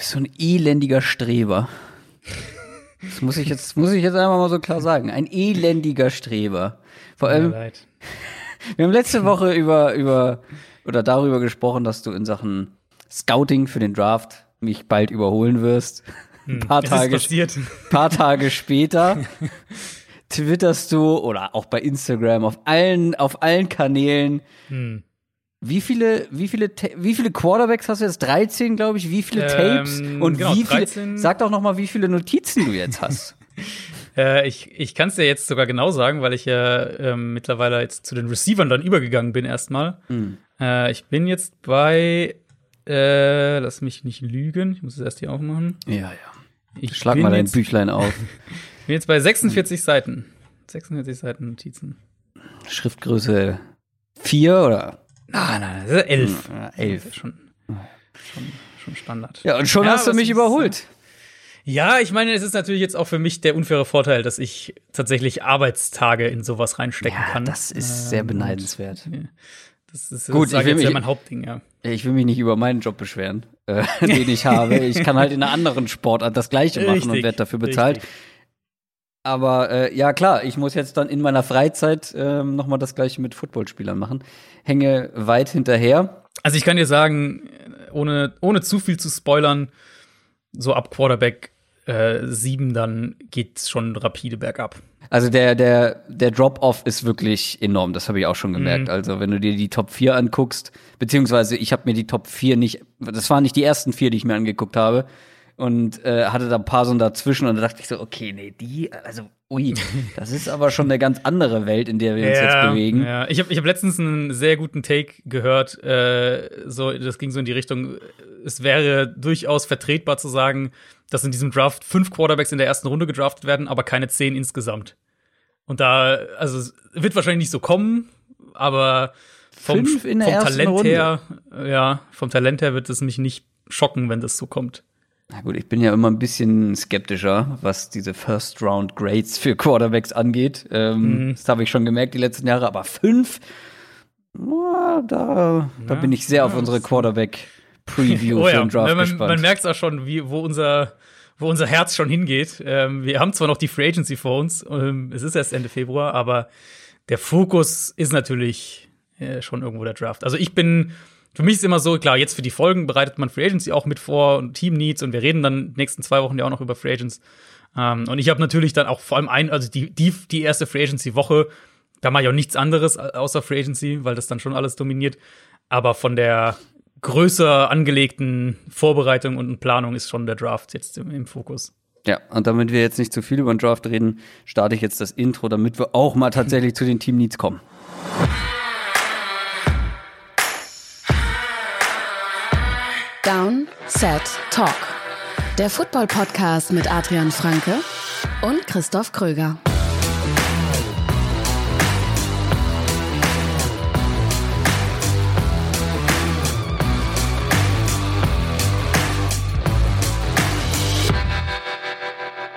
so ein elendiger Streber. Das muss ich jetzt, muss ich jetzt einfach mal so klar sagen. Ein elendiger Streber. Vor allem, wir haben letzte Woche über, über, oder darüber gesprochen, dass du in Sachen Scouting für den Draft mich bald überholen wirst. Ein paar, Es Tage, paar Tage später twitterst du oder auch bei Instagram auf allen, auf allen Kanälen. Hm. Wie viele, wie viele, wie viele Quarterbacks hast du jetzt? 13, glaube ich. Wie viele Ähm, Tapes? Und genau, wie viele, 13. sag doch noch mal, wie viele Notizen du jetzt hast. Äh, ich ich kann es dir jetzt sogar genau sagen, weil ich ja ähm, mittlerweile jetzt zu den Receivern dann übergegangen bin erstmal. Hm. Äh, ich bin jetzt bei, äh, lass mich nicht lügen, ich muss es erst hier aufmachen. ja, ja. Ich Schlag mal dein jetzt, Büchlein auf. bin jetzt bei 46 Seiten. 46 Seiten Notizen. Schriftgröße 4 oder? Nein, nein, das ist elf. Ja, Das elf. ist schon, schon, schon Standard. Ja, und schon Ja, hast du mich ist- überholt. Ja, ich meine, es ist natürlich jetzt auch für mich der unfaire Vorteil, dass ich tatsächlich Arbeitstage in sowas reinstecken Ja, kann. das ist sehr Ähm, beneidenswert. und, Das ist Gut, das ich will jetzt ja mich- mein Hauptding, ja. Ich will mich nicht über meinen Job beschweren, äh, den ich habe. Ich kann halt in einer anderen Sportart das Gleiche machen und Richtig, werde dafür bezahlt. richtig. Aber äh, ja, klar, ich muss jetzt dann in meiner Freizeit ähm, noch mal das Gleiche mit Footballspielern machen. Hänge weit hinterher. Also ich kann dir sagen, ohne, ohne zu viel zu spoilern, so ab Quarterback äh, 7 dann geht's schon rapide bergab. Also der, der, der Drop-Off ist wirklich enorm, das habe ich auch schon gemerkt. Mhm. Also wenn du dir die Top 4 anguckst, beziehungsweise ich habe mir die Top 4 nicht, das waren nicht die ersten vier, die ich mir angeguckt habe. Und äh, hatte da ein paar so dazwischen und da dachte ich so, okay, nee, die, also, ui, das ist aber schon eine ganz andere Welt, in der wir uns jetzt bewegen. Ja. Ich habe ich hab letztens einen sehr guten Take gehört, äh, so, das ging so in die Richtung, es wäre durchaus vertretbar zu sagen, dass in diesem Draft fünf Quarterbacks in der ersten Runde gedraftet werden, aber keine zehn insgesamt. Und da, also es wird wahrscheinlich nicht so kommen, aber vom, Fünf in der vom ersten Talent Runde? her, ja, vom Talent her wird es mich nicht schocken, wenn das so kommt. Na gut, ich bin ja immer ein bisschen skeptischer, was diese First Round Grades für Quarterbacks angeht. Ähm, Mhm. Das habe ich schon gemerkt die letzten Jahre, aber fünf, na, da, da Ja, bin ich sehr auf ja, unsere das- Quarterback Preview Oh für ja, den Draft man, gespannt. man merkt es auch schon, wie, wo unser wo unser Herz schon hingeht. Ähm, wir haben zwar noch die Free Agency vor uns, ähm, es ist erst Ende Februar, aber der Fokus ist natürlich äh, schon irgendwo der Draft. Also ich bin, für mich ist immer so, klar, jetzt für die Folgen bereitet man Free Agency auch mit vor und Team Needs und wir reden dann nächsten zwei Wochen ja auch noch über Free Agents. Ähm, und ich habe natürlich dann auch vor allem ein, also die, die, die erste Free Agency Woche, da mache ich auch nichts anderes au- außer Free Agency, weil das dann schon alles dominiert. Aber von der größer angelegten Vorbereitung und Planung ist schon der Draft jetzt im, im Fokus. ja, und damit wir jetzt nicht zu viel über den Draft reden, starte ich jetzt das Intro, damit wir auch mal tatsächlich zu den Team Needs kommen. Down, Set, Talk. Der Football-Podcast mit Adrian Franke und Christoph Kröger.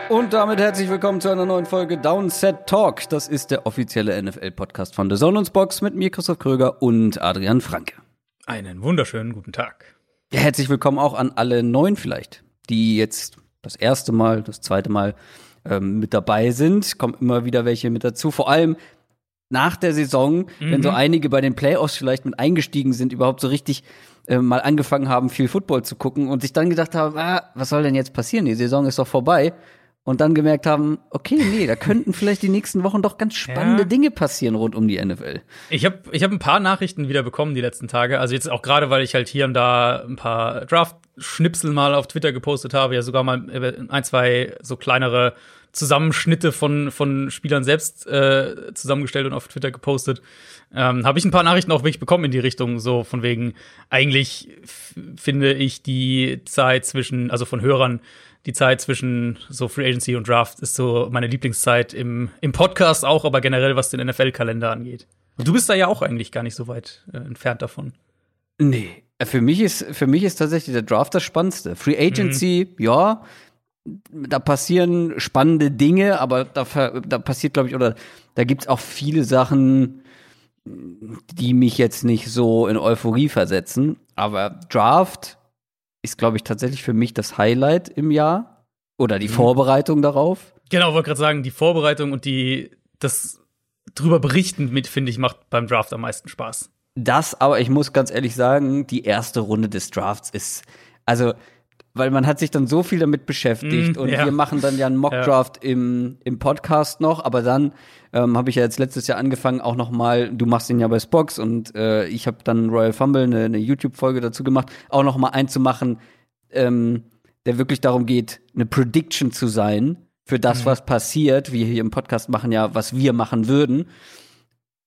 Und damit herzlich willkommen zu einer neuen Folge Downset Talk. Das ist der offizielle NFL-Podcast von The Zone und Box mit mir, Christoph Kröger und Adrian Franke. Einen wunderschönen guten Tag. Ja, herzlich willkommen auch an alle Neuen vielleicht, die jetzt das erste Mal, das zweite Mal ähm, mit dabei sind. Kommen immer wieder welche mit dazu. Vor allem nach der Saison, wenn so einige bei den Playoffs vielleicht mit eingestiegen sind, überhaupt so richtig äh, mal angefangen haben, viel Football zu gucken und sich dann gedacht haben, ah, was soll denn jetzt passieren? Die Saison ist doch vorbei. Und dann gemerkt haben, okay, nee, da könnten vielleicht die nächsten Wochen doch ganz spannende Ja. Dinge passieren rund um die NFL. Ich habe ich hab ein paar Nachrichten wieder bekommen die letzten Tage. Also jetzt auch gerade, weil ich halt hier und da ein paar Draft-Schnipsel mal auf Twitter gepostet habe, ja sogar mal ein, zwei so kleinere Zusammenschnitte von, von Spielern selbst äh, zusammengestellt und auf Twitter gepostet. Ähm, habe ich ein paar Nachrichten auch wirklich bekommen in die Richtung, so von wegen, eigentlich finde ich die Zeit zwischen, also von Hörern, die Zeit zwischen so Free Agency und Draft ist so meine Lieblingszeit im, im Podcast auch, aber generell was den NFL-Kalender angeht. Und du bist da ja auch eigentlich gar nicht so weit äh, entfernt davon. Nee. Für mich ist, für mich ist tatsächlich der Draft das Spannendste. Free Agency, ja, da passieren spannende Dinge, aber da, da passiert, glaube ich, oder da gibt's auch viele Sachen, die mich jetzt nicht so in Euphorie versetzen. Aber Draft, ist, glaube ich, tatsächlich für mich das Highlight im Jahr oder die mhm. Vorbereitung darauf. Genau, wollte gerade sagen, die Vorbereitung und die das drüber berichten mit, finde ich, macht beim Draft am meisten Spaß. Das, aber ich muss ganz ehrlich sagen, die erste Runde des Drafts ist, also, weil man hat sich dann so viel damit beschäftigt mm, und ja. wir machen dann ja einen Mockdraft ja. im, im Podcast noch, aber dann ähm, habe ich ja jetzt letztes Jahr angefangen, auch noch mal, du machst ihn ja bei Spox und äh, ich habe dann Royal Fumble eine, eine YouTube-Folge dazu gemacht, auch noch mal einzumachen, ähm, der wirklich darum geht, eine Prediction zu sein für das, mhm. was passiert. Wir hier im Podcast machen ja, was wir machen würden.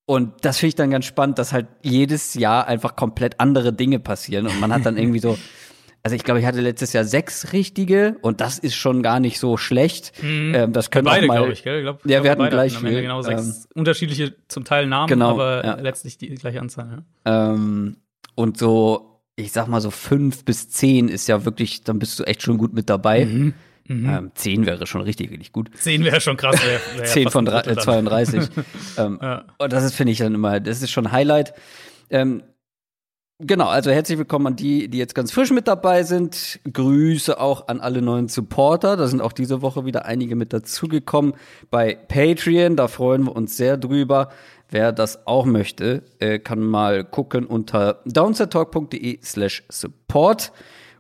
Und das finde ich dann ganz spannend, dass halt jedes Jahr einfach komplett andere Dinge passieren und man hat dann irgendwie so also ich glaube, ich hatte letztes Jahr sechs richtige und das ist schon gar nicht so schlecht. Mhm. Ähm, das können beide, glaube ich, gell? Ich glaub, ja, wir hatten gleich hatten viel. Genau sechs ähm, unterschiedliche zum Teil Namen, genau, aber ja. letztlich die gleiche Anzahl. Ja. Ähm, und so, ich sag mal so fünf bis zehn ist ja wirklich, dann bist du echt schon gut mit dabei. Mhm. Mhm. Ähm, 10 wäre schon richtig, richtig gut. Zehn wäre schon krass. Wär, wär 10 von drei, äh, 32. ähm, ja. Und das ist, finde ich, dann immer, das ist schon ein Highlight. Ähm, Genau, also herzlich willkommen an die, die jetzt ganz frisch mit dabei sind. Grüße auch an alle neuen Supporter. Da sind auch diese Woche wieder einige mit dazugekommen bei Patreon. Da freuen wir uns sehr drüber. Wer das auch möchte, äh, kann mal gucken unter downsettalk.de slash support.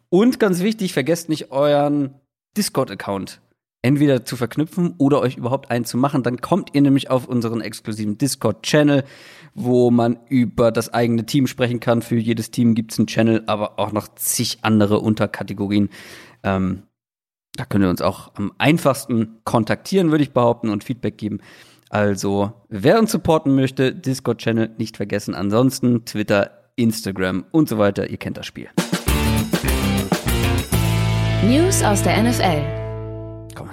Und ganz wichtig, vergesst nicht euren Discord-Account entweder zu verknüpfen oder euch überhaupt einen zu machen. Dann kommt ihr nämlich auf unseren exklusiven Discord-Channel wo man über das eigene Team sprechen kann. Für jedes Team gibt es einen Channel, aber auch noch zig andere Unterkategorien. Ähm, da könnt ihr uns auch am einfachsten kontaktieren, würde ich behaupten, und Feedback geben. Also, wer uns supporten möchte, Discord-Channel nicht vergessen. Ansonsten Twitter, Instagram und so weiter. Ihr kennt das Spiel. News aus der NFL.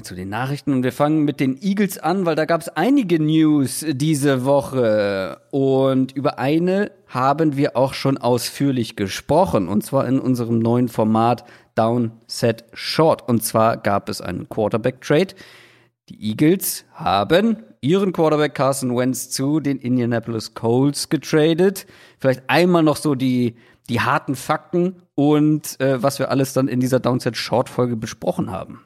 Wir zu den Nachrichten und wir fangen mit den Eagles an, weil da gab es einige News diese Woche. Und über eine haben wir auch schon ausführlich gesprochen. Und zwar in unserem neuen Format Down Set Short. Und zwar gab es einen Quarterback-Trade. Die Eagles haben ihren Quarterback Carson Wentz zu den Indianapolis Colts getradet. Vielleicht einmal noch so die, die harten Fakten und äh, was wir alles dann in dieser Downset Short Folge besprochen haben.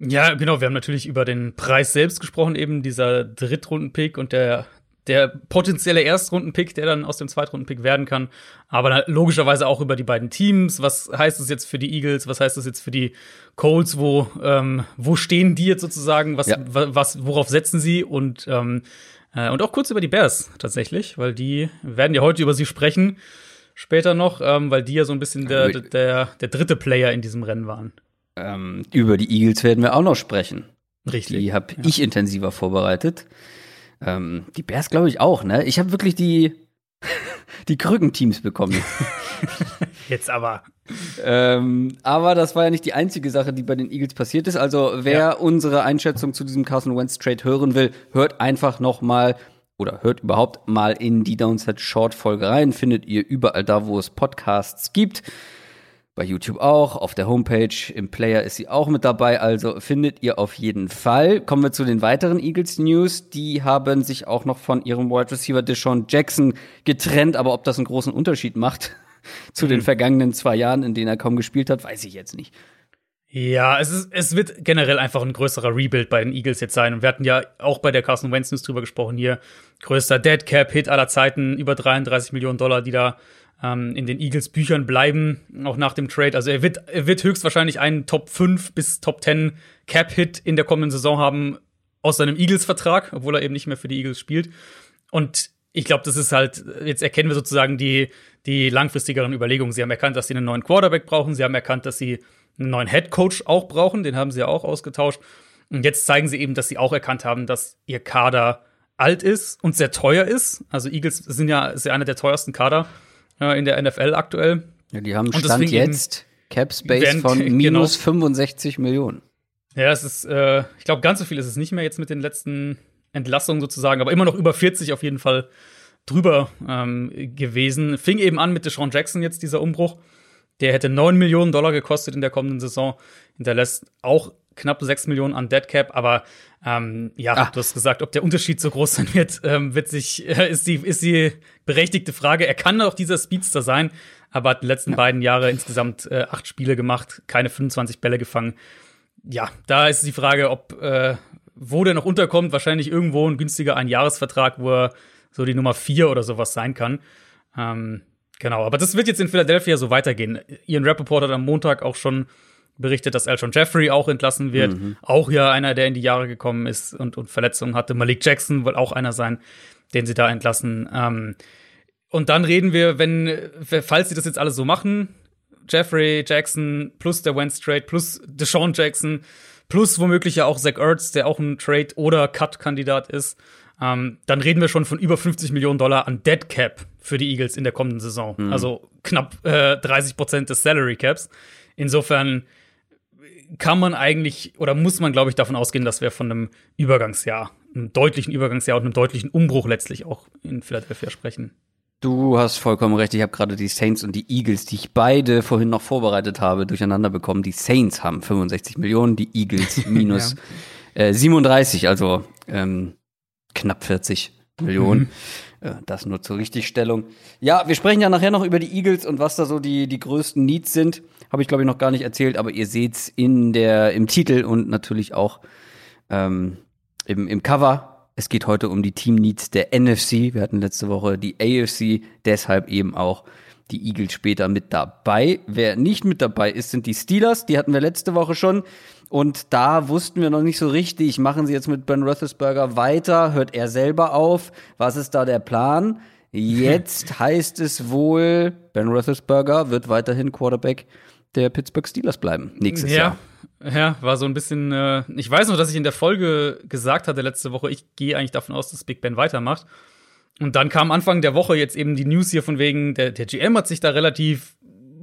Ja, genau. Wir haben natürlich über den Preis selbst gesprochen, eben dieser Drittrunden-Pick und der, der potenzielle Erstrunden-Pick, der dann aus dem Zweitrunden-Pick werden kann. Aber logischerweise auch über die beiden Teams. Was heißt das jetzt für die Eagles? Was heißt das jetzt für die Colts? Wo, ähm, wo stehen die jetzt sozusagen? Was, ja. was, worauf setzen sie? Und, ähm, äh, und auch kurz über die Bears tatsächlich, weil die werden ja heute über sie sprechen. Später noch, ähm, weil die ja so ein bisschen der, der, der dritte Player in diesem Rennen waren. Ähm, über die Eagles werden wir auch noch sprechen. Richtig. Die habe ja. ich intensiver vorbereitet. Ähm, die Bears glaube ich auch, ne? Ich habe wirklich die, die Krückenteams bekommen. Jetzt aber. Ähm, aber das war ja nicht die einzige Sache, die bei den Eagles passiert ist. Also wer ja. unsere Einschätzung zu diesem Carson Wentz Trade hören will, hört einfach noch mal oder hört überhaupt mal in die Downset Short Folge rein. Findet ihr überall da, wo es Podcasts gibt bei YouTube auch, auf der Homepage, im Player ist sie auch mit dabei, also findet ihr auf jeden Fall. Kommen wir zu den weiteren Eagles News. Die haben sich auch noch von ihrem Wide Receiver Deshaun Jackson getrennt, aber ob das einen großen Unterschied macht zu den mhm. vergangenen zwei Jahren, in denen er kaum gespielt hat, weiß ich jetzt nicht. Ja, es, ist, es wird generell einfach ein größerer Rebuild bei den Eagles jetzt sein. Und wir hatten ja auch bei der Carson Wentz News drüber gesprochen hier. Größter Dead Cap Hit aller Zeiten, über 33 Millionen Dollar, die da ähm, in den Eagles Büchern bleiben, auch nach dem Trade. Also er wird, er wird höchstwahrscheinlich einen Top 5 bis Top 10 Cap-Hit in der kommenden Saison haben aus seinem Eagles-Vertrag, obwohl er eben nicht mehr für die Eagles spielt. Und ich glaube, das ist halt, jetzt erkennen wir sozusagen die, die langfristigeren Überlegungen. Sie haben erkannt, dass sie einen neuen Quarterback brauchen. Sie haben erkannt, dass sie einen neuen Head Coach auch brauchen. Den haben sie ja auch ausgetauscht. Und jetzt zeigen sie eben, dass sie auch erkannt haben, dass ihr Kader alt ist und sehr teuer ist. Also Eagles sind ja, ist ja einer der teuersten Kader äh, in der NFL aktuell. Ja, die haben Stand jetzt Cap Space von genau. minus genau. 65 Millionen. Ja, es ist, äh, ich glaube, ganz so viel ist es nicht mehr jetzt mit den letzten Entlassungen sozusagen, aber immer noch über 40 auf jeden Fall drüber ähm, gewesen. Fing eben an mit Deshaun Jackson jetzt dieser Umbruch. Der hätte 9 Millionen Dollar gekostet in der kommenden Saison. Hinterlässt auch knapp 6 Millionen an Dead Cap, aber ähm, ja, ah. du hast gesagt, ob der Unterschied so groß sein wird, ähm, wird sich, äh, ist, die, ist die berechtigte Frage. Er kann auch dieser Speedster sein, aber hat die letzten ja. beiden Jahre insgesamt äh, acht Spiele gemacht, keine 25 Bälle gefangen. Ja, da ist die Frage, ob äh, wo der noch unterkommt, wahrscheinlich irgendwo ein günstiger Einjahresvertrag, wo er so die Nummer vier oder sowas sein kann. Ähm, genau, aber das wird jetzt in Philadelphia so weitergehen. Ian Rappaport hat am Montag auch schon berichtet, dass Elton Jeffrey auch entlassen wird. Mhm. Auch ja einer, der in die Jahre gekommen ist und, und Verletzungen hatte. Malik Jackson wird auch einer sein, den sie da entlassen. Ähm, und dann reden wir, wenn, falls sie das jetzt alles so machen, Jeffrey Jackson plus der Wentz Trade plus Deshaun Jackson plus womöglich ja auch Zach Ertz, der auch ein Trade- oder Cut-Kandidat ist, ähm, dann reden wir schon von über 50 Millionen Dollar an Dead Cap für die Eagles in der kommenden Saison. Mhm. Also knapp äh, 30 Prozent des Salary Caps. Insofern kann man eigentlich oder muss man, glaube ich, davon ausgehen, dass wir von einem Übergangsjahr, einem deutlichen Übergangsjahr und einem deutlichen Umbruch letztlich auch in Philadelphia sprechen. Du hast vollkommen recht. Ich habe gerade die Saints und die Eagles, die ich beide vorhin noch vorbereitet habe, durcheinander bekommen. Die Saints haben 65 Millionen, die Eagles minus ja. äh, 37, also ähm, knapp 40 Millionen. Mhm. Äh, das nur zur Richtigstellung. Ja, wir sprechen ja nachher noch über die Eagles und was da so die, die größten Needs sind. Habe ich, glaube ich, noch gar nicht erzählt, aber ihr seht's in der, im Titel und natürlich auch ähm, im, im Cover. Es geht heute um die Team Needs der NFC. Wir hatten letzte Woche die AFC, deshalb eben auch die Eagles später mit dabei. Wer nicht mit dabei ist, sind die Steelers. Die hatten wir letzte Woche schon. Und da wussten wir noch nicht so richtig, machen sie jetzt mit Ben Roethlisberger weiter? Hört er selber auf? Was ist da der Plan? Jetzt heißt es wohl, Ben Roethlisberger wird weiterhin Quarterback der Pittsburgh Steelers bleiben nächstes ja. Jahr. Ja, war so ein bisschen. Äh, ich weiß noch, dass ich in der Folge gesagt hatte letzte Woche, ich gehe eigentlich davon aus, dass Big Ben weitermacht. Und dann kam Anfang der Woche jetzt eben die News hier von wegen, der, der GM hat sich da relativ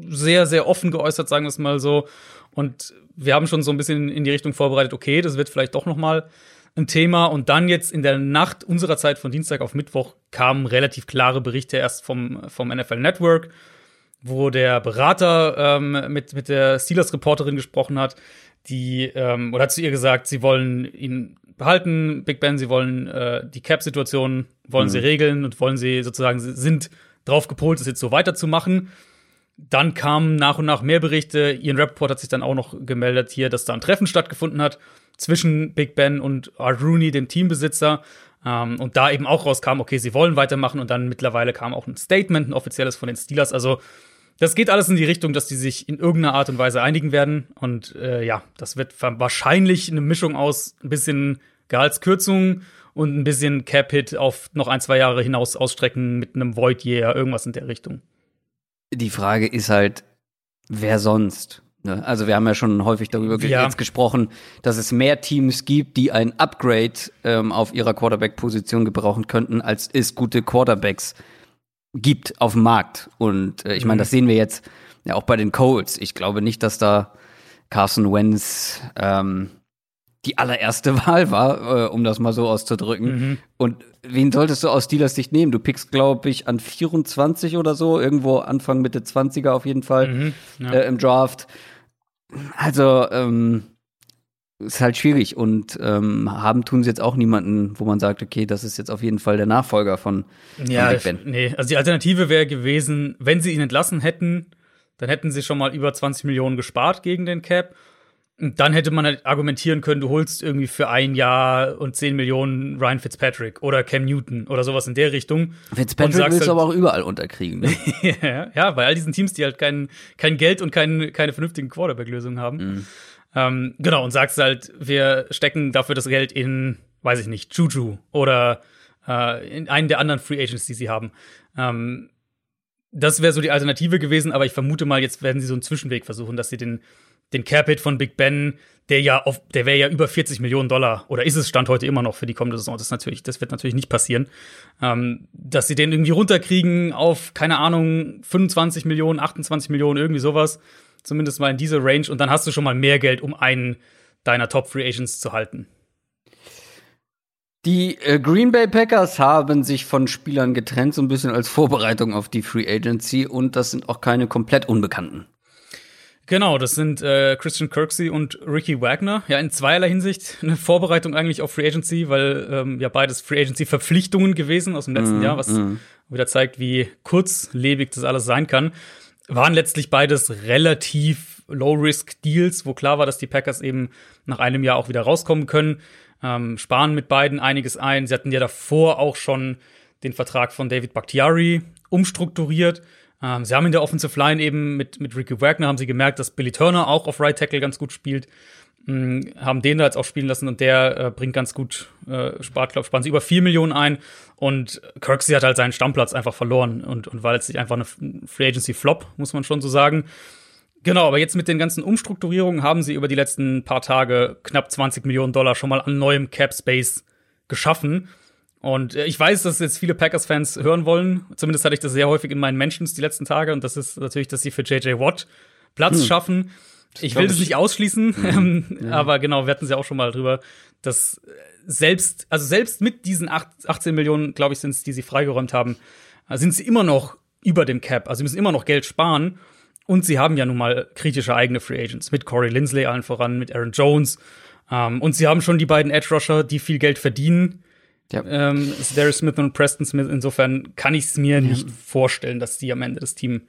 sehr, sehr offen geäußert, sagen wir es mal so. Und wir haben schon so ein bisschen in die Richtung vorbereitet, okay, das wird vielleicht doch noch mal ein Thema. Und dann jetzt in der Nacht unserer Zeit von Dienstag auf Mittwoch kamen relativ klare Berichte erst vom, vom NFL Network, wo der Berater ähm, mit, mit der Steelers-Reporterin gesprochen hat, die, ähm, oder hat zu ihr gesagt, sie wollen ihn behalten, Big Ben, sie wollen äh, die Cap-Situation, wollen mhm. sie regeln und wollen sie sozusagen, sie sind drauf gepolt, es jetzt so weiterzumachen. Dann kamen nach und nach mehr Berichte. Ian Rappaport hat sich dann auch noch gemeldet hier, dass da ein Treffen stattgefunden hat zwischen Big Ben und Art Rooney, dem Teambesitzer. Ähm, und da eben auch rauskam, okay, sie wollen weitermachen. Und dann mittlerweile kam auch ein Statement, ein offizielles von den Steelers. Also das geht alles in die Richtung, dass die sich in irgendeiner Art und Weise einigen werden. Und äh, ja, das wird wahrscheinlich eine Mischung aus ein bisschen Gehaltskürzung und ein bisschen Cap-Hit auf noch ein, zwei Jahre hinaus ausstrecken mit einem Void Year, irgendwas in der Richtung. Die Frage ist halt, wer sonst? Ne? Also wir haben ja schon häufig darüber ja. jetzt gesprochen, dass es mehr Teams gibt, die ein Upgrade ähm, auf ihrer Quarterback-Position gebrauchen könnten, als es gute Quarterbacks gibt auf dem Markt. Und äh, ich meine, mhm. das sehen wir jetzt ja auch bei den Colts. Ich glaube nicht, dass da Carson Wentz ähm, die allererste Wahl war, äh, um das mal so auszudrücken. Mhm. Und wen solltest du aus Steelers Sicht nehmen? Du pickst, glaube ich, an 24 oder so, irgendwo Anfang Mitte 20er auf jeden Fall mhm, ja. äh, im Draft. Also, ähm, ist halt schwierig und ähm, haben tun sie jetzt auch niemanden, wo man sagt, okay, das ist jetzt auf jeden Fall der Nachfolger von, ja, Big Ben. Nee, also die Alternative wäre gewesen, wenn sie ihn entlassen hätten, dann hätten sie schon mal über 20 Millionen gespart gegen den Cap dann hätte man halt argumentieren können, du holst irgendwie für ein Jahr und 10 Millionen Ryan Fitzpatrick oder Cam Newton oder sowas in der Richtung. Fitzpatrick willst halt, du aber auch überall unterkriegen. Ne? ja, ja, bei all diesen Teams, die halt kein, kein Geld und kein, keine vernünftigen Quarterback-Lösungen haben. Mhm. Ähm, genau, und sagst halt, wir stecken dafür das Geld in, weiß ich nicht, Juju oder äh, in einen der anderen Free Agents, die sie haben. Ähm, das wäre so die Alternative gewesen, aber ich vermute mal, jetzt werden sie so einen Zwischenweg versuchen, dass sie den den Capit von Big Ben, der ja auf, der wäre ja über 40 Millionen Dollar oder ist es stand heute immer noch für die kommende Saison. Das ist natürlich, das wird natürlich nicht passieren, ähm, dass sie den irgendwie runterkriegen auf keine Ahnung 25 Millionen, 28 Millionen irgendwie sowas, zumindest mal in diese Range und dann hast du schon mal mehr Geld, um einen deiner Top Free Agents zu halten. Die äh, Green Bay Packers haben sich von Spielern getrennt, so ein bisschen als Vorbereitung auf die Free Agency und das sind auch keine komplett Unbekannten. Genau, das sind äh, Christian Kirksey und Ricky Wagner. Ja, in zweierlei Hinsicht eine Vorbereitung eigentlich auf Free Agency, weil ähm, ja beides Free Agency Verpflichtungen gewesen aus dem letzten mm, Jahr, was mm. wieder zeigt, wie kurzlebig das alles sein kann. Waren letztlich beides relativ Low-Risk-Deals, wo klar war, dass die Packers eben nach einem Jahr auch wieder rauskommen können. Ähm, sparen mit beiden einiges ein. Sie hatten ja davor auch schon den Vertrag von David Bakhtiari umstrukturiert ähm, sie haben in der Offensive Line eben mit, mit Ricky Wagner haben sie gemerkt, dass Billy Turner auch auf Right Tackle ganz gut spielt. Ähm, haben den da jetzt auch spielen lassen und der äh, bringt ganz gut, äh, spart, glaube sparen sie über 4 Millionen ein. Und Kirksey hat halt seinen Stammplatz einfach verloren und, und war letztlich einfach eine Free Agency Flop, muss man schon so sagen. Genau, aber jetzt mit den ganzen Umstrukturierungen haben sie über die letzten paar Tage knapp 20 Millionen Dollar schon mal an neuem Cap Space geschaffen. Und äh, ich weiß, dass jetzt viele Packers-Fans hören wollen. Zumindest hatte ich das sehr häufig in meinen Mentions die letzten Tage. Und das ist natürlich, dass sie für JJ Watt Platz hm. schaffen. Ich will das nicht ausschließen, mhm. ja. aber genau, wir hatten sie auch schon mal drüber, dass selbst, also selbst mit diesen 18 Millionen, glaube ich, sind es, die sie freigeräumt haben, sind sie immer noch über dem Cap. Also sie müssen immer noch Geld sparen. Und sie haben ja nun mal kritische eigene Free Agents mit Corey Lindsley allen voran, mit Aaron Jones. Um, und sie haben schon die beiden Edge Rusher, die viel Geld verdienen. Ja. Ähm, Darius Smith und Preston Smith. Insofern kann ich es mir ja. nicht vorstellen, dass die am Ende das Team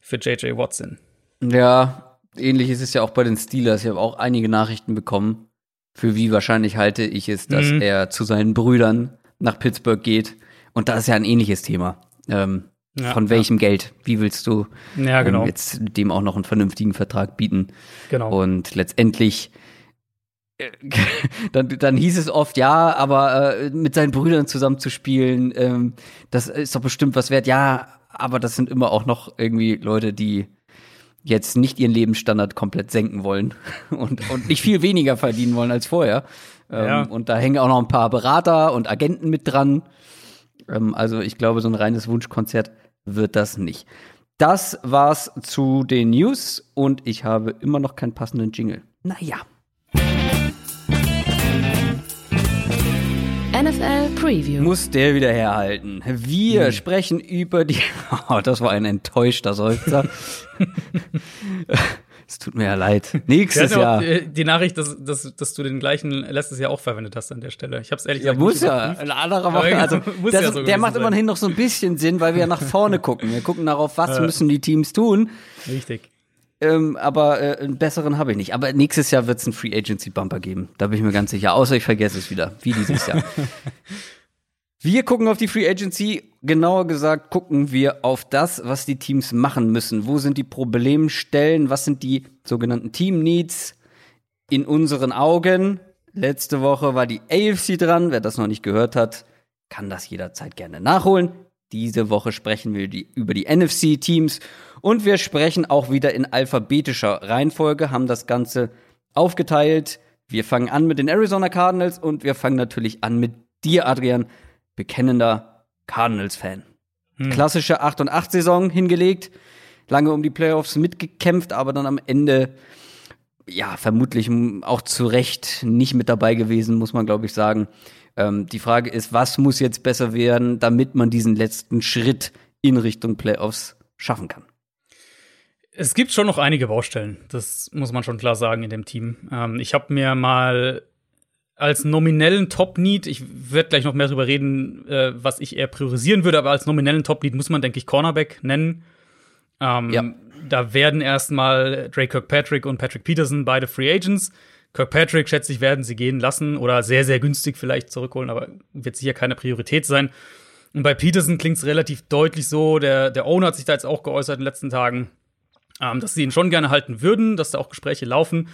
für JJ Watt sind. Ja, ähnlich ist es ja auch bei den Steelers. Ich habe auch einige Nachrichten bekommen, für wie wahrscheinlich halte ich es, dass mhm. er zu seinen Brüdern nach Pittsburgh geht. Und da ist ja ein ähnliches Thema. Ähm, ja, von welchem ja. Geld? Wie willst du ja, genau. ähm, jetzt dem auch noch einen vernünftigen Vertrag bieten? Genau. Und letztendlich dann, dann hieß es oft, ja, aber äh, mit seinen Brüdern zusammen zu spielen, ähm, das ist doch bestimmt was wert. Ja, aber das sind immer auch noch irgendwie Leute, die jetzt nicht ihren Lebensstandard komplett senken wollen und, und nicht viel weniger verdienen wollen als vorher. Ähm, ja. Und da hängen auch noch ein paar Berater und Agenten mit dran. Ähm, also ich glaube, so ein reines Wunschkonzert wird das nicht. Das war's zu den News und ich habe immer noch keinen passenden Jingle. Naja. NFL Preview. Muss der wieder herhalten. Wir hm. sprechen über die. Oh, das war ein enttäuschter Seufzer. es tut mir ja leid. Nächstes Jahr. Die, die Nachricht, dass, dass, dass du den gleichen letztes Jahr auch verwendet hast an der Stelle. Ich habe es ehrlich gesagt Ja, muss ja. Ein anderer macht, also, muss das, ja so der macht sein. immerhin noch so ein bisschen Sinn, weil wir nach vorne gucken. Wir gucken darauf, was müssen die Teams tun. Richtig. Ähm, aber äh, einen besseren habe ich nicht. Aber nächstes Jahr wird es einen Free Agency Bumper geben. Da bin ich mir ganz sicher. Außer ich vergesse es wieder, wie dieses Jahr. wir gucken auf die Free Agency. Genauer gesagt gucken wir auf das, was die Teams machen müssen. Wo sind die Problemstellen? Was sind die sogenannten Team Needs in unseren Augen? Letzte Woche war die AFC dran. Wer das noch nicht gehört hat, kann das jederzeit gerne nachholen. Diese Woche sprechen wir die, über die NFC-Teams und wir sprechen auch wieder in alphabetischer Reihenfolge, haben das Ganze aufgeteilt. Wir fangen an mit den Arizona Cardinals und wir fangen natürlich an mit dir, Adrian, bekennender Cardinals-Fan. Hm. Klassische 8 und 8 Saison hingelegt, lange um die Playoffs mitgekämpft, aber dann am Ende ja, vermutlich auch zu Recht nicht mit dabei gewesen, muss man glaube ich sagen. Ähm, die Frage ist, was muss jetzt besser werden, damit man diesen letzten Schritt in Richtung Playoffs schaffen kann? Es gibt schon noch einige Baustellen, das muss man schon klar sagen in dem Team. Ähm, ich habe mir mal als nominellen Top-Need, ich werde gleich noch mehr darüber reden, äh, was ich eher priorisieren würde, aber als nominellen Top-Need muss man, denke ich, Cornerback nennen. Ähm, ja. Da werden erstmal Drake Kirkpatrick und Patrick Peterson beide Free Agents. Kirkpatrick, schätze ich, werden sie gehen lassen oder sehr, sehr günstig vielleicht zurückholen, aber wird sicher keine Priorität sein. Und bei Peterson klingt es relativ deutlich so, der, der Owner hat sich da jetzt auch geäußert in den letzten Tagen ähm, dass sie ihn schon gerne halten würden, dass da auch Gespräche laufen,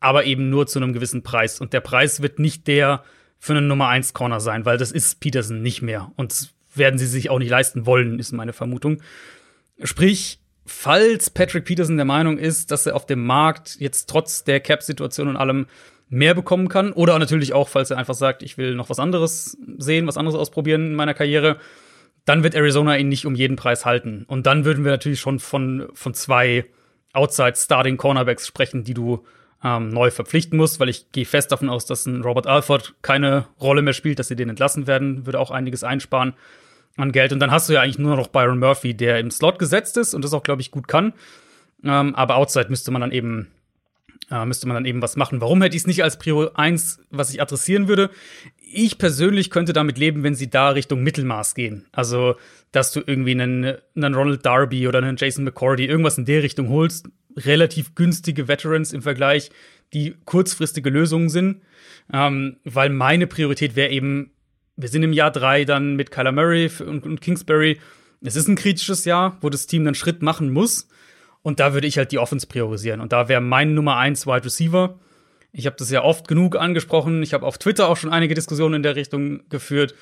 aber eben nur zu einem gewissen Preis. Und der Preis wird nicht der für einen Nummer 1 Corner sein, weil das ist Peterson nicht mehr. Und werden sie sich auch nicht leisten wollen, ist meine Vermutung. Sprich, falls Patrick Peterson der Meinung ist, dass er auf dem Markt jetzt trotz der Cap-Situation und allem mehr bekommen kann, oder natürlich auch, falls er einfach sagt, ich will noch was anderes sehen, was anderes ausprobieren in meiner Karriere, dann wird Arizona ihn nicht um jeden Preis halten. Und dann würden wir natürlich schon von, von zwei Outside-Starting Cornerbacks sprechen, die du ähm, neu verpflichten musst, weil ich gehe fest davon aus, dass ein Robert Alford keine Rolle mehr spielt, dass sie den entlassen werden, würde auch einiges einsparen an Geld. Und dann hast du ja eigentlich nur noch Byron Murphy, der im Slot gesetzt ist und das auch, glaube ich, gut kann. Ähm, aber Outside müsste man dann eben äh, müsste man dann eben was machen. Warum hätte ich es nicht als Prio 1, was ich adressieren würde? Ich persönlich könnte damit leben, wenn sie da Richtung Mittelmaß gehen. Also, dass du irgendwie einen, einen Ronald Darby oder einen Jason McCordy, irgendwas in der Richtung holst. Relativ günstige Veterans im Vergleich, die kurzfristige Lösungen sind. Ähm, weil meine Priorität wäre eben, wir sind im Jahr drei dann mit Kyler Murray und, und Kingsbury. Es ist ein kritisches Jahr, wo das Team einen Schritt machen muss. Und da würde ich halt die Offense priorisieren. Und da wäre mein Nummer eins Wide Receiver. Ich habe das ja oft genug angesprochen. Ich habe auf Twitter auch schon einige Diskussionen in der Richtung geführt.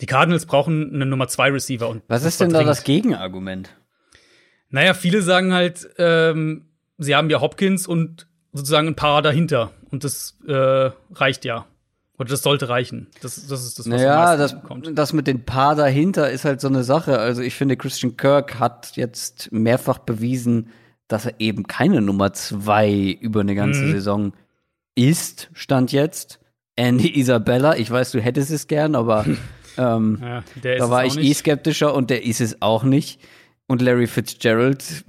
Die Cardinals brauchen einen Nummer zwei Receiver. Und Was ist denn da das Gegenargument? Naja, viele sagen halt, ähm, sie haben ja Hopkins und sozusagen ein paar dahinter. Und das äh, reicht ja. Oder das sollte reichen. Das, das ist das, was naja, das, kommt. das mit den Paar dahinter ist halt so eine Sache. Also ich finde, Christian Kirk hat jetzt mehrfach bewiesen, dass er eben keine Nummer zwei über eine ganze mhm. Saison ist, stand jetzt. Andy Isabella, ich weiß, du hättest es gern, aber ähm, ja, da war ich eh skeptischer und der ist es auch nicht. Und Larry Fitzgerald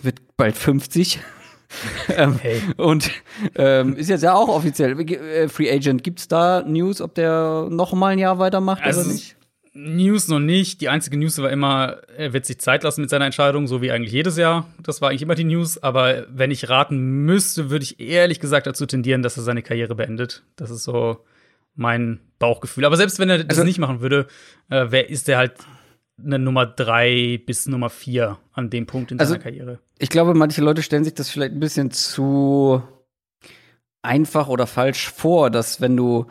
wird bald 50. ähm, hey. Und ähm, ist jetzt ja auch offiziell äh, Free Agent. Gibt's da News, ob der noch mal ein Jahr weitermacht also, oder nicht? News noch nicht. Die einzige News war immer, er wird sich Zeit lassen mit seiner Entscheidung, so wie eigentlich jedes Jahr. Das war eigentlich immer die News. Aber wenn ich raten müsste, würde ich ehrlich gesagt dazu tendieren, dass er seine Karriere beendet. Das ist so mein Bauchgefühl. Aber selbst wenn er das also, nicht machen würde, äh, wer ist der halt eine Nummer drei bis Nummer vier an dem Punkt in also, seiner Karriere? Ich glaube, manche Leute stellen sich das vielleicht ein bisschen zu einfach oder falsch vor, dass wenn du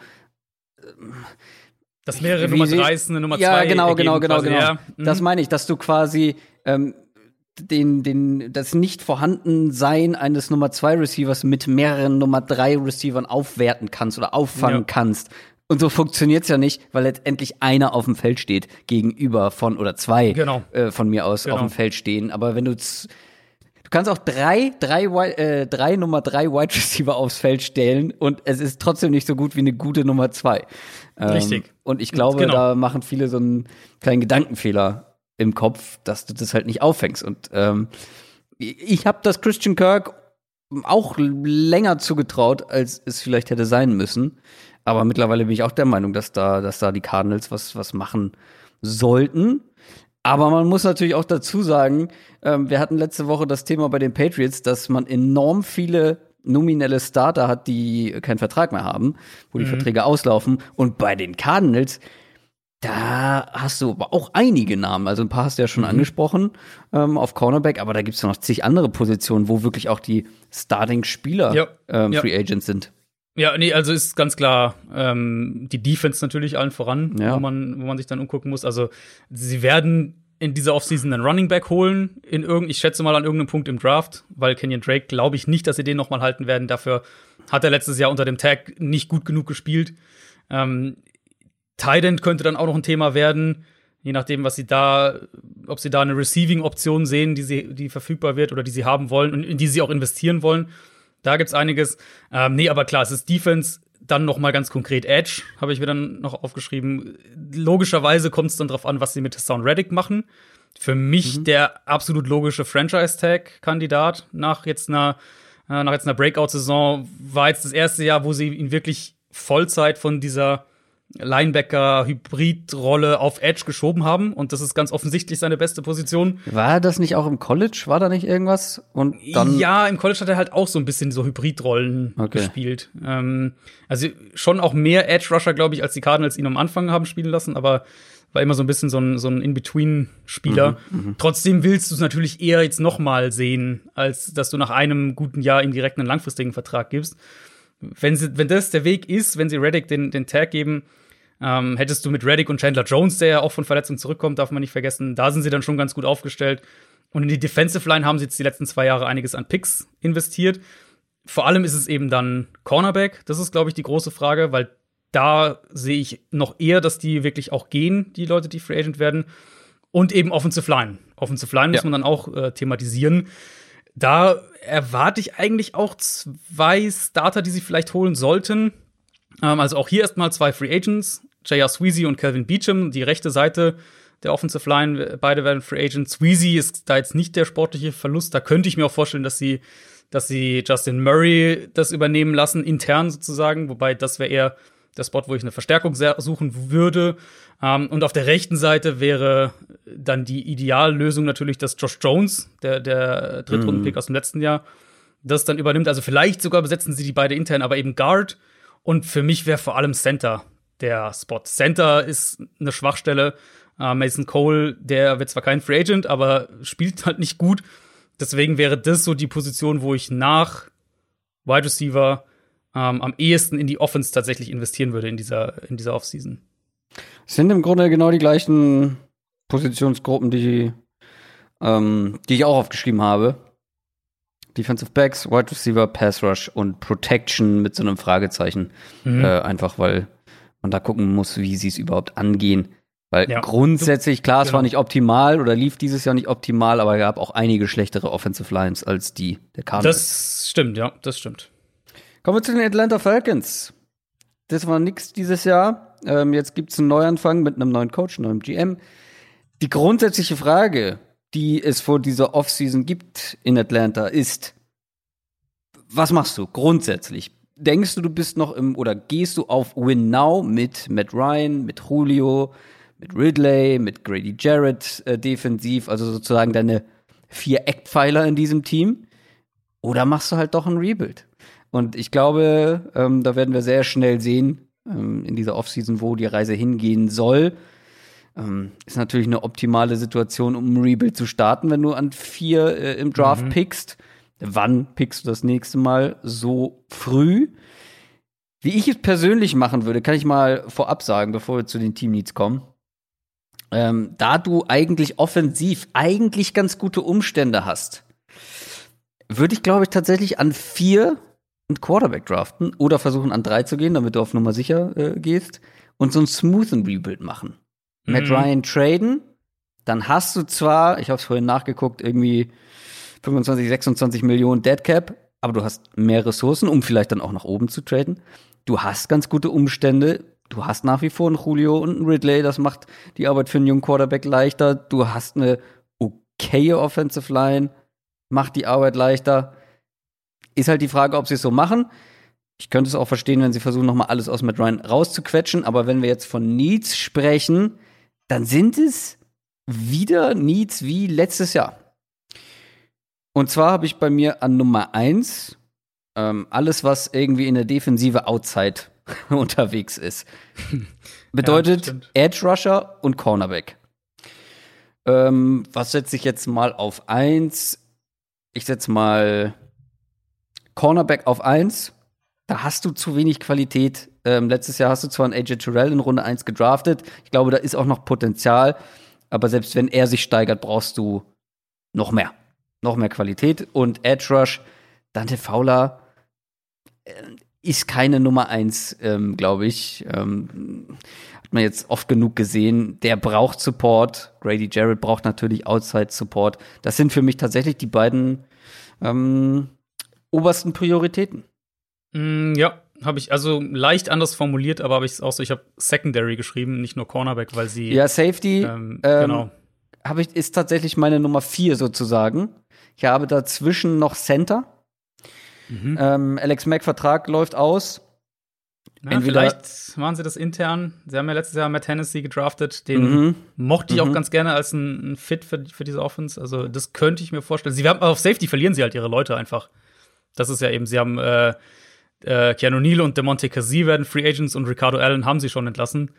ähm, dass mehrere Nummer 3 ist eine Nummer 2. Ja, genau, genau, genau, genau. Ja. Mhm. Das meine ich, dass du quasi ähm, den, den, das Nicht-Vorhandensein eines Nummer 2 Receivers mit mehreren Nummer 3 Receivern aufwerten kannst oder auffangen ja. kannst. Und so funktioniert's ja nicht, weil letztendlich einer auf dem Feld steht gegenüber von oder zwei genau. äh, von mir aus genau. auf dem Feld stehen. Aber wenn du Du kannst auch drei, drei, äh, drei Nummer drei Wide Receiver aufs Feld stellen und es ist trotzdem nicht so gut wie eine gute Nummer zwei. Ähm, Richtig. Und ich glaube, genau. da machen viele so einen kleinen Gedankenfehler im Kopf, dass du das halt nicht auffängst. Und ähm, ich habe das Christian Kirk auch länger zugetraut, als es vielleicht hätte sein müssen. Aber mittlerweile bin ich auch der Meinung, dass da, dass da die Cardinals was, was machen sollten. Aber man muss natürlich auch dazu sagen, ähm, wir hatten letzte Woche das Thema bei den Patriots, dass man enorm viele nominelle Starter hat, die keinen Vertrag mehr haben, wo die mhm. Verträge auslaufen. Und bei den Cardinals, da hast du aber auch einige Namen. Also ein paar hast du ja schon mhm. angesprochen ähm, auf Cornerback, aber da gibt es noch zig andere Positionen, wo wirklich auch die Starting-Spieler ja. ähm, ja. Free Agents sind. Ja, nee, also ist ganz klar ähm, die Defense natürlich allen voran, ja. wo, man, wo man sich dann umgucken muss. Also sie werden in dieser Offseason einen Running Back holen, in irgend, ich schätze mal an irgendeinem Punkt im Draft, weil Kenyon Drake glaube ich nicht, dass sie den noch mal halten werden. Dafür hat er letztes Jahr unter dem Tag nicht gut genug gespielt. Ähm, Tident könnte dann auch noch ein Thema werden, je nachdem, was sie da, ob sie da eine Receiving-Option sehen, die sie, die verfügbar wird oder die sie haben wollen und in die sie auch investieren wollen. Da gibt's einiges. Ähm, nee, aber klar, es ist Defense, dann noch mal ganz konkret Edge, habe ich mir dann noch aufgeschrieben. Logischerweise kommt es dann drauf an, was sie mit Sound Reddick machen. Für mich mhm. der absolut logische Franchise-Tag-Kandidat nach jetzt einer, äh, nach jetzt einer Breakout-Saison war jetzt das erste Jahr, wo sie ihn wirklich Vollzeit von dieser Linebacker-Hybrid-Rolle auf Edge geschoben haben und das ist ganz offensichtlich seine beste Position. War das nicht auch im College? War da nicht irgendwas? Und dann ja, im College hat er halt auch so ein bisschen so Hybrid-Rollen okay. gespielt. Ähm, also schon auch mehr Edge-Rusher, glaube ich, als die Cardinals ihn am Anfang haben spielen lassen, aber war immer so ein bisschen so ein, so ein In-Between-Spieler. Mhm, mh. Trotzdem willst du es natürlich eher jetzt noch mal sehen, als dass du nach einem guten Jahr ihm direkt einen langfristigen Vertrag gibst. Wenn, sie, wenn das der Weg ist, wenn sie Reddick den, den Tag geben, ähm, hättest du mit Reddick und Chandler Jones, der ja auch von Verletzung zurückkommt, darf man nicht vergessen, da sind sie dann schon ganz gut aufgestellt. Und in die Defensive Line haben sie jetzt die letzten zwei Jahre einiges an Picks investiert. Vor allem ist es eben dann Cornerback. Das ist, glaube ich, die große Frage, weil da sehe ich noch eher, dass die wirklich auch gehen, die Leute, die Free Agent werden. Und eben Offensive Line. Offensive Line muss man dann auch äh, thematisieren. Da erwarte ich eigentlich auch zwei Starter, die sie vielleicht holen sollten. Ähm, also auch hier erstmal zwei Free Agents. J.R. Sweezy und Calvin Beecham. Die rechte Seite der Offensive Line. Beide werden Free Agents. Sweezy ist da jetzt nicht der sportliche Verlust. Da könnte ich mir auch vorstellen, dass sie, dass sie Justin Murray das übernehmen lassen, intern sozusagen. Wobei das wäre eher der Spot, wo ich eine Verstärkung suchen würde. Um, und auf der rechten Seite wäre dann die Ideallösung natürlich, dass Josh Jones, der, der Drittrundenpick mm. aus dem letzten Jahr, das dann übernimmt. Also vielleicht sogar besetzen sie die beide intern, aber eben Guard. Und für mich wäre vor allem Center der Spot. Center ist eine Schwachstelle. Uh, Mason Cole, der wird zwar kein Free Agent, aber spielt halt nicht gut. Deswegen wäre das so die Position, wo ich nach Wide Receiver ähm, am ehesten in die Offense tatsächlich investieren würde in dieser, in dieser Offseason. Es sind im Grunde genau die gleichen Positionsgruppen, die, ähm, die ich auch aufgeschrieben habe. Defensive Backs, Wide Receiver, Pass Rush und Protection mit so einem Fragezeichen. Mhm. Äh, einfach weil man da gucken muss, wie sie es überhaupt angehen. Weil ja. grundsätzlich, klar, es genau. war nicht optimal oder lief dieses Jahr nicht optimal, aber es gab auch einige schlechtere Offensive Lines als die der Cardinals. Das stimmt, ja, das stimmt. Kommen wir zu den Atlanta Falcons. Das war nix dieses Jahr. Ähm, jetzt gibt es einen Neuanfang mit einem neuen Coach, einem neuen GM. Die grundsätzliche Frage, die es vor dieser Offseason gibt in Atlanta, ist, was machst du grundsätzlich? Denkst du, du bist noch im oder gehst du auf Win Now mit Matt Ryan, mit Julio, mit Ridley, mit Grady Jarrett äh, defensiv, also sozusagen deine vier Eckpfeiler in diesem Team? Oder machst du halt doch ein Rebuild? Und ich glaube, ähm, da werden wir sehr schnell sehen, ähm, in dieser Offseason, wo die Reise hingehen soll. Ähm, ist natürlich eine optimale Situation, um ein Rebuild zu starten, wenn du an vier äh, im Draft mhm. pickst. Wann pickst du das nächste Mal so früh? Wie ich es persönlich machen würde, kann ich mal vorab sagen, bevor wir zu den Team Needs kommen. Ähm, da du eigentlich offensiv eigentlich ganz gute Umstände hast, würde ich, glaube ich, tatsächlich an vier einen Quarterback draften oder versuchen an drei zu gehen, damit du auf Nummer sicher äh, gehst und so ein smoothen Rebuild machen. Mhm. Matt Ryan traden, dann hast du zwar, ich habe es vorhin nachgeguckt, irgendwie 25, 26 Millionen Dead Cap, aber du hast mehr Ressourcen, um vielleicht dann auch nach oben zu traden. Du hast ganz gute Umstände. Du hast nach wie vor einen Julio und einen Ridley, das macht die Arbeit für einen jungen Quarterback leichter. Du hast eine okaye Offensive Line, macht die Arbeit leichter. Ist halt die Frage, ob sie es so machen. Ich könnte es auch verstehen, wenn sie versuchen, nochmal alles aus Matt Ryan rauszuquetschen. Aber wenn wir jetzt von Needs sprechen, dann sind es wieder Needs wie letztes Jahr. Und zwar habe ich bei mir an Nummer 1 ähm, alles, was irgendwie in der Defensive Outside unterwegs ist. Bedeutet ja, Edge Rusher und Cornerback. Ähm, was setze ich jetzt mal auf 1? Ich setze mal Cornerback auf 1, da hast du zu wenig Qualität. Ähm, letztes Jahr hast du zwar einen AJ Terrell in Runde 1 gedraftet. Ich glaube, da ist auch noch Potenzial. Aber selbst wenn er sich steigert, brauchst du noch mehr. Noch mehr Qualität. Und Edge Rush, Dante Fowler äh, ist keine Nummer 1, ähm, glaube ich. Ähm, hat man jetzt oft genug gesehen. Der braucht Support. Grady Jarrett braucht natürlich Outside Support. Das sind für mich tatsächlich die beiden ähm, obersten Prioritäten? Mm, ja, habe ich also leicht anders formuliert, aber habe ich es auch so, ich habe Secondary geschrieben, nicht nur Cornerback, weil sie. Ja, Safety. Ähm, ähm, genau. Habe ich, ist tatsächlich meine Nummer vier sozusagen. Ich habe dazwischen noch Center. Mhm. Ähm, Alex Mack Vertrag läuft aus. Ja, vielleicht machen sie das intern. Sie haben ja letztes Jahr Matt Hennessy gedraftet. Den mhm. mochte ich mhm. auch ganz gerne als ein, ein Fit für, für, diese Offense. Also, das könnte ich mir vorstellen. Sie haben auf Safety verlieren sie halt ihre Leute einfach. Das ist ja eben, sie haben äh, äh, Keanu Neal und DeMonte Cassie werden Free Agents und Ricardo Allen haben sie schon entlassen.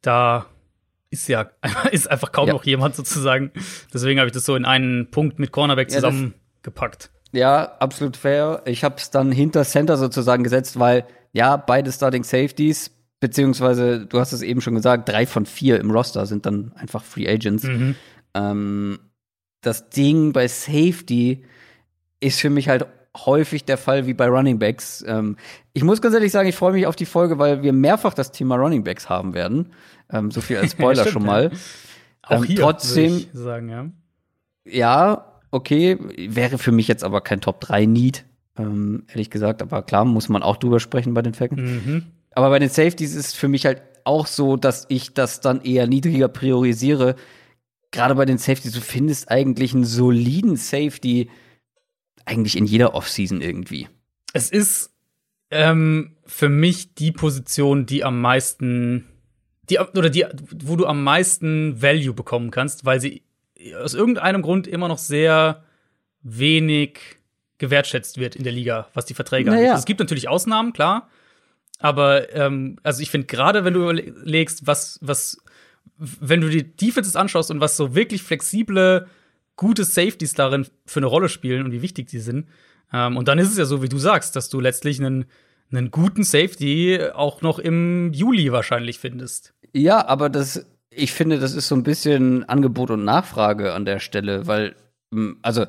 Da ist ja ist einfach kaum ja. noch jemand sozusagen. Deswegen habe ich das so in einen Punkt mit Cornerback zusammengepackt. Ja, absolut fair. Ich habe es dann hinter Center sozusagen gesetzt, weil ja, beide Starting Safeties, beziehungsweise, du hast es eben schon gesagt, drei von vier im Roster sind dann einfach Free Agents. Mhm. Ähm, das Ding bei Safety ist für mich halt häufig der Fall wie bei Running Backs. Ähm, ich muss ganz ehrlich sagen, ich freue mich auf die Folge, weil wir mehrfach das Thema Running Backs haben werden. Ähm, so viel als Spoiler schon mal. Auch ähm, hier, trotzdem sagen, ja. Ja, okay, wäre für mich jetzt aber kein Top 3 Need ähm, ehrlich gesagt. Aber klar, muss man auch drüber sprechen bei den Falcons. Mhm. Aber bei den Safeties ist es für mich halt auch so, dass ich das dann eher niedriger priorisiere. gerade bei den Safeties, du findest eigentlich einen soliden Safety eigentlich in jeder Offseason irgendwie. Es ist ähm, für mich die Position, die am meisten, die, oder die, wo du am meisten Value bekommen kannst, weil sie aus irgendeinem Grund immer noch sehr wenig gewertschätzt wird in der Liga, was die Verträge naja. angeht. Es gibt natürlich Ausnahmen, klar. Aber ähm, also ich finde gerade, wenn du überlegst, was, was, wenn du die Defenses anschaust und was so wirklich flexible, gute Safeties darin für eine Rolle spielen und wie wichtig die sind, ähm, und dann ist es ja so, wie du sagst, dass du letztlich einen, einen guten Safety auch noch im Juli wahrscheinlich findest. Ja, aber das, ich finde, das ist so ein bisschen Angebot und Nachfrage an der Stelle, weil, also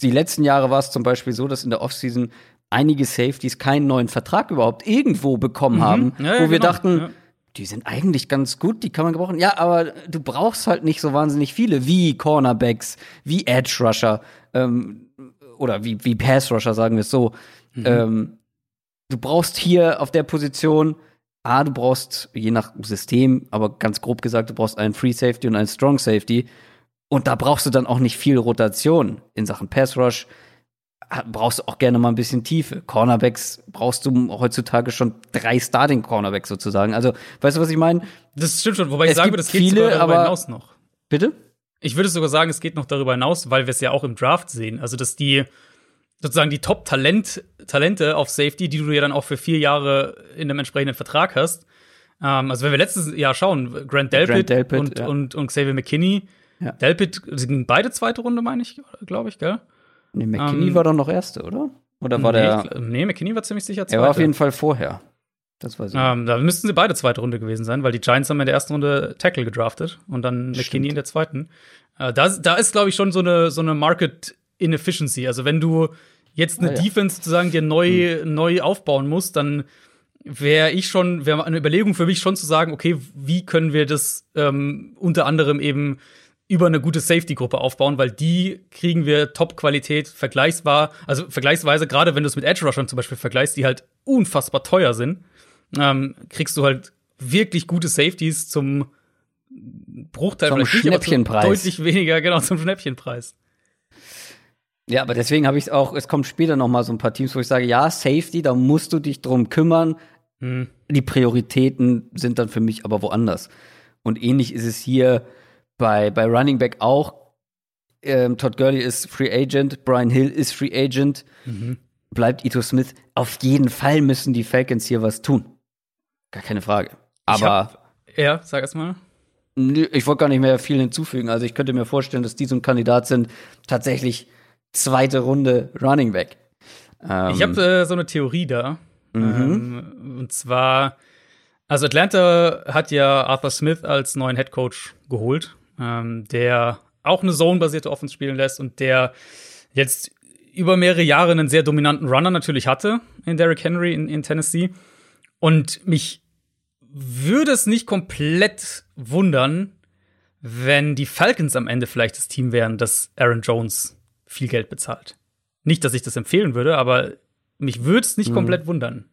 die letzten Jahre war es zum Beispiel so, dass in der Offseason einige Safeties keinen neuen Vertrag überhaupt irgendwo bekommen mhm. haben, ja, ja, wo wir genau. dachten, ja. die sind eigentlich ganz gut, die kann man gebrauchen. Ja, aber du brauchst halt nicht so wahnsinnig viele, wie Cornerbacks, wie Edge Rusher ähm, oder wie, wie Pass Rusher, sagen wir es so. Mhm. Ähm, du brauchst hier auf der Position A, du brauchst, je nach System, aber ganz grob gesagt, du brauchst einen Free Safety und einen Strong Safety. Und da brauchst du dann auch nicht viel Rotation in Sachen Pass Rush. Brauchst du auch gerne mal ein bisschen Tiefe. Cornerbacks brauchst du heutzutage schon drei Starting Cornerbacks sozusagen. Also, weißt du, was ich meine? Das stimmt schon, wobei ich sage, das geht viele, sogar darüber hinaus noch. Bitte? Ich würde sogar sagen, es geht noch darüber hinaus, weil wir es ja auch im Draft sehen. Also, dass die sozusagen die Top-Talent, Talente auf Safety, die du ja dann auch für vier Jahre in einem entsprechenden Vertrag hast. Ähm, also, wenn wir letztes Jahr schauen, Grant Delpit, Grant Delpit und, ja. und, und Xavier McKinney, ja. Delpit sind beide zweite Runde, meine ich, glaube ich, gell? Nee, McKinney ähm, war doch noch erste, oder? Oder war nee, der. nee, McKinney war ziemlich sicher zweite. Er war auf jeden Fall vorher. Das weiß ich. Ähm, da müssten sie beide zweite Runde gewesen sein, weil die Giants haben in der ersten Runde Tackle gedraftet und dann McKinney in der zweiten. Äh, da, da ist, glaube ich, schon so eine, so eine Market Inefficiency. Also, wenn du jetzt eine ah, ja. Defense sozusagen dir neu, hm. neu aufbauen musst, dann wäre ich schon, wäre eine Überlegung für mich schon zu sagen, okay, wie können wir das ähm, unter anderem eben über eine gute Safety-Gruppe aufbauen, weil die kriegen wir Top-Qualität vergleichsbar, also vergleichsweise, gerade wenn du es mit Edge-Rushern zum Beispiel vergleichst, die halt unfassbar teuer sind, ähm, kriegst du halt wirklich gute Safeties zum Bruchteil zum Schnäppchenpreis. deutlich weniger, genau, zum Schnäppchenpreis. Ja, aber deswegen habe ich auch, es kommt später noch mal so ein paar Teams, wo ich sage, ja, Safety, da musst du dich drum kümmern. Hm. Die Prioritäten sind dann für mich aber woanders. Und ähnlich ist es hier bei, bei Running Back auch. Ähm, Todd Gurley ist Free Agent, Brian Hill ist Free Agent. Mhm. Bleibt Ito Smith. Auf jeden Fall müssen die Falcons hier was tun. Gar keine Frage. Aber. Hab, ja, sag erst mal. Ich wollte gar nicht mehr viel hinzufügen. Also ich könnte mir vorstellen, dass die so ein Kandidat sind, tatsächlich zweite Runde Running Back. Ähm, ich habe äh, so eine Theorie da. Mhm. Ähm, und zwar, also Atlanta hat ja Arthur Smith als neuen Head Coach geholt ähm, der auch eine Zone-basierte Offense spielen lässt und der jetzt über mehrere Jahre einen sehr dominanten Runner natürlich hatte in Derrick Henry in, in Tennessee. Und mich würde es nicht komplett wundern, wenn die Falcons am Ende vielleicht das Team wären, das Aaron Jones viel Geld bezahlt. Nicht, dass ich das empfehlen würde, aber mich würde es nicht mhm. komplett wundern.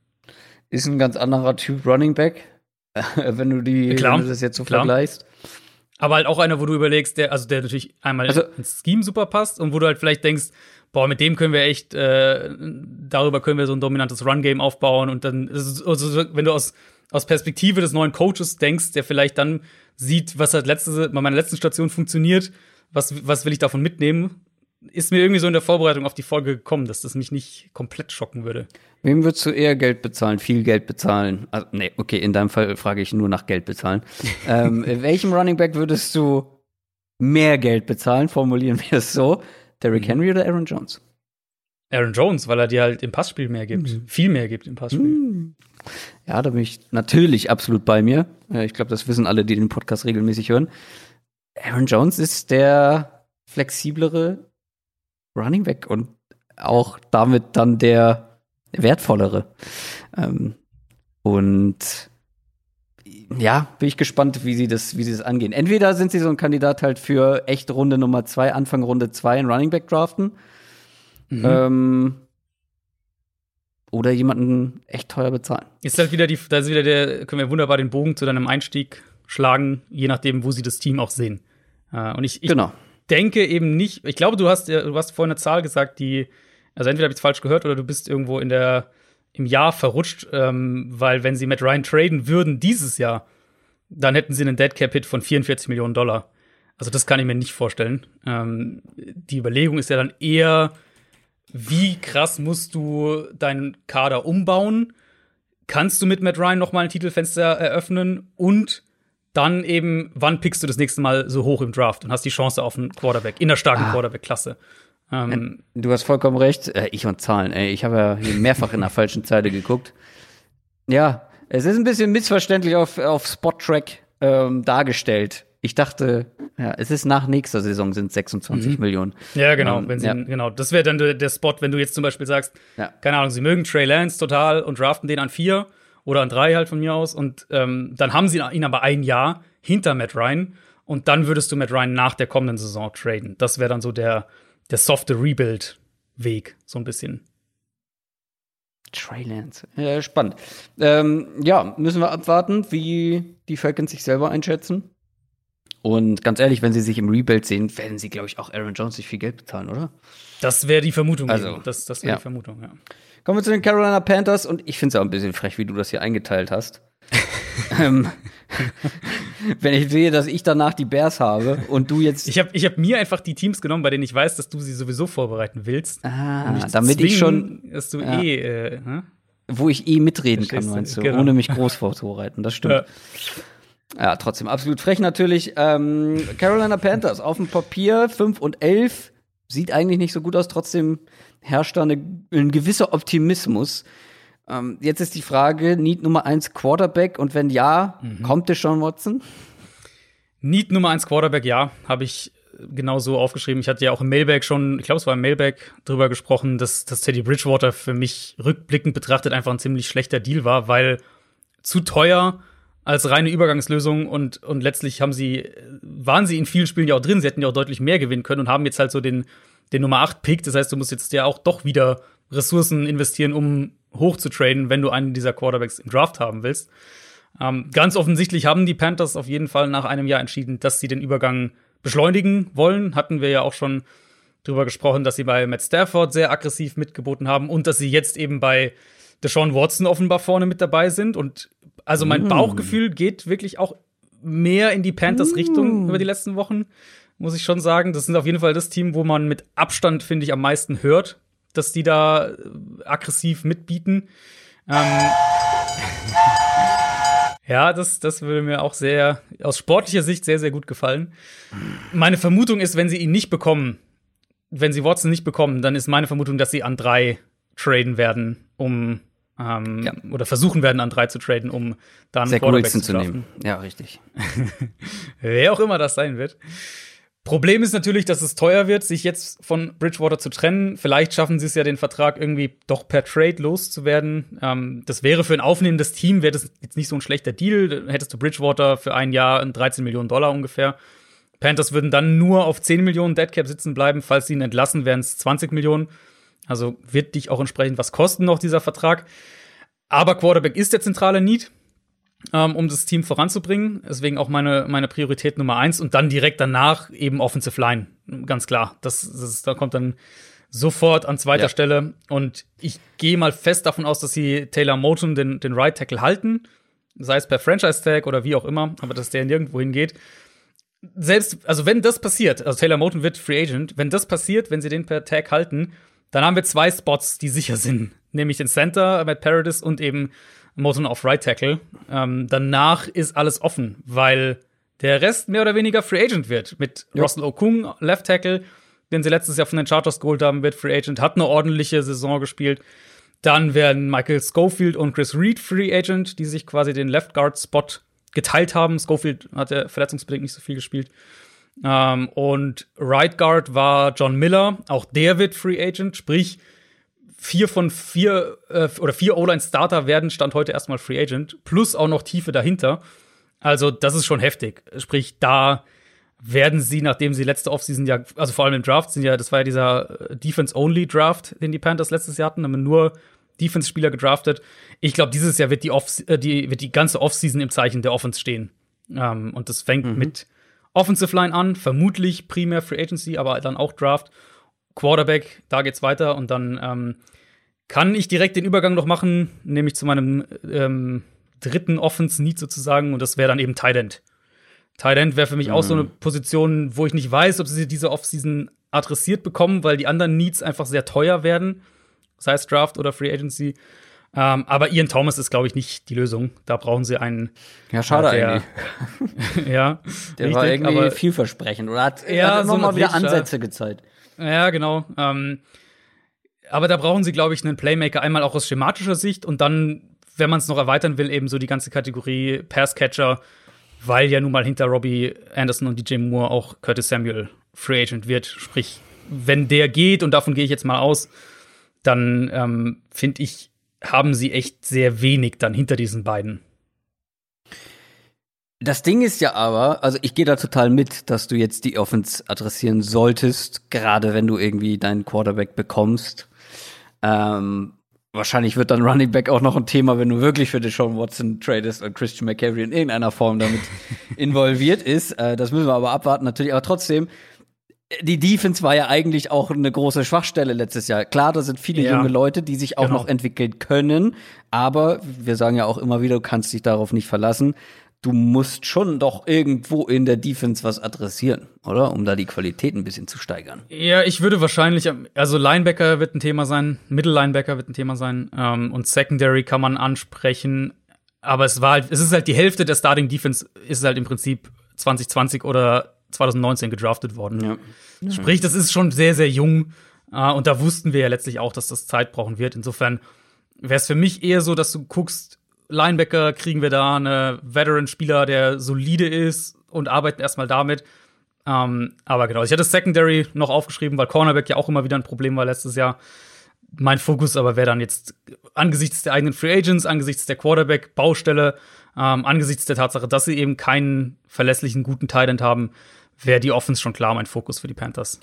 Ist ein ganz anderer Typ Running Back, wenn du die Klar. wenn du das jetzt so Klar. vergleichst. Aber halt auch einer, wo du überlegst, der, also der natürlich einmal also, ins Scheme super passt und wo du halt vielleicht denkst, boah, mit dem können wir echt, äh, darüber können wir so ein dominantes Run-Game aufbauen und dann, also, wenn du aus, aus Perspektive des neuen Coaches denkst, der vielleicht dann sieht, was halt letzte, bei meiner letzten Station funktioniert, was, was will ich davon mitnehmen, ist mir irgendwie so in der Vorbereitung auf die Folge gekommen, dass das mich nicht komplett schocken würde. Wem würdest du eher Geld bezahlen, viel Geld bezahlen? Also, nee, okay, in deinem Fall frage ich nur nach Geld bezahlen. ähm, welchem Running Back würdest du mehr Geld bezahlen? Formulieren wir es so. Derrick mhm. Henry oder Aaron Jones? Aaron Jones, weil er dir halt im Passspiel mehr gibt. Mhm. Viel mehr gibt im Passspiel. Mhm. Ja, da bin ich natürlich absolut bei mir. Ich glaube, das wissen alle, die den Podcast regelmäßig hören. Aaron Jones ist der flexiblere Running Back und auch damit dann der wertvollere. Ähm, und ja, bin ich gespannt, wie sie das, wie sie das angehen. Entweder sind sie so ein Kandidat halt für echt Runde Nummer zwei, Anfang Runde zwei in Running Back draften. Mhm. Ähm, oder jemanden echt teuer bezahlen. Ist halt wieder die, da ist wieder der, können wir wunderbar den Bogen zu deinem Einstieg schlagen, je nachdem, wo sie das Team auch sehen. Äh, und ich, ich Genau. Denke eben nicht, ich glaube, du hast, ja- du hast vorhin eine Zahl gesagt, die, also entweder habe ich es falsch gehört oder du bist irgendwo in der, im Jahr verrutscht, ähm, weil wenn sie Matt Ryan traden würden dieses Jahr, dann hätten sie einen Dead Cap Hit von 44 Millionen Dollar. Also das kann ich mir nicht vorstellen. Ähm, die Überlegung ist ja dann eher, wie krass musst du deinen Kader umbauen? Kannst du mit Matt Ryan noch mal ein Titelfenster eröffnen? Und dann eben, wann pickst du das nächste Mal so hoch im Draft und hast die Chance auf einen Quarterback in der starken Ah. Quarterback-Klasse? Ähm, Du hast vollkommen recht. Äh, ich und Zahlen, ey. Ich habe ja hier mehrfach in der falschen Zeile geguckt. Ja, es ist ein bisschen missverständlich auf, auf Spot-Track ähm, dargestellt. Ich dachte, ja, es ist nach nächster Saison sind 26 Millionen. Ja, genau. Ähm, wenn sie, ja. genau. Das wäre dann der, der Spot, wenn du jetzt zum Beispiel sagst, Ja. keine Ahnung, sie mögen Trey Lance total und draften den an vier oder an drei halt von mir aus und ähm, dann haben sie ihn aber ein Jahr hinter Matt Ryan und dann würdest du Matt Ryan nach der kommenden Saison traden. Das wäre dann so der, der softe Rebuild-Weg, so ein bisschen. Trey Lance. Ja, spannend. Ähm, ja, müssen wir abwarten, wie die Falcons sich selber einschätzen. Und ganz ehrlich, wenn sie sich im Rebuild sehen, werden sie, glaube ich, auch Aaron Jones nicht viel Geld bezahlen, oder? Das wäre die Vermutung. Also, eben. das, das wäre ja. die Vermutung, ja. Kommen wir zu den Carolina Panthers und ich finde es auch ein bisschen frech, wie du das hier eingeteilt hast. ähm, wenn ich sehe, dass ich danach die Bears habe und du jetzt. Ich habe ich hab mir einfach die Teams genommen, bei denen ich weiß, dass du sie sowieso vorbereiten willst. ah, Um damit ich schon, zwingen, Dass du Ja. eh. Äh, hm? wo ich eh mitreden Verstehst kann, meinst du, genau. ohne mich groß vorzureiten. Das stimmt. Ja. Ja, trotzdem absolut frech natürlich. Ähm, Carolina Panthers auf dem Papier 5 und 11 sieht eigentlich nicht so gut aus. Trotzdem herrscht da eine, ein gewisser Optimismus. Ähm, jetzt ist die Frage: Need Nummer 1 Quarterback und wenn ja, Mhm. kommt Deshaun Watson? Need Nummer 1 Quarterback, ja, habe ich genau so aufgeschrieben. Ich hatte ja auch im Mailbag schon, ich glaube, es war im Mailbag drüber gesprochen, dass, dass Teddy Bridgewater für mich rückblickend betrachtet einfach ein ziemlich schlechter Deal war, weil zu teuer als reine Übergangslösung und, und letztlich haben sie, waren sie in vielen Spielen ja auch drin. Sie hätten ja auch deutlich mehr gewinnen können und haben jetzt halt so den, den Nummer 8 Pick. Das heißt, du musst jetzt ja auch doch wieder Ressourcen investieren, um hoch zu traden, wenn du einen dieser Quarterbacks im Draft haben willst. Ähm, ganz offensichtlich haben die Panthers auf jeden Fall nach einem Jahr entschieden, dass sie den Übergang beschleunigen wollen. Hatten wir ja auch schon drüber gesprochen, dass sie bei Matt Stafford sehr aggressiv mitgeboten haben und dass sie jetzt eben bei Deshaun Watson offenbar vorne mit dabei sind. Und also mein Bauchgefühl geht wirklich auch mehr in die Panthers Richtung über die letzten Wochen, muss ich schon sagen. Das sind auf jeden Fall das Team, wo man mit Abstand, finde ich, am meisten hört, dass die da äh, aggressiv mitbieten. Ähm, ja, das, das würde mir auch sehr, aus sportlicher Sicht sehr, sehr gut gefallen. Meine Vermutung ist, wenn sie ihn nicht bekommen, wenn sie Watson nicht bekommen, dann ist meine Vermutung, dass sie an drei traden werden, um ähm, Ja. oder versuchen werden, an drei zu traden, um dann Zach Wilson zu draften. nehmen. Ja, richtig. Wer auch immer das sein wird. Problem ist natürlich, dass es teuer wird, sich jetzt von Bridgewater zu trennen. Vielleicht schaffen sie es ja, den Vertrag irgendwie doch per Trade loszuwerden. Ähm, das wäre für ein aufnehmendes Team, wäre das jetzt nicht so ein schlechter Deal. Dann Hättest du Bridgewater für ein Jahr in 13 Millionen Dollar ungefähr. Panthers würden dann nur auf 10 Millionen Deadcap sitzen bleiben. Falls sie ihn entlassen, wären es 20 Millionen. Also wird dich auch entsprechend was kosten noch dieser Vertrag. Aber Quarterback ist der zentrale Need ähm, um das Team voranzubringen. Deswegen auch meine, meine Priorität Nummer eins und dann direkt danach eben Offensive Line. Ganz klar. Das, das da kommt dann sofort an zweiter Ja. Stelle. Und ich gehe mal fest davon aus, dass sie Taylor Moton, den, den Right Tackle, halten. Sei es per Franchise-Tag oder wie auch immer, aber dass der nirgendwo hingeht. Selbst, also wenn das passiert, also Taylor Moton wird Free Agent, wenn das passiert, wenn sie den per Tag halten, dann haben wir zwei Spots, die sicher sind. Nämlich den Center, Matt Paradis und eben Moton auf Right Tackle. Ähm, danach ist alles offen, weil der Rest mehr oder weniger Free Agent wird. Mit Russell Okung, Left Tackle, den sie letztes Jahr von den Chargers geholt haben, wird Free Agent, hat eine ordentliche Saison gespielt. Dann werden Michael Schofield und Chris Reed Free Agent, die sich quasi den Left Guard Spot geteilt haben. Schofield hat ja verletzungsbedingt nicht so viel gespielt. Ähm, und Right Guard war John Miller, auch der wird Free Agent, sprich vier von vier äh, oder vier O-Line-Starter werden Stand heute erstmal Free Agent, plus auch noch Tiefe dahinter. Also, das ist schon heftig. Sprich, da werden sie, nachdem sie letzte Offseason ja, also vor allem im Draft, sind ja, das war ja dieser äh, Defense-Only-Draft, den die Panthers letztes Jahr hatten, haben nur Defense-Spieler gedraftet. Ich glaube, dieses Jahr wird die, Off äh, die, wird die ganze Offseason im Zeichen der Offense stehen. Ähm, und das fängt mit Offensive Line an, vermutlich primär Free Agency, aber dann auch Draft. Quarterback, da geht's weiter und dann ähm, kann ich direkt den Übergang noch machen, nämlich zu meinem ähm, dritten Offense-Need sozusagen und das wäre dann eben Tight End. Tight End wäre für mich mhm. auch so eine Position, wo ich nicht weiß, ob sie diese Offseason adressiert bekommen, weil die anderen Needs einfach sehr teuer werden, sei es Draft oder Free Agency. Ähm, aber Ian Thomas ist, glaube ich, nicht die Lösung. Da brauchen sie einen. Ja, schade der, eigentlich. ja. Der richtig, war irgendwie aber, vielversprechend oder hat, ja, hat so mal wieder Ansätze gezeigt. Ja, genau. Ähm, aber da brauchen sie, glaube ich, einen Playmaker einmal auch aus schematischer Sicht und dann, wenn man es noch erweitern will, eben so die ganze Kategorie Passcatcher, weil ja nun mal hinter Robbie Anderson und DJ Moore auch Curtis Samuel Free Agent wird. Sprich, wenn der geht, und davon gehe ich jetzt mal aus, dann ähm, finde ich, haben sie echt sehr wenig dann hinter diesen beiden. Das Ding ist ja aber, also ich gehe da total mit, dass du jetzt die Offense adressieren solltest, gerade wenn du irgendwie deinen Quarterback bekommst. Ähm, wahrscheinlich wird dann Running Back auch noch ein Thema, wenn du wirklich für Deshaun Watson tradest und Christian McCaffrey in irgendeiner Form damit involviert ist. Äh, das müssen wir aber abwarten natürlich. Aber trotzdem, die Defense war ja eigentlich auch eine große Schwachstelle letztes Jahr. Klar, da sind viele ja. junge Leute, die sich auch genau. noch entwickeln können, aber wir sagen ja auch immer wieder, du kannst dich darauf nicht verlassen. Du musst schon doch irgendwo in der Defense was adressieren, oder? Um da die Qualität ein bisschen zu steigern. Ja, ich würde wahrscheinlich, also Linebacker wird ein Thema sein, Middle Linebacker wird ein Thema sein ähm, und Secondary kann man ansprechen. Aber es war halt, es ist halt die Hälfte der Starting Defense ist halt im Prinzip 2020 oder 2019 gedraftet worden. Ja. Sprich, das ist schon sehr, sehr jung. Äh, und da wussten wir ja letztlich auch, dass das Zeit brauchen wird. Insofern wäre es für mich eher so, dass du guckst, Linebacker kriegen wir da eine Veteran-Spieler, der solide ist und arbeiten erstmal damit. Ähm, aber genau, ich hatte Secondary noch aufgeschrieben, weil Cornerback ja auch immer wieder ein Problem war letztes Jahr. Mein Fokus aber wäre dann jetzt angesichts der eigenen Free Agents, angesichts der Quarterback-Baustelle, ähm, angesichts der Tatsache, dass sie eben keinen verlässlichen guten Tight haben, wäre die Offense schon klar mein Fokus für die Panthers.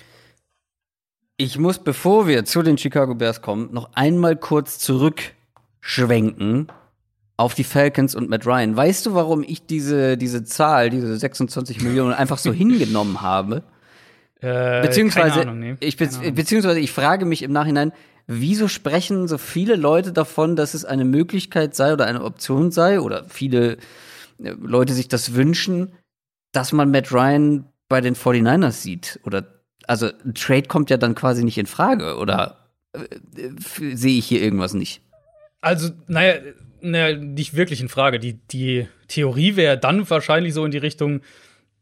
Ich muss, bevor wir zu den Chicago Bears kommen, noch einmal kurz zurückschwenken auf die Falcons und Matt Ryan. Weißt du, warum ich diese, diese Zahl, diese 26 Millionen einfach so hingenommen habe? Äh, beziehungsweise, Ahnung, nee. ich, be beziehungsweise ich frage mich im Nachhinein, wieso sprechen so viele Leute davon, dass es eine Möglichkeit sei oder eine Option sei oder viele äh, Leute sich das wünschen, dass man Matt Ryan bei den 49ers sieht. Oder also ein Trade kommt ja dann quasi nicht in Frage, oder äh, sehe ich hier irgendwas nicht? Also, naja, naja, nicht wirklich in Frage. Die, die Theorie wäre dann wahrscheinlich so in die Richtung,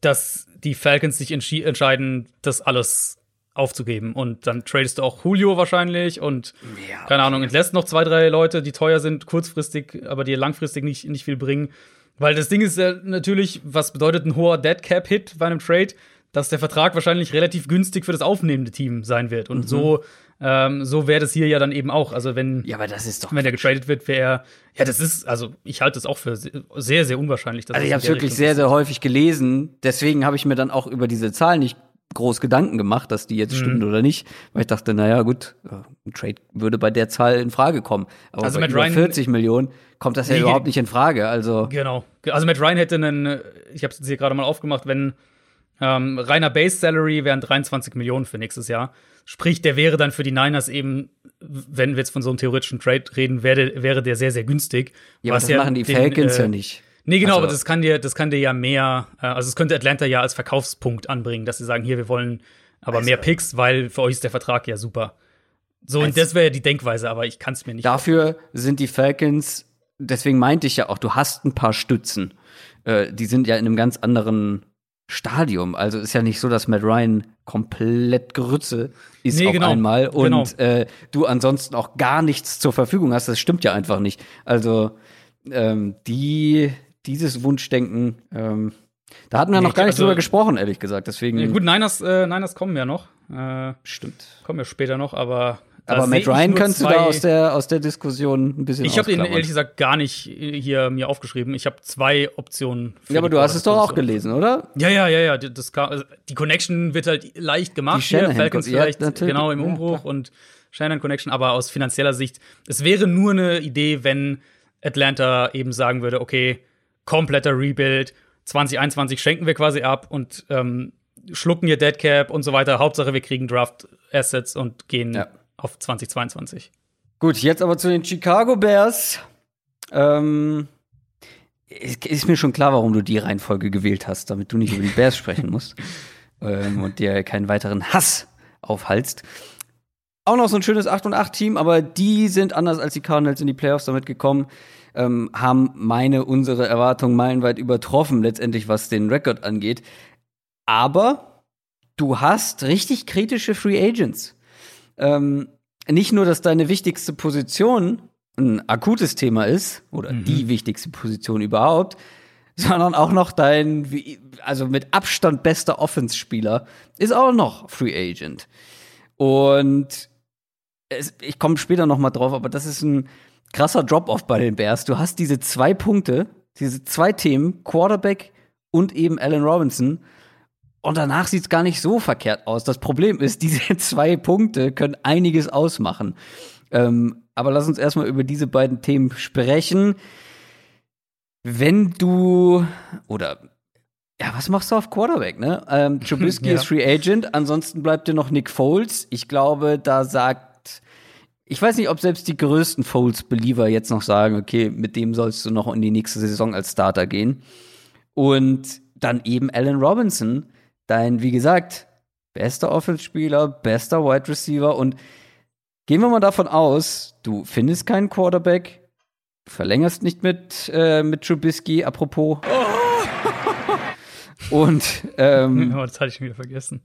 dass die Falcons sich entscheiden, das alles aufzugeben. Und dann tradest du auch Julio wahrscheinlich und ja, okay. keine Ahnung, entlässt noch zwei, drei Leute, die teuer sind, kurzfristig, aber dir langfristig nicht, nicht viel bringen. Weil das Ding ist ja natürlich, was bedeutet ein hoher Dead Cap Hit bei einem Trade? Dass der Vertrag wahrscheinlich relativ günstig für das aufnehmende Team sein wird. Und mhm. so, ähm, so wäre das hier ja dann eben auch. Also wenn, ja, aber das ist doch wenn der getradet wird, wäre er, ja, das ist, also ich halte das auch für sehr, sehr unwahrscheinlich. also ich habe es wirklich Richtung sehr, sehr häufig gelesen. Deswegen habe ich mir dann auch über diese Zahl nicht groß Gedanken gemacht, dass die jetzt mhm. stimmen oder nicht, weil ich dachte, naja, gut, ein Trade würde bei der Zahl in Frage kommen. Aber also bei über Ryan, 40 Millionen kommt das ja nee, überhaupt nicht in Frage. Also genau. Also Matt Ryan hätte einen, ich habe es hier gerade mal aufgemacht, wenn ähm, reiner Base Salary wären 23 Millionen für nächstes Jahr. Sprich, der wäre dann für die Niners eben, wenn wir jetzt von so einem theoretischen Trade reden, wäre, wäre der sehr, sehr günstig. Ja, was das ja machen die den, Falcons äh, ja nicht. Nee, genau, also, aber das kann dir, das kann dir ja mehr, äh, also es könnte Atlanta ja als Verkaufspunkt anbringen, dass sie sagen, hier, wir wollen aber also, mehr Picks, weil für euch ist der Vertrag ja super. So, also, und das wäre ja die Denkweise, aber ich kann es mir nicht. Dafür machen. sind die Falcons, deswegen meinte ich ja auch, du hast ein paar Stützen. Äh, die sind ja in einem ganz anderen Stadium. Also ist ja nicht so, dass Matt Ryan komplett Grütze ist nee, auf genau, einmal und genau. äh, du ansonsten auch gar nichts zur Verfügung hast. Das stimmt ja einfach nicht. Also ähm, die dieses Wunschdenken, ähm, da hatten wir nee, noch gar nicht also, drüber gesprochen, ehrlich gesagt. Deswegen. Ja, gut, Niners, äh, Niners kommen ja noch. Äh, Stimmt. Kommen ja später noch, aber. Aber Matt Ryan kannst du da aus der, aus der Diskussion ein bisschen Ich habe ihn ehrlich gesagt gar nicht hier mir aufgeschrieben. Ich habe zwei Optionen. ja, aber du hast es doch auch gelesen, oder? Ja, ja, ja, ja. Das kam, also die Connection wird halt leicht gemacht. Die hier, Falcons vielleicht ja, genau im Umbruch ja, und Shannon Connection, aber aus finanzieller Sicht, es wäre nur eine Idee, wenn Atlanta eben sagen würde, okay, kompletter Rebuild, 2021 schenken wir quasi ab und ähm, schlucken ihr Deadcap und so weiter. Hauptsache, wir kriegen Draft Assets und gehen ja. Auf 2022. Gut, jetzt aber zu den Chicago Bears. Ähm, ist mir schon klar, warum du die Reihenfolge gewählt hast, damit du nicht über die Bears sprechen musst ähm, und dir keinen weiteren Hass aufhalst. Auch noch so ein schönes 8 und 8 Team, aber die sind anders als die Cardinals in die Playoffs damit gekommen, ähm, haben meine, unsere Erwartungen meilenweit übertroffen, letztendlich was den Rekord angeht. Aber du hast richtig kritische Free Agents. Ähm, nicht nur, dass deine wichtigste Position ein akutes Thema ist, oder mhm. die wichtigste Position überhaupt, sondern auch noch dein, also mit Abstand bester Offense-Spieler ist auch noch Free Agent. Und es, ich komme später noch mal drauf, aber das ist ein krasser Drop-off bei den Bears. Du hast diese zwei Punkte, diese zwei Themen, Quarterback und eben Allen Robinson. Und danach sieht es gar nicht so verkehrt aus. Das Problem ist, diese zwei Punkte können einiges ausmachen. Ähm, aber lass uns erstmal über diese beiden Themen sprechen. Wenn du oder ja, was machst du auf Quarterback, ne? Ähm, Trubisky ja. ist Free Agent, ansonsten bleibt dir noch Nick Foles. Ich glaube, da sagt ich weiß nicht, ob selbst die größten Foles-Believer jetzt noch sagen, okay, mit dem sollst du noch in die nächste Saison als Starter gehen. Und dann eben Allen Robinson, dein, wie gesagt, bester Offenspieler, bester Wide Receiver und Gehen wir mal davon aus, du findest keinen Quarterback, verlängerst nicht mit, äh, mit Trubisky, apropos. Oh. Und ähm, oh, das hatte ich schon wieder vergessen.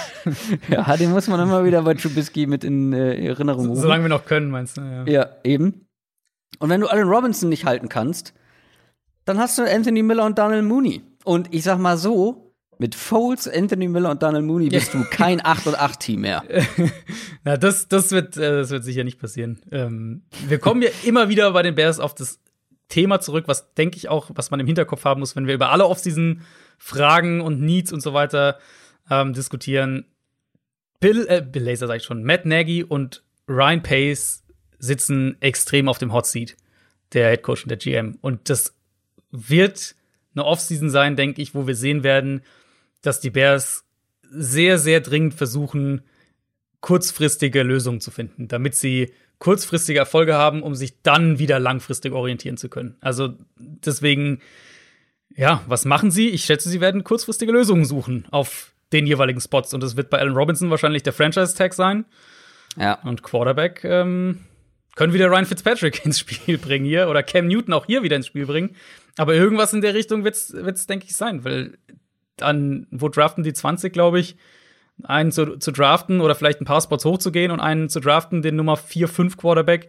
ja, den muss man immer wieder bei Trubisky mit in äh, Erinnerung rufen. Solange wir noch können, meinst du? Ja. ja, eben. Und wenn du Allen Robinson nicht halten kannst, dann hast du Anthony Miller und Daniel Mooney. Und ich sag mal so, mit Foles, Anthony Miller und Daniel Mooney bist du kein 8 und 8 Team mehr. Na, das, das, wird, äh, das wird sicher nicht passieren. Ähm, wir kommen ja immer wieder bei den Bears auf das Thema zurück, was denke ich auch, was man im Hinterkopf haben muss, wenn wir über alle Offseason Fragen und Needs und so weiter ähm, diskutieren. Bill, äh, Bill Laser sag ich schon, Matt Nagy und Ryan Pace sitzen extrem auf dem Hot Seat, der Head Coach und der GM. Und das wird eine Offseason sein, denke ich, wo wir sehen werden, dass die Bears sehr, sehr dringend versuchen, kurzfristige Lösungen zu finden, damit sie kurzfristige Erfolge haben, um sich dann wieder langfristig orientieren zu können. Also deswegen, ja, was machen sie? Ich schätze, sie werden kurzfristige Lösungen suchen auf den jeweiligen Spots. Und das wird bei Allen Robinson wahrscheinlich der Franchise-Tag sein. Ja. Und Quarterback ähm, können wieder Ryan Fitzpatrick ins Spiel bringen hier oder Cam Newton auch hier wieder ins Spiel bringen. Aber irgendwas in der Richtung wird's, wird's denke ich, sein, weil dann, wo draften die 20, glaube ich, einen zu, zu draften oder vielleicht ein paar Spots hochzugehen und einen zu draften, den Nummer 4, 5 Quarterback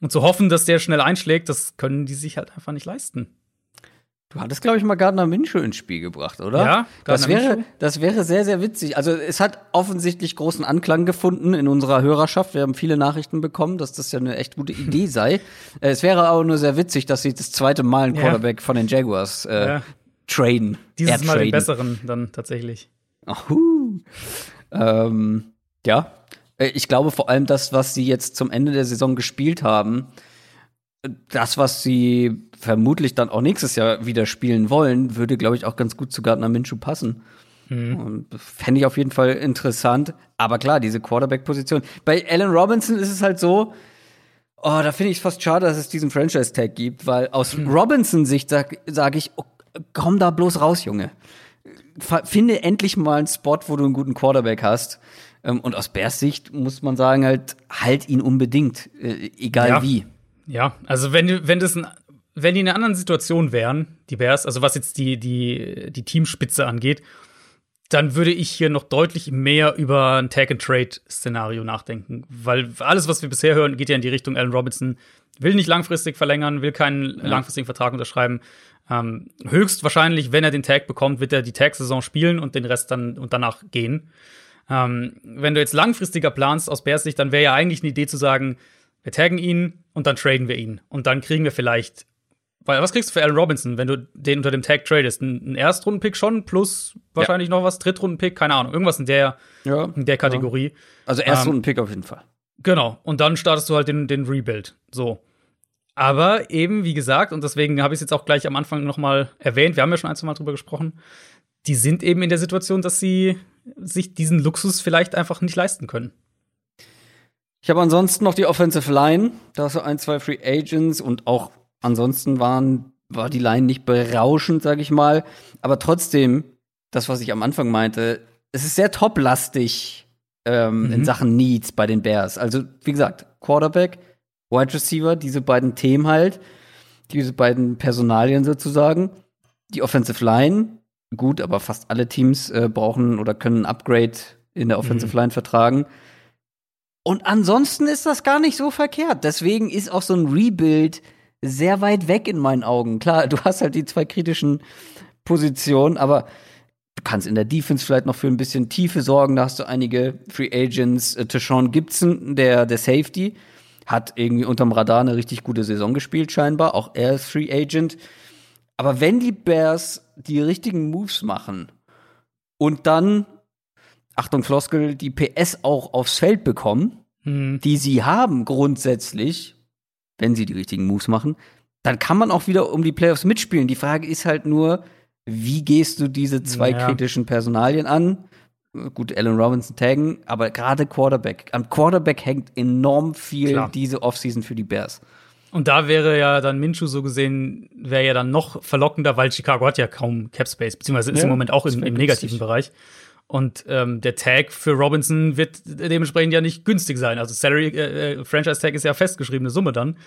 und zu hoffen, dass der schnell einschlägt, das können die sich halt einfach nicht leisten. Du hattest, glaube ich, mal Gardner Minshew ins Spiel gebracht, oder? Ja, das wäre, das wäre sehr, sehr witzig. Also es hat offensichtlich großen Anklang gefunden in unserer Hörerschaft. Wir haben viele Nachrichten bekommen, dass das ja eine echt gute Idee sei. Äh, es wäre aber nur sehr witzig, dass sie das zweite Mal einen Quarterback ja. von den Jaguars äh, ja. Traden. Dieses Mal den besseren dann tatsächlich. Ahu. Ähm, ja, äh, ich glaube vor allem das, was sie jetzt zum Ende der Saison gespielt haben, das, was sie vermutlich dann auch nächstes Jahr wieder spielen wollen, würde, glaube ich, auch ganz gut zu Gardner Minshew passen. Mhm. Fände ich auf jeden Fall interessant. Aber klar, diese Quarterback-Position. Bei Allen Robinson ist es halt so, oh, da finde ich es fast schade, dass es diesen Franchise-Tag gibt, weil aus mhm. Robinson-Sicht sage sag ich, oh, komm da bloß raus, Junge. Finde endlich mal einen Spot, wo du einen guten Quarterback hast. Ähm, und aus Bears Sicht muss man sagen, halt, halt ihn unbedingt, äh, egal ja. wie. Ja, also wenn, wenn das ein, wenn die in einer anderen Situation wären, die Bears, also was jetzt die, die, die Teamspitze angeht, dann würde ich hier noch deutlich mehr über ein Tag-and-Trade-Szenario nachdenken. Weil alles, was wir bisher hören, geht ja in die Richtung, Allen Robinson will nicht langfristig verlängern, will keinen ja. langfristigen Vertrag unterschreiben. Ähm, höchstwahrscheinlich, wenn er den Tag bekommt, wird er die Tag-Saison spielen und den Rest dann und danach gehen. Ähm, wenn du jetzt langfristiger planst aus Bears Sicht, dann wäre ja eigentlich eine Idee zu sagen, wir taggen ihn und dann traden wir ihn. Und dann kriegen wir vielleicht. Was kriegst du für Allen Robinson, wenn du den unter dem Tag tradest? Ein, ein Erstrunden-Pick schon, plus wahrscheinlich ja. noch was, Drittrunden-Pick, keine Ahnung, irgendwas in der, ja, in der Kategorie. Ja. Also Erstrunden-Pick ähm, auf jeden Fall. Genau. Und dann startest du halt den, den Rebuild. So. Aber eben, wie gesagt, und deswegen habe ich es jetzt auch gleich am Anfang noch mal erwähnt, wir haben ja schon ein, zwei Mal drüber gesprochen, die sind eben in der Situation, dass sie sich diesen Luxus vielleicht einfach nicht leisten können. Ich habe ansonsten noch die Offensive Line. Da hast du ein, zwei Free Agents und auch ansonsten waren, war die Line nicht berauschend, sag ich mal. Aber trotzdem, das, was ich am Anfang meinte, es ist sehr toplastig ähm, mhm. in Sachen Needs bei den Bears. Also, wie gesagt, Quarterback, Wide Receiver, diese beiden Themen halt, diese beiden Personalien sozusagen. Die Offensive Line, gut, aber fast alle Teams äh, brauchen oder können ein Upgrade in der Offensive mhm. Line vertragen. Und ansonsten ist das gar nicht so verkehrt. Deswegen ist auch so ein Rebuild sehr weit weg in meinen Augen. Klar, du hast halt die zwei kritischen Positionen, aber du kannst in der Defense vielleicht noch für ein bisschen Tiefe sorgen. Da hast du einige Free Agents. Äh, Tashawn Gibson, der, der Safety, hat irgendwie unterm Radar eine richtig gute Saison gespielt, scheinbar. Auch er ist Free Agent. Aber wenn die Bears die richtigen Moves machen und dann Achtung Floskel, die PS auch aufs Feld bekommen, mhm. die sie haben grundsätzlich, wenn sie die richtigen Moves machen, dann kann man auch wieder um die Playoffs mitspielen. Die Frage ist halt nur, wie gehst du diese zwei ja. kritischen Personalien an? Gut, Allen Robinson taggen, aber gerade Quarterback. Am Quarterback hängt enorm viel Klar. diese Offseason für die Bears. Und da wäre ja dann Minshu so gesehen, wäre ja dann noch verlockender, weil Chicago hat ja kaum Cap Space, beziehungsweise ist ja, im Moment auch im, im negativen Bereich. Und ähm, der Tag für Robinson wird dementsprechend ja nicht günstig sein. Also Salary, äh, äh, Franchise Tag ist ja festgeschriebene Summe dann.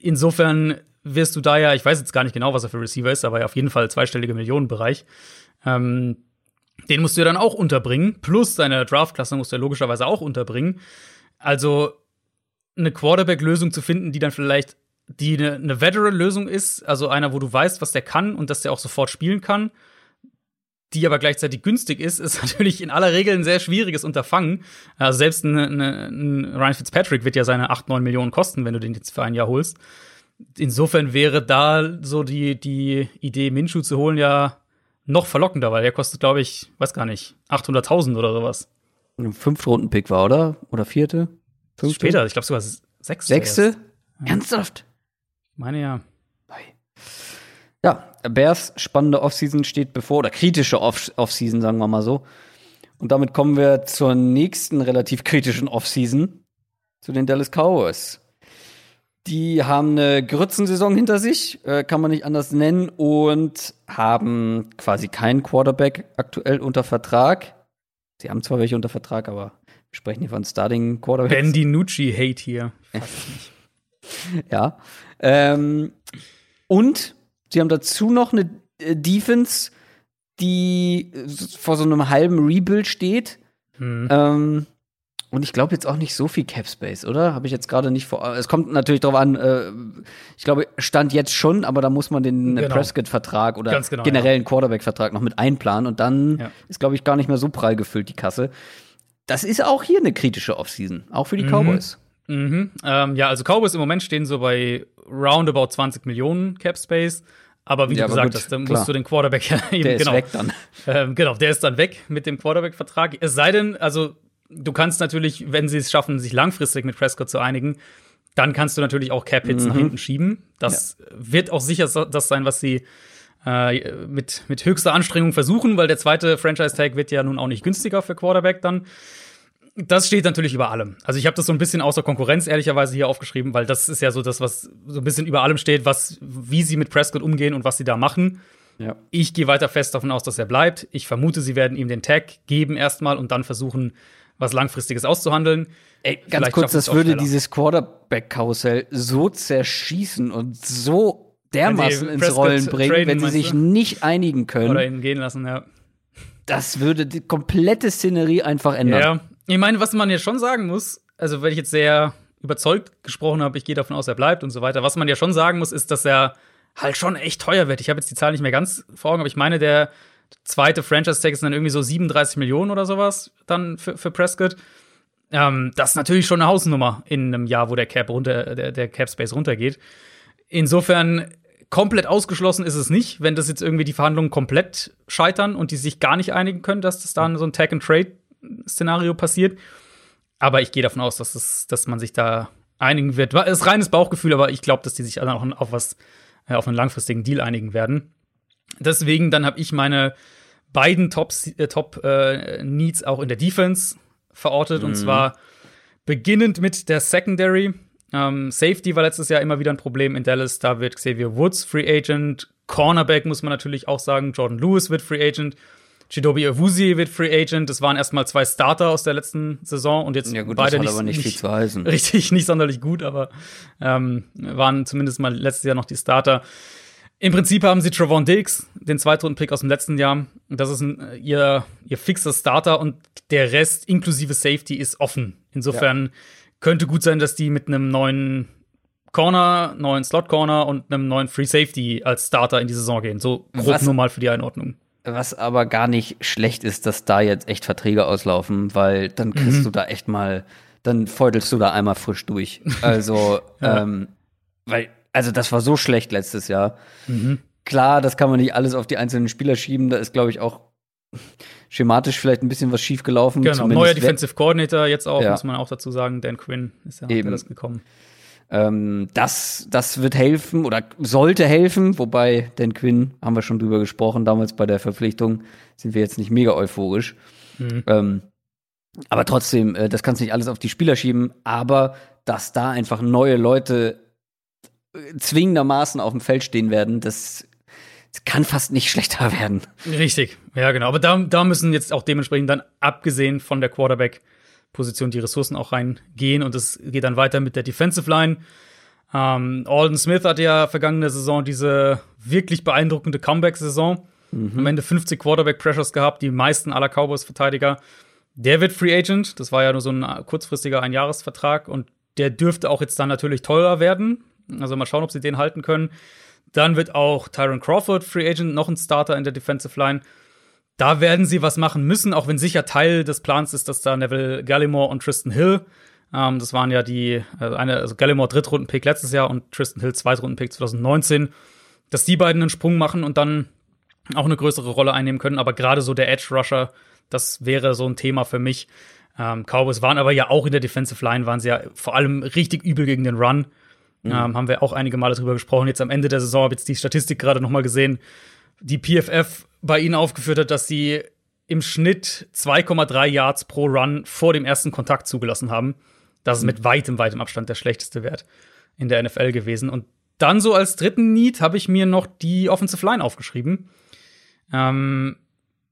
Insofern wirst du da ja, ich weiß jetzt gar nicht genau, was er für Receiver ist, aber ja auf jeden Fall zweistellige Millionenbereich. Ähm, den musst du ja dann auch unterbringen. Plus deine Draftklasse musst du ja logischerweise auch unterbringen. Also eine Quarterback-Lösung zu finden, die dann vielleicht die eine, eine Veteran-Lösung ist, also einer, wo du weißt, was der kann und dass der auch sofort spielen kann die aber gleichzeitig günstig ist, ist natürlich in aller Regel ein sehr schwieriges Unterfangen. Also selbst ein, ein, ein Ryan Fitzpatrick wird ja seine 8, 9 Millionen kosten, wenn du den jetzt für ein Jahr holst. Insofern wäre da so die, die Idee, Minshu zu holen, ja noch verlockender, weil der kostet, glaube ich, weiß gar nicht, 800.000 oder sowas. Ein Fünf-Runden-Pick war, oder? Oder vierte? Fünfte? Später, ich glaube sogar sechste. Sechste? Ernsthaft? Ich meine ja. Ja, Bears spannende Offseason steht bevor, oder kritische Off Offseason, sagen wir mal so. Und damit kommen wir zur nächsten relativ kritischen Offseason, zu den Dallas Cowboys. Die haben eine Grützensaison hinter sich, äh, kann man nicht anders nennen, und haben quasi keinen Quarterback aktuell unter Vertrag. Sie haben zwar welche unter Vertrag, aber wir sprechen hier von Starting Quarterbacks. Ben DiNucci Hate hier. ja. Ähm, und Sie haben dazu noch eine äh, Defense, die vor so einem halben Rebuild steht. Hm. Ähm, und ich glaube jetzt auch nicht so viel Cap Space, oder? Habe ich jetzt gerade nicht vor. Es kommt natürlich darauf an, äh, ich glaube, Stand jetzt schon, aber da muss man den genau. Prescott-Vertrag oder genau, generellen ja. Quarterback-Vertrag noch mit einplanen und dann ja. ist, glaube ich, gar nicht mehr so prall gefüllt, die Kasse. Das ist auch hier eine kritische Offseason, auch für die mhm. Cowboys. Mhm. Ähm, ja, also Cowboys im Moment stehen so bei roundabout 20 Millionen Cap Space. Aber wie ja, du gesagt gut, hast, dann musst du den Quarterback ja eben der genau. Ist weg dann. Ähm, genau, der ist dann weg mit dem Quarterback-Vertrag. Es sei denn, also du kannst natürlich, wenn sie es schaffen, sich langfristig mit Prescott zu einigen, dann kannst du natürlich auch Cap-Hits mhm. nach hinten schieben. Das ja. wird auch sicher das sein, was sie äh, mit, mit höchster Anstrengung versuchen, weil der zweite Franchise-Tag wird ja nun auch nicht günstiger für Quarterback dann das steht natürlich über allem. Also ich habe das so ein bisschen außer Konkurrenz ehrlicherweise hier aufgeschrieben, weil das ist ja so das, was so ein bisschen über allem steht, was, wie sie mit Prescott umgehen und was sie da machen. Ja. Ich gehe weiter fest davon aus, dass er bleibt. Ich vermute, sie werden ihm den Tag geben erstmal und dann versuchen, was langfristiges auszuhandeln. Ey, ganz Vielleicht kurz, das würde dieses Quarterback-Karussell so zerschießen und so dermaßen ins Rollen bringen, wenn sie sich du? nicht einigen können. Oder ihn gehen lassen, ja. Das würde die komplette Szenerie einfach ändern. Ja, ich meine, was man ja schon sagen muss, also wenn ich jetzt sehr überzeugt gesprochen habe, ich gehe davon aus, er bleibt und so weiter. Was man ja schon sagen muss, ist, dass er halt schon echt teuer wird. Ich habe jetzt die Zahl nicht mehr ganz vor Augen, aber ich meine, der zweite Franchise-Tag ist dann irgendwie so 37 Millionen oder sowas dann für, für Prescott. Ähm, das ist natürlich schon eine Hausnummer in einem Jahr, wo der Cap runter, der, der Cap Space runtergeht. Insofern komplett ausgeschlossen ist es nicht, wenn das jetzt irgendwie die Verhandlungen komplett scheitern und die sich gar nicht einigen können, dass das dann so ein Tag and Trade Szenario passiert. Aber ich gehe davon aus, dass, es, dass man sich da einigen wird. Es ist reines Bauchgefühl, aber ich glaube, dass die sich dann auch auf was, äh, auf einen langfristigen Deal einigen werden. Deswegen dann habe ich meine beiden Top, äh, Top äh, Needs auch in der Defense verortet mhm. und zwar beginnend mit der Secondary. Ähm, Safety war letztes Jahr immer wieder ein Problem in Dallas. Da wird Xavier Woods Free Agent. Cornerback muss man natürlich auch sagen. Jordan Lewis wird Free Agent. Chidobi Awuzie wird Free Agent. Das waren erstmal zwei Starter aus der letzten Saison und jetzt ja gut, beide das hat nicht, aber nicht, viel zu heißen. richtig, nicht sonderlich gut, aber ähm, waren zumindest mal letztes Jahr noch die Starter. Im Prinzip haben sie Travon Diggs, den Zweitrunden-Pick aus dem letzten Jahr. Das ist ein, ihr, ihr fixer Starter und der Rest inklusive Safety ist offen. Insofern ja. könnte gut sein, dass die mit einem neuen Corner, neuen Slot Corner und einem neuen Free Safety als Starter in die Saison gehen. So grob Was? nur mal für die Einordnung. Was aber gar nicht schlecht ist, dass da jetzt echt Verträge auslaufen, weil dann kriegst mhm. du da echt mal, dann feudelst du da einmal frisch durch. Also, ja. ähm, weil, also das war so schlecht letztes Jahr. Mhm. Klar, das kann man nicht alles auf die einzelnen Spieler schieben. Da ist, glaube ich, auch schematisch vielleicht ein bisschen was schief gelaufen. Genau, neuer Defensive Coordinator jetzt auch, ja. muss man auch dazu sagen. Dan Quinn ist ja Eben. das gekommen. Ähm, das, das wird helfen oder sollte helfen, wobei Dan Quinn, haben wir schon drüber gesprochen, damals bei der Verpflichtung sind wir jetzt nicht mega euphorisch. Mhm. Ähm, aber trotzdem, äh, das kannst du nicht alles auf die Spieler schieben, aber dass da einfach neue Leute äh, zwingendermaßen auf dem Feld stehen werden, das kann fast nicht schlechter werden. Richtig, ja genau. Aber da, da müssen jetzt auch dementsprechend dann, abgesehen von der Quarterback- Position die Ressourcen auch reingehen. Und es geht dann weiter mit der Defensive Line. Ähm, Alden Smith hatte ja vergangene Saison diese wirklich beeindruckende Comeback-Saison. Mhm. Am Ende 50 Quarterback-Pressures gehabt, die meisten aller Cowboys-Verteidiger. Der wird Free Agent. Das war ja nur so ein kurzfristiger Einjahresvertrag. Und der dürfte auch jetzt dann natürlich teurer werden. Also mal schauen, ob sie den halten können. Dann wird auch Tyron Crawford Free Agent, noch ein Starter in der Defensive Line da werden sie was machen müssen, auch wenn sicher Teil des Plans ist, dass da Neville Gallimore und Tristan Hill, ähm, das waren ja die, also eine, also Gallimore Drittrunden-Pick letztes Jahr und Tristan Hill Zweitrunden-Pick 2019, dass die beiden einen Sprung machen und dann auch eine größere Rolle einnehmen können. Aber gerade so der Edge Rusher, das wäre so ein Thema für mich. Ähm, Cowboys waren aber ja auch in der Defensive Line, waren sie ja vor allem richtig übel gegen den Run. Mhm. Ähm, haben wir auch einige Male drüber gesprochen. Jetzt am Ende der Saison habe ich jetzt die Statistik gerade noch mal gesehen. Die PFF bei ihnen aufgeführt hat, dass sie im Schnitt 2,3 Yards pro Run vor dem ersten Kontakt zugelassen haben. Das ist mit weitem, weitem Abstand der schlechteste Wert in der NFL gewesen. Und dann so als dritten Need habe ich mir noch die Offensive Line aufgeschrieben. Ähm,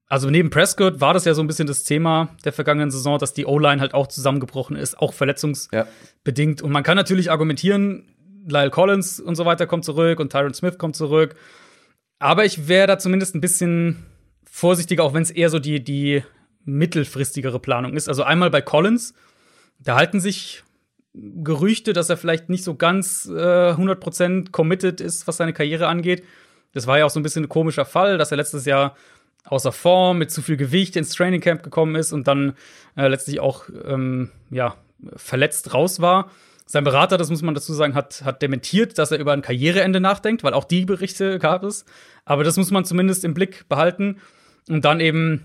also neben Prescott war das ja so ein bisschen das Thema der vergangenen Saison, dass die O-Line halt auch zusammengebrochen ist, auch verletzungsbedingt. Ja. Und man kann natürlich argumentieren, Lyle Collins und so weiter kommt zurück und Tyron Smith kommt zurück. Aber ich wäre da zumindest ein bisschen vorsichtiger, auch wenn es eher so die, die mittelfristigere Planung ist. Also einmal bei Collins, da halten sich Gerüchte, dass er vielleicht nicht so ganz äh, 100% committed ist, was seine Karriere angeht. Das war ja auch so ein bisschen ein komischer Fall, dass er letztes Jahr außer Form mit zu viel Gewicht ins Training Camp gekommen ist und dann äh, letztlich auch ähm, ja, verletzt raus war. Sein Berater, das muss man dazu sagen, hat, hat dementiert, dass er über ein Karriereende nachdenkt, weil auch die Berichte gab es. Aber das muss man zumindest im Blick behalten. Und dann eben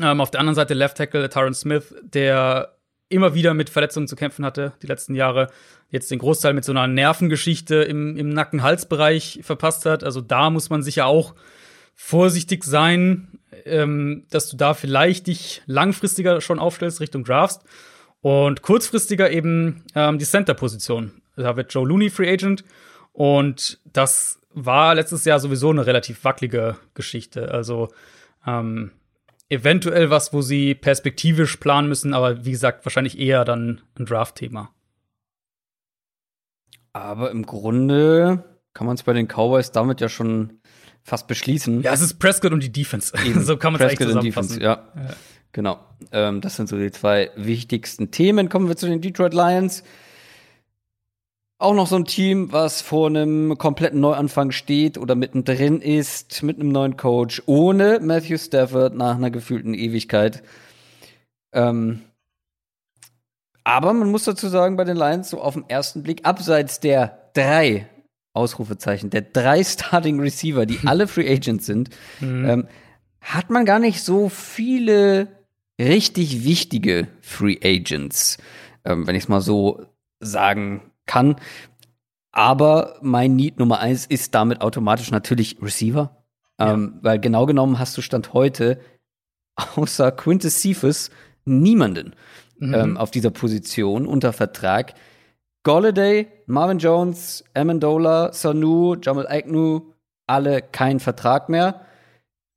ähm, auf der anderen Seite Left Tackle Tyron Smith, der immer wieder mit Verletzungen zu kämpfen hatte die letzten Jahre. Jetzt den Großteil mit so einer Nervengeschichte im, im Nacken-Hals-Bereich verpasst hat. Also da muss man sicher auch vorsichtig sein, ähm, dass du da vielleicht dich langfristiger schon aufstellst Richtung Drafts. Und kurzfristiger eben ähm, die Center-Position. Da wird Joe Looney Free Agent. Und das war letztes Jahr sowieso eine relativ wackelige Geschichte. Also ähm, eventuell was, wo sie perspektivisch planen müssen, aber wie gesagt, wahrscheinlich eher dann ein Draft-Thema. Aber im Grunde kann man es bei den Cowboys damit ja schon fast beschließen. Ja, es ist Prescott und die Defense. so kann man es eigentlich zusammenfassen. ja. ja. Genau. Ähm, das sind so die zwei wichtigsten Themen. Kommen wir zu den Detroit Lions. Auch noch so ein Team, was vor einem kompletten Neuanfang steht oder mittendrin ist, mit einem neuen Coach, ohne Matthew Stafford nach einer gefühlten Ewigkeit. Ähm, aber man muss dazu sagen, bei den Lions, so auf den ersten Blick, abseits der drei Ausrufezeichen, der drei Starting Receiver, die alle Free Agents sind, mhm. ähm, hat man gar nicht so viele richtig wichtige Free Agents, ähm, wenn ich es mal so sagen kann. Aber mein Need Nummer eins ist damit automatisch natürlich Receiver. Ja. Ähm, weil genau genommen hast du Stand heute außer Quintus Cephas niemanden mhm. ähm, auf dieser Position unter Vertrag. Golladay, Marvin Jones, Amendola, Sanu, Jamal Agnew, alle kein Vertrag mehr.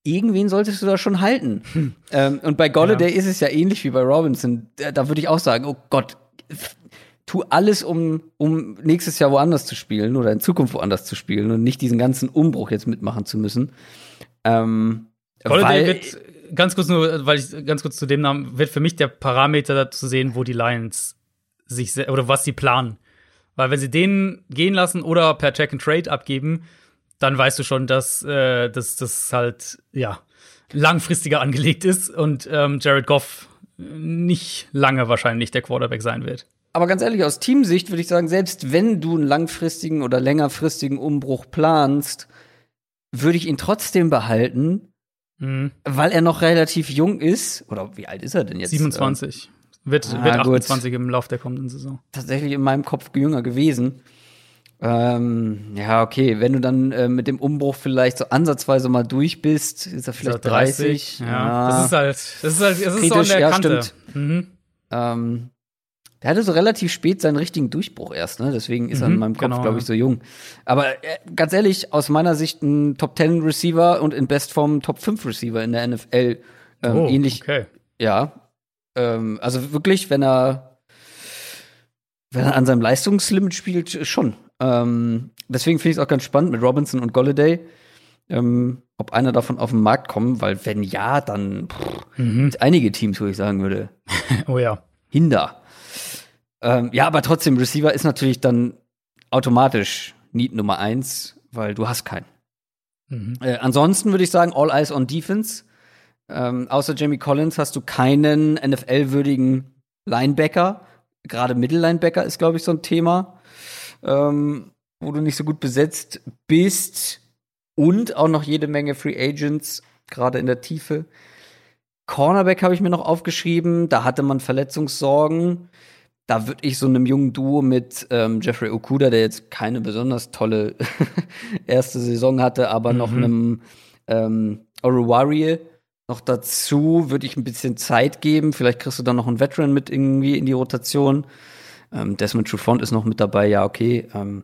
Irgendwen solltest du da schon halten. Hm. Ähm, und bei Golladay ja. ist es ja ähnlich wie bei Robinson. Da, da würde ich auch sagen, oh Gott, tu alles, um, um nächstes Jahr woanders zu spielen oder in Zukunft woanders zu spielen und nicht diesen ganzen Umbruch jetzt mitmachen zu müssen. Ähm, Golladay wird, ganz kurz nur, weil ich ganz kurz zu dem Namen, wird für mich der Parameter zu sehen, wo die Lions sich oder was sie planen. Weil wenn sie den gehen lassen oder per Check and Trade abgeben, dann weißt du schon, dass äh, das halt ja langfristiger angelegt ist und ähm, Jared Goff nicht lange wahrscheinlich der Quarterback sein wird. Aber ganz ehrlich, aus Teamsicht würde ich sagen, selbst wenn du einen langfristigen oder längerfristigen Umbruch planst, würde ich ihn trotzdem behalten, mhm. weil er noch relativ jung ist. Oder wie alt ist er denn jetzt? 27. Wird, ah, wird 28 gut. im Lauf der kommenden Saison. Tatsächlich in meinem Kopf jünger gewesen. Ähm, ja, okay, wenn du dann äh, mit dem Umbruch vielleicht so ansatzweise mal durch bist, ist er vielleicht 30. 30. Ja, ja, das ist halt, das ist halt, das ist so an der Kante. Ja, stimmt. Mhm. Ähm, der hatte so relativ spät seinen richtigen Durchbruch erst, ne? Deswegen ist mhm, er in mhm, meinem Kopf, genau. glaube ich, so jung. Aber äh, ganz ehrlich, aus meiner Sicht ein Top 10 Receiver und in Bestform Top 5 Receiver in der NFL. Ähm, oh, ähnlich. Okay. Ja. Ähm, also wirklich, wenn er, wenn er an seinem Leistungslimit spielt, schon. Ähm, deswegen finde ich es auch ganz spannend mit Robinson und Golladay. Ähm, ob einer davon auf den Markt kommt, weil wenn ja, dann pff, mhm. einige Teams, wo ich sagen würde. oh ja. Hinder. Ähm, ja, aber trotzdem, Receiver ist natürlich dann automatisch Need Nummer eins, weil du hast keinen. Mhm. Äh, ansonsten würde ich sagen, All Eyes on Defense. Ähm, außer Jamie Collins hast du keinen NFL-würdigen Linebacker. Gerade Mittellinebacker ist, glaube ich, so ein Thema, ähm, wo du nicht so gut besetzt bist. Und auch noch jede Menge Free Agents, gerade in der Tiefe. Cornerback habe ich mir noch aufgeschrieben. Da hatte man Verletzungssorgen da würde ich so einem jungen Duo mit ähm, Jeffrey Okuda, der jetzt keine besonders tolle erste Saison hatte, aber mhm. noch einem ähm, Oruwari noch dazu, würde ich ein bisschen Zeit geben. Vielleicht kriegst du dann noch einen Veteran mit irgendwie in die Rotation. Ähm, Desmond Trufant ist noch mit dabei, ja, okay. Ähm,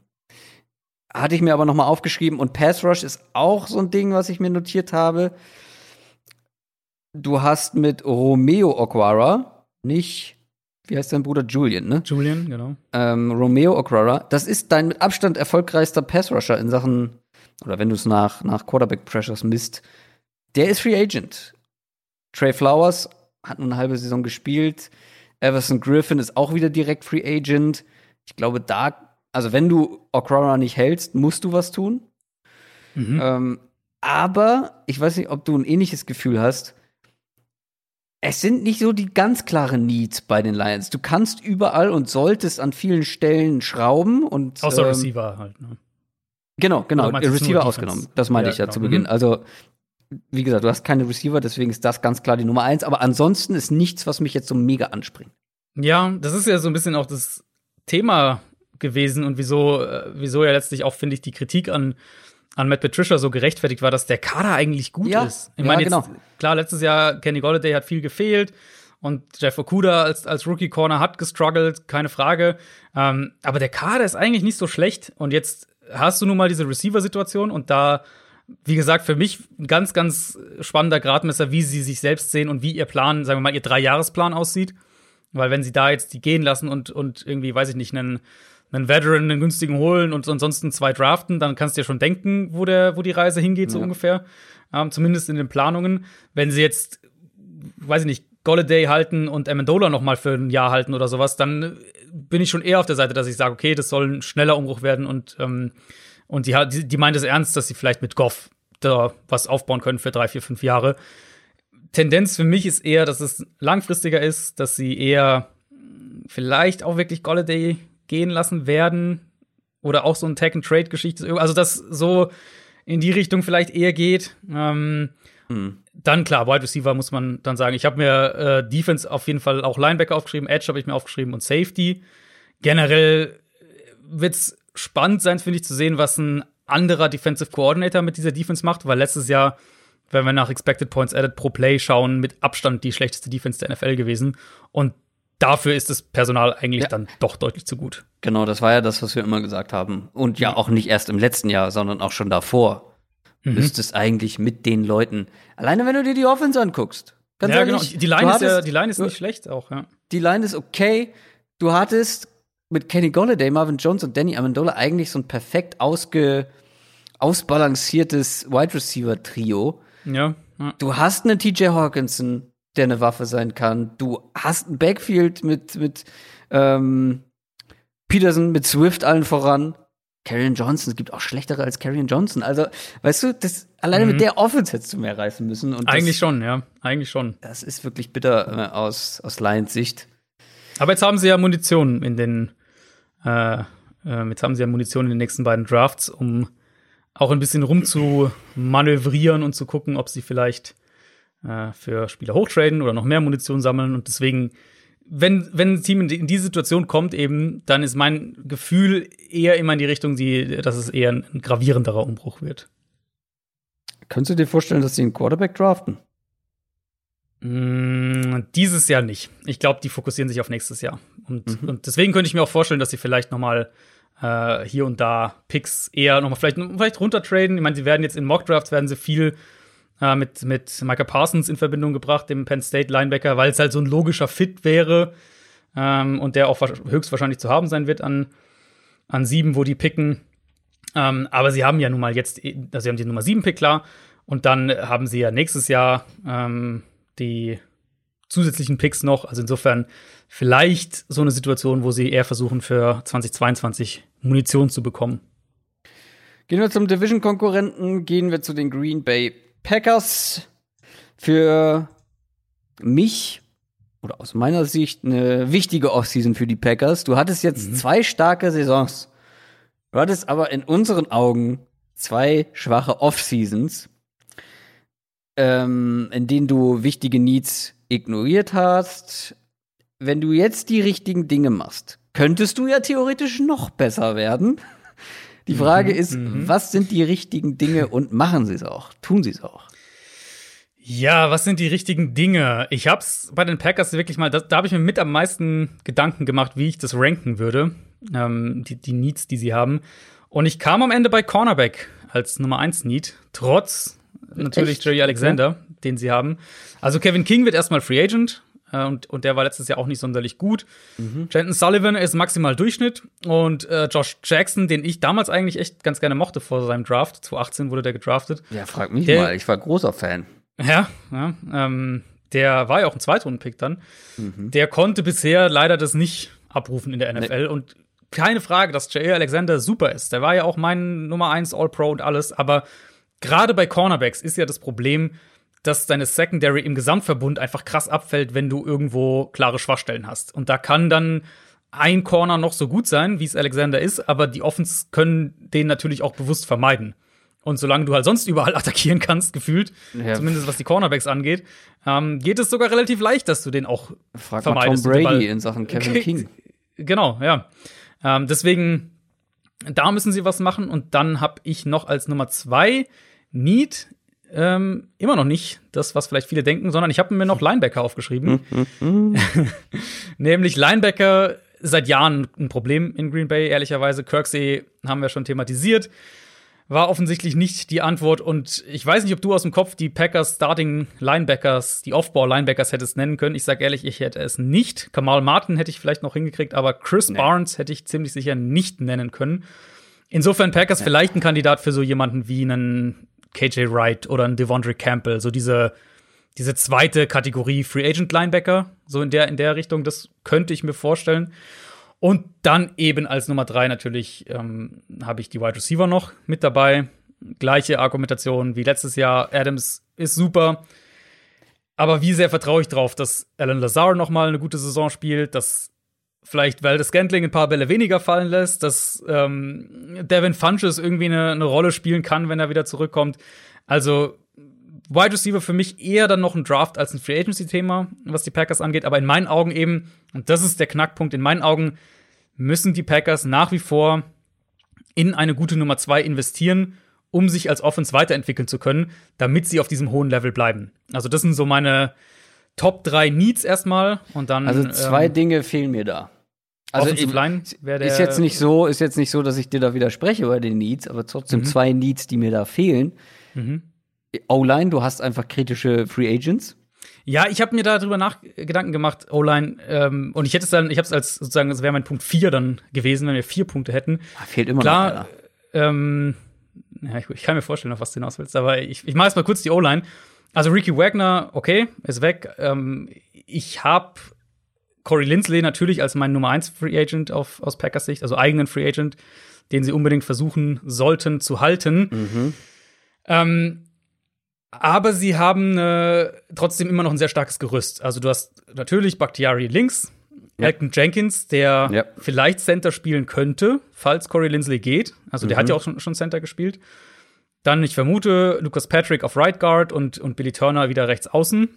hatte ich mir aber noch mal aufgeschrieben. Und Pass Rush ist auch so ein Ding, was ich mir notiert habe. Du hast mit Romeo Okwara nicht wie heißt dein Bruder? Julian, ne? Julian, genau. Ähm, Romeo Okwara, das ist dein mit Abstand erfolgreichster Passrusher in Sachen, oder wenn du es nach, nach Quarterback Pressures misst, der ist Free Agent. Trey Flowers hat nur eine halbe Saison gespielt. Everson Griffin ist auch wieder direkt Free Agent. Ich glaube, da, also wenn du Okwara nicht hältst, musst du was tun. Mhm. Ähm, aber ich weiß nicht, ob du ein ähnliches Gefühl hast es sind nicht so die ganz klaren Needs bei den Lions. Du kannst überall und solltest an vielen Stellen schrauben und außer ähm, Receiver halt. Ne? Genau, genau, Receiver ausgenommen. Das meinte ja, ich ja genau. zu Beginn. Mhm. Also wie gesagt, du hast keine Receiver, deswegen ist das ganz klar die Nummer eins. Aber ansonsten ist nichts, was mich jetzt so mega anspringt. Ja, das ist ja so ein bisschen auch das Thema gewesen und wieso, äh, wieso ja letztlich auch, finde ich, die Kritik an an Matt Patricia so gerechtfertigt war, dass der Kader eigentlich gut ja, ist. Ich meine, ja, genau. klar, letztes Jahr Kenny Golladay hat viel gefehlt und Jeff Okuda als, als Rookie Corner hat gestruggelt, keine Frage. Ähm, aber der Kader ist eigentlich nicht so schlecht und jetzt hast du nun mal diese Receiver-Situation und da, wie gesagt, für mich ein ganz, ganz spannender Gradmesser, wie sie sich selbst sehen und wie ihr Plan, sagen wir mal, ihr Dreijahresplan aussieht. Weil wenn sie da jetzt die gehen lassen und, und irgendwie, weiß ich nicht, einen einen Veteran, einen günstigen holen und ansonsten zwei draften, dann kannst du dir schon denken, wo, der, wo die Reise hingeht, so ja. ungefähr. Ähm, zumindest in den Planungen. Wenn sie jetzt, weiß ich nicht, Golladay halten und Amendola noch mal für ein Jahr halten oder sowas, dann bin ich schon eher auf der Seite, dass ich sage, okay, das soll ein schneller Umbruch werden und, ähm, und die, die, die meint es ernst, dass sie vielleicht mit Goff da was aufbauen können für drei, vier, fünf Jahre. Tendenz für mich ist eher, dass es langfristiger ist, dass sie eher vielleicht auch wirklich Golladay gehen lassen werden. Oder auch so ein Tag-and-Trade-Geschichte. Also, dass so in die Richtung vielleicht eher geht. Ähm, hm. Dann klar, Wide Receiver muss man dann sagen. Ich habe mir äh, Defense auf jeden Fall auch Linebacker aufgeschrieben, Edge habe ich mir aufgeschrieben und Safety. generell wird's spannend sein, finde ich, zu sehen, was ein anderer Defensive Coordinator mit dieser Defense macht, weil letztes Jahr, wenn wir nach Expected Points Added pro Play schauen, mit Abstand die schlechteste Defense der NFL gewesen. Und dafür ist das Personal eigentlich ja. dann doch deutlich zu gut. Genau, das war ja das, was wir immer gesagt haben. Und ja auch nicht erst im letzten Jahr, sondern auch schon davor. Mhm. Müsstest eigentlich mit den Leuten, alleine wenn du dir die Offense anguckst. Ganz ja, ehrlich, genau. Die Line, ist ja, die Line ist nicht schlecht auch, ja. Die Line ist okay. Du hattest mit Kenny Golladay, Marvin Jones und Danny Amendola eigentlich so ein perfekt ausge, ausbalanciertes Wide Receiver Trio. Ja, ja. Du hast einen TJ Hawkinson, der eine Waffe sein kann. Du hast ein Backfield mit, mit ähm, Peterson, mit Swift allen voran. Karrion Johnson, es gibt auch schlechtere als Karrion Johnson. Also, weißt du, das, alleine mhm. mit der Offense hättest du mehr reißen müssen. Und eigentlich das, schon, ja. Eigentlich schon. Das ist wirklich bitter äh, aus, aus Lions Sicht. Aber jetzt haben sie ja Munition in den, äh, äh, jetzt haben sie ja Munition in den nächsten beiden Drafts, um auch ein bisschen rumzumanövrieren und zu gucken, ob sie vielleicht äh, für Spieler hochtraden oder noch mehr Munition sammeln. Und deswegen, wenn, wenn ein Team in in die Situation kommt, eben, dann ist mein Gefühl eher immer in die Richtung, die, dass es eher ein, ein gravierenderer Umbruch wird. Könntest du dir vorstellen, dass sie einen Quarterback draften? Mm, dieses Jahr nicht. Ich glaube, die fokussieren sich auf nächstes Jahr. Und, mhm. und deswegen könnte ich mir auch vorstellen, dass sie vielleicht noch mal äh, hier und da Picks eher noch mal vielleicht, vielleicht runtertraden. Ich meine, sie werden jetzt in Mockdrafts werden sie viel äh, mit, mit Micah Parsons in Verbindung gebracht, dem Penn State Linebacker, weil es halt so ein logischer Fit wäre ähm, und der auch höchstwahrscheinlich zu haben sein wird an, an sieben, wo die picken. Ähm, aber sie haben ja nun mal jetzt, also sie haben die Nummer sieben Pick klar und dann haben sie ja nächstes Jahr ähm, die zusätzlichen Picks noch. Also insofern vielleicht so eine Situation, wo sie eher versuchen, für 2022 Munition zu bekommen. Gehen wir zum Division-Konkurrenten, gehen wir zu den Green Bay Packers. Für mich oder aus meiner Sicht eine wichtige Offseason für die Packers. Du hattest jetzt mhm. zwei starke Saisons. Du hattest aber in unseren Augen zwei schwache Off-Seasons ähm, in denen du wichtige Needs ignoriert hast. Wenn du jetzt die richtigen Dinge machst, könntest du ja theoretisch noch besser werden. Die Frage mhm, ist, mhm. was sind die richtigen Dinge und machen sie es auch? Tun sie es auch? Ja, was sind die richtigen Dinge? Ich hab's bei den Packers wirklich mal, da, da habe ich mir mit am meisten Gedanken gemacht, wie ich das ranken würde, ähm, die, die Needs, die sie haben. Und ich kam am Ende bei Cornerback als Nummer 1 Need, trotz natürlich Echt? Jerry Alexander, okay. den sie haben. Also Kevin King wird erstmal Free Agent. Äh, und, und der war letztes Jahr auch nicht sonderlich gut. Mhm. Jenton Sullivan ist maximal Durchschnitt. Und äh, Josh Jackson, den ich damals eigentlich echt ganz gerne mochte vor seinem Draft, 2018 wurde der gedraftet. Ja, frag mich der, mal, ich war großer Fan. Ja, ja ähm, der war ja auch ein Zweitrunden-Pick dann. Mhm. Der konnte bisher leider das nicht abrufen in der NFL. Nee. Und keine Frage, dass J.A. Alexander super ist. Der war ja auch mein Nummer 1 All-Pro und alles, aber gerade bei Cornerbacks ist ja das Problem, dass deine Secondary im Gesamtverbund einfach krass abfällt, wenn du irgendwo klare Schwachstellen hast. Und da kann dann ein Corner noch so gut sein, wie es Alexander ist, aber die Offens können den natürlich auch bewusst vermeiden. Und solange du halt sonst überall attackieren kannst, gefühlt, ja. zumindest was die Cornerbacks angeht, ähm, geht es sogar relativ leicht, dass du den auch Frag vermeidest. Mal Tom Brady in Sachen Kevin King. Genau, ja. Ähm, deswegen, da müssen sie was machen. Und dann habe ich noch als Nummer zwei Need ähm, immer noch nicht das, was vielleicht viele denken, sondern ich habe mir noch Linebacker aufgeschrieben. Nämlich Linebacker seit Jahren ein Problem in Green Bay, ehrlicherweise. Kirksey haben wir schon thematisiert. War offensichtlich nicht die Antwort. Und ich weiß nicht, ob du aus dem Kopf die Packers Starting Linebackers, die Offball Linebackers hättest nennen können. Ich sag ehrlich, ich hätte es nicht. Kamal Martin hätte ich vielleicht noch hingekriegt, aber Chris nee. Barnes hätte ich ziemlich sicher nicht nennen können. Insofern Packers ja. vielleicht ein Kandidat für so jemanden wie einen KJ Wright oder ein Devondre Campbell, so diese, diese zweite Kategorie Free Agent Linebacker, so in der, in der Richtung, das könnte ich mir vorstellen. Und dann eben als Nummer drei natürlich ähm, habe ich die Wide Receiver noch mit dabei. Gleiche Argumentation wie letztes Jahr. Adams ist super. Aber wie sehr vertraue ich drauf, dass Alan Lazar noch mal eine gute Saison spielt, dass vielleicht weil das Scantling ein paar Bälle weniger fallen lässt, dass ähm, Devin Funches irgendwie eine, eine Rolle spielen kann, wenn er wieder zurückkommt. Also Wide Receiver für mich eher dann noch ein Draft als ein Free Agency Thema, was die Packers angeht, aber in meinen Augen eben, und das ist der Knackpunkt, in meinen Augen müssen die Packers nach wie vor in eine gute Nummer zwei investieren, um sich als Offense weiterentwickeln zu können, damit sie auf diesem hohen Level bleiben. Also das sind so meine Top 3 Needs erstmal und dann Also zwei ähm, Dinge fehlen mir da. Also Offensive Line ist jetzt nicht so, ist jetzt nicht so, dass ich dir da widerspreche bei den Needs, aber trotzdem Mhm. zwei Needs, die mir da fehlen. Mhm. O-Line, du hast einfach kritische Free Agents. Ja, ich habe mir darüber nach Gedanken gemacht, O-Line, ähm, und ich hätte es dann, ich habe es als sozusagen, das wäre mein Punkt 4 dann gewesen, wenn wir vier Punkte hätten. Ah, Fehlt immer noch Klar, einer. ähm, ja, ich, ich kann mir vorstellen, auf was du hinaus willst, aber ich, ich mache jetzt mal kurz die O-Line. Also Ricky Wagner, okay, ist weg. Ähm, ich habe Corey Lindsley natürlich als mein Nummer 1 Free Agent auf, aus Packers Sicht, also eigenen Free Agent, den sie unbedingt versuchen sollten zu halten. Mhm. Ähm, aber sie haben äh, trotzdem immer noch ein sehr starkes Gerüst. Also du hast natürlich Bakhtiari links, Ja. Elton Jenkins, der Ja. vielleicht Center spielen könnte, falls Corey Lindsley geht. Also der Mhm. hat ja auch schon, schon Center gespielt. Dann, ich vermute, Lucas Patrick auf Right Guard und, und Billy Turner wieder rechts außen.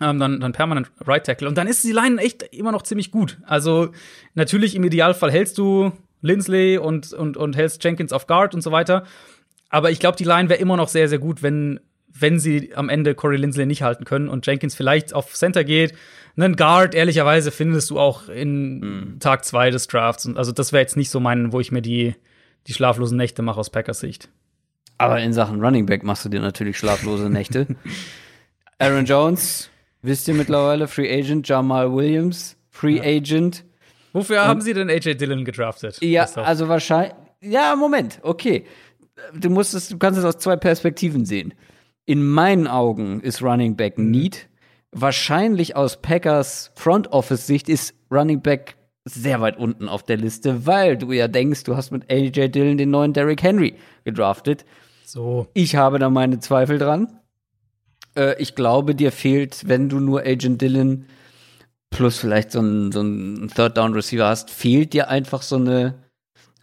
Ähm, dann, dann permanent Right Tackle. Und dann ist die Line echt immer noch ziemlich gut. Also natürlich im Idealfall hältst du Lindsley und, und, und hältst Jenkins auf Guard und so weiter. Aber ich glaube, die Line wäre immer noch sehr, sehr gut, wenn, wenn sie am Ende Corey Lindsley nicht halten können und Jenkins vielleicht auf Center geht. Einen Guard, ehrlicherweise, findest du auch in Tag zwei des Drafts. Und also, das wäre jetzt nicht so mein, wo ich mir die, die schlaflosen Nächte mache aus Packers Sicht. Aber in Sachen Running Back machst du dir natürlich schlaflose Nächte. Aaron Jones, wisst ihr mittlerweile, Free Agent, Jamal Williams, Free Agent. Wofür haben sie denn AJ Dillon gedraftet? Ja, also wahrscheinlich. Ja, Moment, okay. Du musst es, du kannst es aus zwei Perspektiven sehen. In meinen Augen ist Running Back Mhm. Need. Wahrscheinlich aus Packers Front Office Sicht ist Running Back sehr weit unten auf der Liste, weil du ja denkst, du hast mit AJ Dillon den neuen Derrick Henry gedraftet. So. Ich habe da meine Zweifel dran. Äh, ich glaube, dir fehlt, wenn du nur Agent Dillon plus vielleicht so ein, so ein Third Down Receiver hast, fehlt dir einfach so eine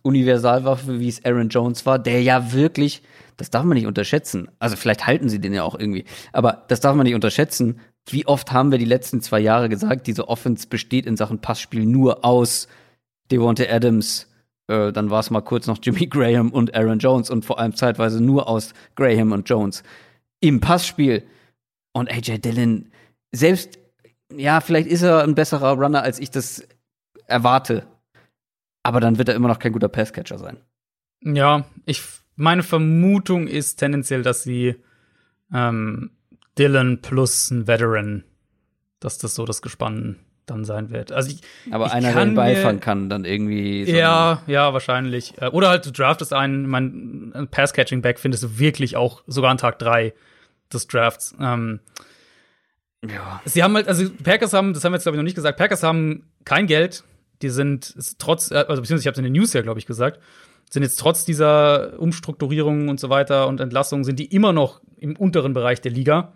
Universalwaffe, wie es Aaron Jones war, der ja wirklich, das darf man nicht unterschätzen. Also vielleicht halten sie den ja auch irgendwie, aber das darf man nicht unterschätzen. Wie oft haben wir die letzten zwei Jahre gesagt, diese Offense besteht in Sachen Passspiel nur aus Devonta Adams, äh, dann war es mal kurz noch Jimmy Graham und Aaron Jones und vor allem zeitweise nur aus Graham und Jones. Im Passspiel und AJ Dillon, selbst, ja, vielleicht ist er ein besserer Runner, als ich das erwarte. Aber dann wird er immer noch kein guter Passcatcher sein. Ja, ich, meine Vermutung ist tendenziell, dass sie ähm, Dylan plus ein Veteran, dass das so das Gespann dann sein wird. Also ich, Aber Ich einer, der kann den Ball mir- fangen kann, dann irgendwie. so ja, ja, wahrscheinlich. Äh, Oder halt du draftest einen, mein Pass-Catching-Back findest du wirklich auch sogar an Tag drei des Drafts. Ähm, Ja. Sie haben halt, also Packers haben, das haben wir jetzt glaube ich noch nicht gesagt, Packers haben kein Geld. Die sind trotz, äh, also beziehungsweise ich habe es in den News ja glaube ich gesagt, sind jetzt trotz dieser Umstrukturierung und so weiter und Entlassungen sind die immer noch im unteren Bereich der Liga,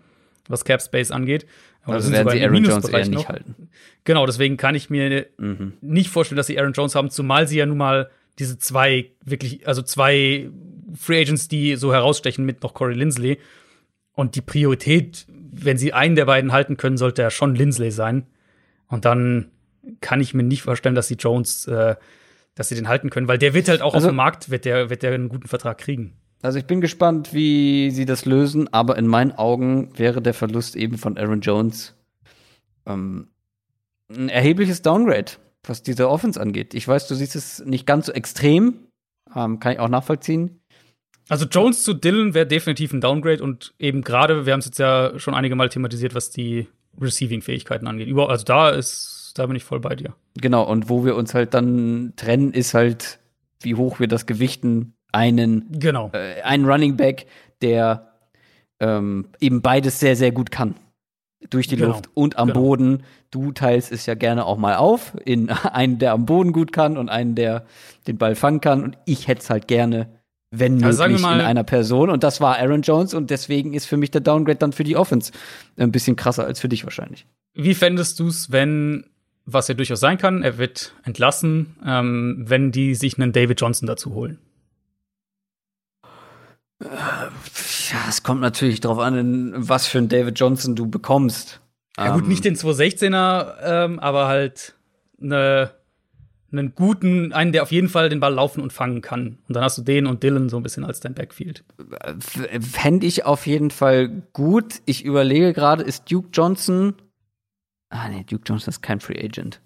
was Cap Space angeht. Oder Also werden sie Aaron Jones eher nicht noch. halten. Genau, deswegen kann ich mir Mhm. nicht vorstellen, dass sie Aaron Jones haben, zumal sie ja nun mal diese zwei wirklich, also zwei Free Agents, die so herausstechen mit noch Corey Lindsley. Und die Priorität, wenn sie einen der beiden halten können, sollte ja schon Lindsley sein. Und dann kann ich mir nicht vorstellen, dass sie Jones, äh, dass sie den halten können, weil der wird halt auch Also- auf dem Markt, wird der, wird der einen guten Vertrag kriegen. Also ich bin gespannt, wie sie das lösen, aber in meinen Augen wäre der Verlust eben von Aaron Jones ähm, ein erhebliches Downgrade, was diese Offense angeht. Ich weiß, du siehst es nicht ganz so extrem, ähm, kann ich auch nachvollziehen. Also Jones zu Dylan wäre definitiv ein Downgrade und eben gerade, wir haben es jetzt ja schon einige Mal thematisiert, was die Receiving-Fähigkeiten angeht. Über, also da ist, da bin ich voll bei dir. Genau, und wo wir uns halt dann trennen, ist halt, wie hoch wir das gewichten, einen, Genau. äh, einen Running Back, der ähm, eben beides sehr, sehr gut kann. Durch die Genau, Luft und am genau. Boden. Du teilst es ja gerne auch mal auf in einen, der am Boden gut kann und einen, der den Ball fangen kann. Und ich hätte es halt gerne, wenn Also möglich, mal- in einer Person. Und das war Aaron Jones und deswegen ist für mich der Downgrade dann für die Offense ein bisschen krasser als für dich wahrscheinlich. Wie fändest du es, wenn, was ja durchaus sein kann, er wird entlassen, ähm, wenn die sich einen David Johnson dazu holen? Ja, es kommt natürlich darauf an, was für einen David Johnson du bekommst. Ja, gut, Ähm, nicht den 216er, ähm, aber halt eine, einen guten, einen, der auf jeden Fall den Ball laufen und fangen kann. Und dann hast du den und Dylan so ein bisschen als dein Backfield. Fände ich auf jeden Fall gut. Ich überlege gerade, ist Duke Johnson. Ah, nee, Duke Johnson ist kein Free Agent.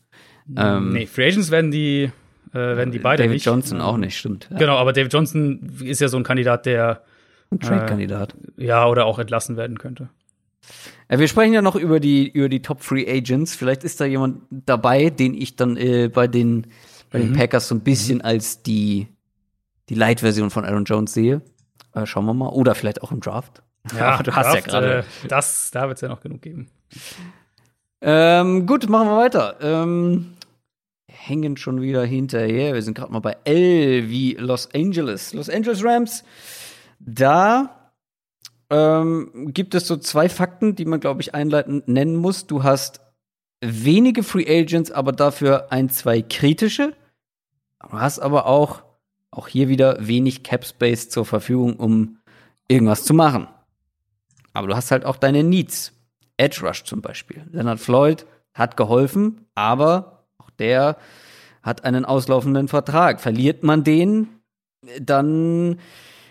Ähm, nee, Free Agents werden die, äh, werden die beide David nicht. Johnson auch nicht, stimmt. Ja. Genau, aber David Johnson ist ja so ein Kandidat, der Ein Trade-Kandidat. ja oder auch entlassen werden könnte. Äh, wir sprechen ja noch über die, über die Top Free Agents. Vielleicht ist da jemand dabei, den ich dann äh, bei den, bei den Packers so ein bisschen als die, die Light-Version von Aaron Jones sehe. Äh, schauen wir mal. Oder vielleicht auch im Draft. Aber du hast ja Draft, gerade. Äh, das, da wird es ja noch genug geben. Ähm, gut, machen wir weiter. Ähm, hängen schon wieder hinterher. Wir sind gerade mal bei L wie Los Angeles. Los Angeles Rams. Da ähm, gibt es so zwei Fakten, die man, glaube ich, einleitend nennen muss. Du hast wenige Free Agents, aber dafür ein, zwei kritische. Du hast aber auch, auch hier wieder wenig Cap Space zur Verfügung, um irgendwas zu machen. Aber du hast halt auch deine Needs. Edge Rush zum Beispiel. Leonard Floyd hat geholfen, aber der hat einen auslaufenden Vertrag. Verliert man den, dann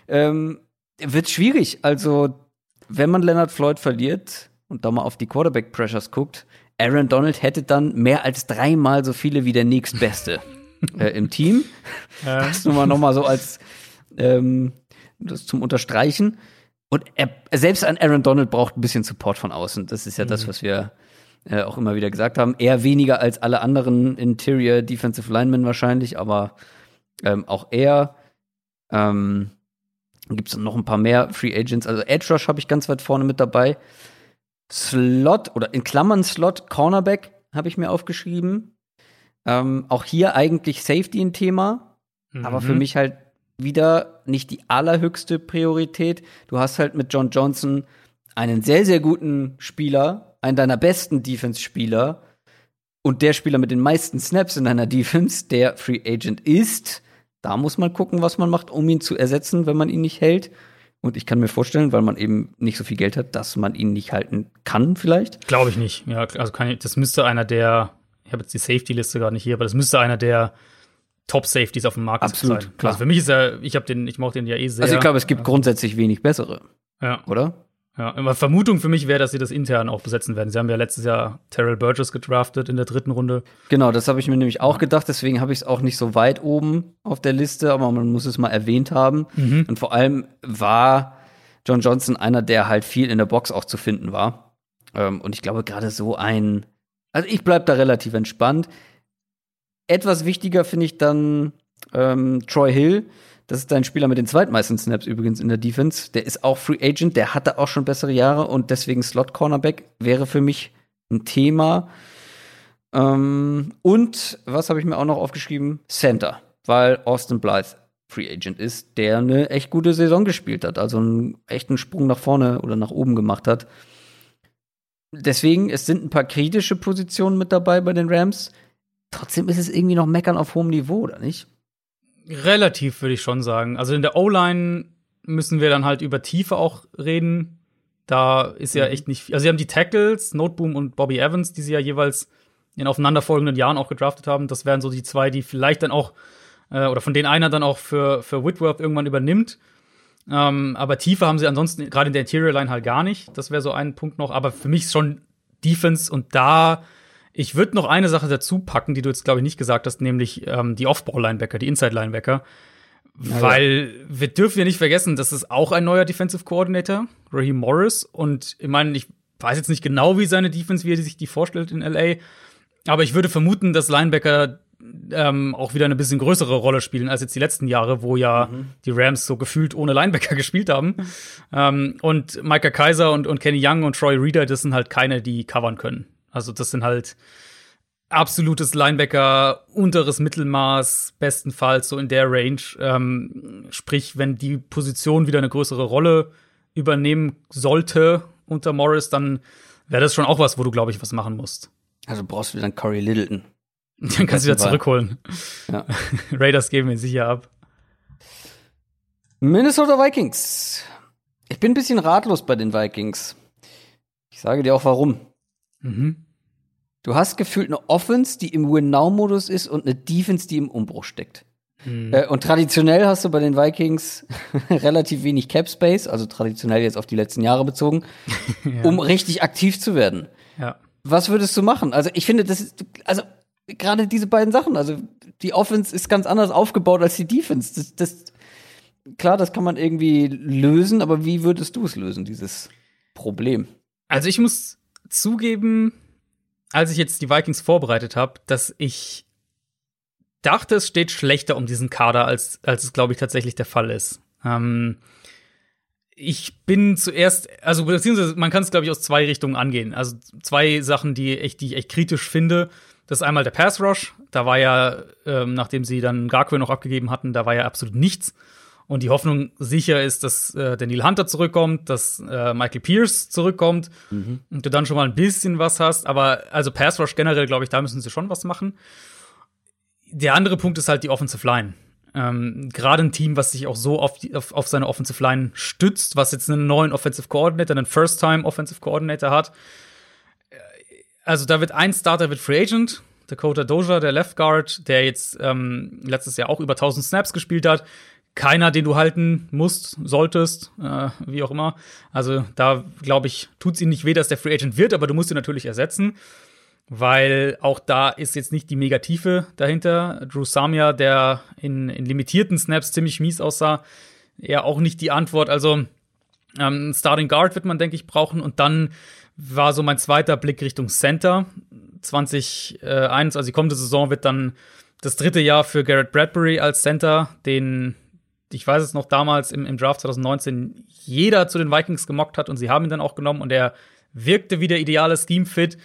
ähm, wird schwierig. Also, wenn man Leonard Floyd verliert und da mal auf die Quarterback Pressures guckt, Aaron Donald hätte dann mehr als dreimal so viele wie der nächstbeste äh, im Team. Das nur mal noch mal so als ähm, das zum Unterstreichen. Und er, selbst ein Aaron Donald braucht ein bisschen Support von außen. Das ist ja das, was wir äh, auch immer wieder gesagt haben. Eher weniger als alle anderen Interior Defensive Linemen wahrscheinlich, aber ähm, auch er. Ähm, Gibt es noch ein paar mehr Free Agents. Also Edge Rush habe ich ganz weit vorne mit dabei. Slot oder in Klammern Slot, Cornerback habe ich mir aufgeschrieben. Ähm, auch hier eigentlich Safety ein Thema, aber für mich halt wieder nicht die allerhöchste Priorität. Du hast halt mit John Johnson einen sehr, sehr guten Spieler, einen deiner besten Defense-Spieler und der Spieler mit den meisten Snaps in deiner Defense, der Free Agent ist. Da muss man gucken, was man macht, um ihn zu ersetzen, wenn man ihn nicht hält. Und ich kann mir vorstellen, weil man eben nicht so viel Geld hat, dass man ihn nicht halten kann, vielleicht. Glaube ich nicht. Ja, also kann ich, das müsste einer der, ich habe jetzt die Safety-Liste gar nicht hier, aber das müsste einer der Top-Safeties auf dem Markt Absolut, sein. klar. Also für mich ist er, ich habe den, ich mochte den ja eh sehr. Also ich glaube, es gibt grundsätzlich wenig bessere, ja, oder? Ja. Aber Vermutung für mich wäre, dass sie das intern auch besetzen werden. Sie haben ja letztes Jahr Terrell Burgess gedraftet in der dritten Runde. Genau, das habe ich mir nämlich auch gedacht, deswegen habe ich es auch nicht so weit oben auf der Liste, aber man muss es mal erwähnt haben. Und vor allem war John Johnson einer, der halt viel in der Box auch zu finden war. Ähm, und ich glaube, gerade so ein, also ich bleib da relativ entspannt. Etwas wichtiger finde ich dann ähm, Troy Hill. Das ist ein Spieler mit den zweitmeisten Snaps übrigens in der Defense. Der ist auch Free Agent, der hatte auch schon bessere Jahre und deswegen Slot Cornerback wäre für mich ein Thema. Ähm, und was habe ich mir auch noch aufgeschrieben? Center, weil Austin Blythe Free Agent ist, der eine echt gute Saison gespielt hat, also einen echten Sprung nach vorne oder nach oben gemacht hat. Deswegen, es sind ein paar kritische Positionen mit dabei bei den Rams. Trotzdem ist es irgendwie noch meckern auf hohem Niveau, oder nicht? Relativ, würde ich schon sagen. Also in der O-Line müssen wir dann halt über Tiefe auch reden. Da ist ja echt nicht viel. Also sie haben die Tackles, Noteboom und Bobby Evans, die sie ja jeweils in aufeinanderfolgenden Jahren auch gedraftet haben. Das wären so die zwei, die vielleicht dann auch, äh, oder von denen einer dann auch für, für Whitworth irgendwann übernimmt. Ähm, aber Tiefe haben sie ansonsten gerade in der Interior Line halt gar nicht. Das wäre so ein Punkt noch. Aber für mich ist schon Defense und da ich würde noch eine Sache dazu packen, die du jetzt, glaube ich, nicht gesagt hast, nämlich ähm, die Off-Ball-Linebacker, die Inside-Linebacker. Weil wir dürfen ja nicht vergessen, das ist auch ein neuer Defensive Coordinator, Raheem Morris. Und ich meine, ich weiß jetzt nicht genau, wie seine Defense, wie er sich die vorstellt in LA. Aber ich würde vermuten, dass Linebacker ähm, auch wieder eine bisschen größere Rolle spielen als jetzt die letzten Jahre, wo ja die Rams so gefühlt ohne Linebacker gespielt haben. ähm, und Micah Kaiser und, und Kenny Young und Troy Reader, das sind halt keine, die covern können. Also das sind halt absolutes Linebacker, unteres Mittelmaß, bestenfalls so in der Range. Ähm, sprich, wenn die Position wieder eine größere Rolle übernehmen sollte unter Morris, dann wäre das schon auch was, wo du, glaube ich, was machen musst. Also brauchst du dann Corey Littleton. Dann kannst du wieder zurückholen. Ja. Raiders geben ihn sicher ab. Minnesota Vikings. Ich bin ein bisschen ratlos bei den Vikings. Ich sage dir auch warum. Mhm. Du hast gefühlt eine Offense, die im Win-Now-Modus ist und eine Defense, die im Umbruch steckt. Hm. Äh, und traditionell hast du bei den Vikings relativ wenig Cap Space, also traditionell jetzt auf die letzten Jahre bezogen, um richtig aktiv zu werden. Ja. Was würdest du machen? Also ich finde, das ist, also gerade diese beiden Sachen, also die Offense ist ganz anders aufgebaut als die Defense. Das, das, klar, das kann man irgendwie lösen, aber wie würdest du es lösen, dieses Problem? Also ich muss zugeben, als ich jetzt die Vikings vorbereitet habe, dass ich dachte, es steht schlechter um diesen Kader, als, als es, glaube ich, tatsächlich der Fall ist. Ähm, ich bin zuerst, also beziehungsweise man kann es, glaube ich, aus zwei Richtungen angehen. Also zwei Sachen, die, echt, die ich echt kritisch finde. Das ist einmal der Pass Rush. Da war ja, ähm, nachdem sie dann Garquay noch abgegeben hatten, da war ja absolut nichts. Und die Hoffnung sicher ist, dass äh, Neil Hunter zurückkommt, dass äh, Michael Pierce zurückkommt und du dann schon mal ein bisschen was hast. Aber also Pass Rush generell, glaube ich, da müssen sie schon was machen. Der andere Punkt ist halt die Offensive Line. Ähm, Gerade ein Team, was sich auch so auf, die, auf, auf seine Offensive Line stützt, was jetzt einen neuen Offensive Coordinator, einen First-Time Offensive Coordinator hat. Äh, Also da wird ein Starter wird Free Agent, Dakota Doja, der Left Guard, der jetzt ähm, letztes Jahr auch über 1000 Snaps gespielt hat. Keiner, den du halten musst, solltest, äh, wie auch immer. Also da glaube ich, tut es ihm nicht weh, dass der Free Agent wird, aber du musst ihn natürlich ersetzen weil auch da ist jetzt nicht die Megatiefe dahinter. Drew Samia, der in, in limitierten Snaps ziemlich mies aussah, eher auch nicht die Antwort. Also ähm, Starting Guard wird man, denke ich, brauchen. Und dann war so mein zweiter Blick Richtung Center. 2021, also die kommende Saison wird dann das dritte Jahr für Garrett Bradbury als Center, den ich weiß es noch damals im, im Draft 2019 jeder zu den Vikings gemockt hat und sie haben ihn dann auch genommen und er wirkte wie der ideale Scheme-Fit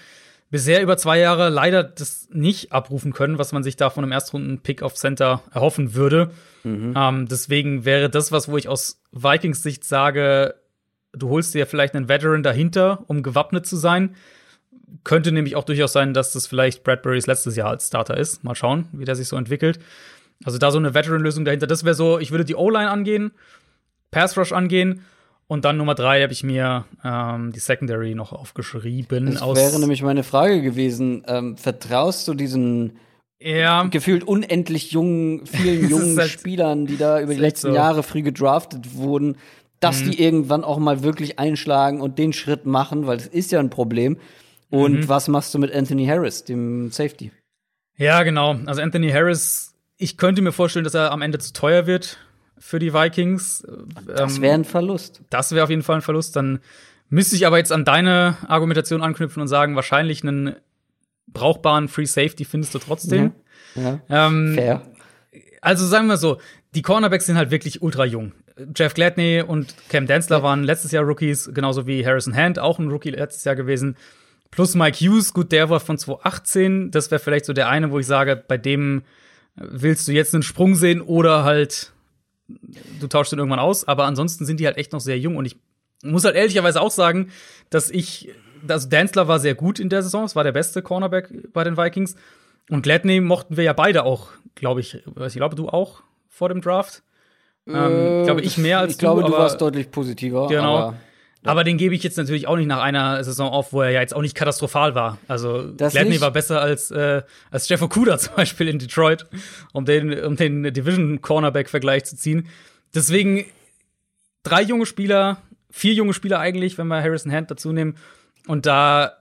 bisher über zwei Jahre leider das nicht abrufen können, was man sich da von einem Erstrunden-Pick auf Center erhoffen würde. Mhm. Ähm, deswegen wäre das was, wo ich aus Vikings Sicht sage, du holst dir vielleicht einen Veteran dahinter, um gewappnet zu sein. Könnte nämlich auch durchaus sein, dass das vielleicht Bradburys letztes Jahr als Starter ist. Mal schauen, wie der sich so entwickelt. Also da so eine Veteran-Lösung dahinter. Das wäre so, ich würde die O-Line angehen, Pass Rush angehen und dann Nummer drei habe ich mir ähm, die Secondary noch aufgeschrieben. Das wäre nämlich meine Frage gewesen. Ähm, vertraust du diesen ja, gefühlt unendlich jungen, vielen jungen halt- Spielern, die da über die letzten so. Jahre früh gedraftet wurden, dass Mhm. die irgendwann auch mal wirklich einschlagen und den Schritt machen, weil das ist ja ein Problem. Und Mhm. was machst du mit Anthony Harris, dem Safety? Ja, genau. Also Anthony Harris, ich könnte mir vorstellen, dass er am Ende zu teuer wird für die Vikings. Das wäre ein Verlust. Das wäre auf jeden Fall ein Verlust. Dann müsste ich aber jetzt an deine Argumentation anknüpfen und sagen, wahrscheinlich einen brauchbaren Free Safety findest du trotzdem. Ja, Ähm, fair. also sagen wir so, die Cornerbacks sind halt wirklich ultra jung. Jeff Gladney und Cam Densler waren letztes Jahr Rookies, genauso wie Harrison Hand, auch ein Rookie letztes Jahr gewesen. Plus Mike Hughes, gut, der war von 2018. Das wäre vielleicht so der eine, wo ich sage, bei dem willst du jetzt einen Sprung sehen oder halt du tauschst ihn irgendwann aus. Aber ansonsten sind die halt echt noch sehr jung und ich muss halt ehrlicherweise auch sagen, dass ich, also Densler war sehr gut in der Saison, es war der beste Cornerback bei den Vikings. Und Gladney mochten wir ja beide auch, glaube ich. Ich glaube, du auch vor dem Draft. Ähm, glaube ich mehr als Ich glaube, du, du aber- warst deutlich positiver. Genau. Aber Aber den gebe ich jetzt natürlich auch nicht nach einer Saison auf, wo er ja jetzt auch nicht katastrophal war. Also Das Gladney nicht. war besser als, äh, als Jeff Okuda zum Beispiel in Detroit, um den, um den Division-Cornerback-Vergleich zu ziehen. Deswegen drei junge Spieler, vier junge Spieler eigentlich, wenn wir Harrison Hand dazu nehmen. Und da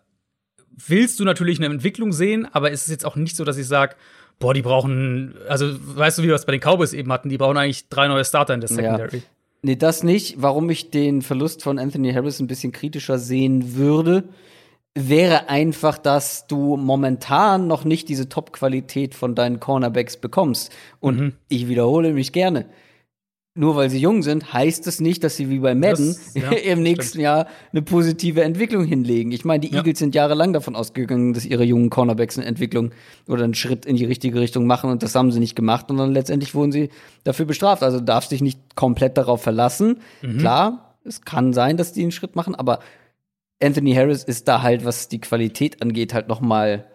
willst du natürlich eine Entwicklung sehen, aber es ist jetzt auch nicht so, dass ich sage, boah, die brauchen, also weißt du, wie wir es bei den Cowboys eben hatten, die brauchen eigentlich drei neue Starter in der Secondary. Nee, das nicht. Warum ich den Verlust von Anthony Harris ein bisschen kritischer sehen würde, wäre einfach, dass du momentan noch nicht diese Top-Qualität von deinen Cornerbacks bekommst. Und Mhm. ich wiederhole mich gerne. Nur weil sie jung sind, heißt es nicht, dass sie wie bei Madden Das- ja, im nächsten stimmt. Jahr eine positive Entwicklung hinlegen. Ich meine, die Ja. Eagles sind jahrelang davon ausgegangen, dass ihre jungen Cornerbacks eine Entwicklung oder einen Schritt in die richtige Richtung machen und das haben sie nicht gemacht und dann letztendlich wurden sie dafür bestraft. Also du darfst dich nicht komplett darauf verlassen. Mhm. Klar, es kann sein, dass die einen Schritt machen, aber Anthony Harris ist da halt, was die Qualität angeht, halt noch mal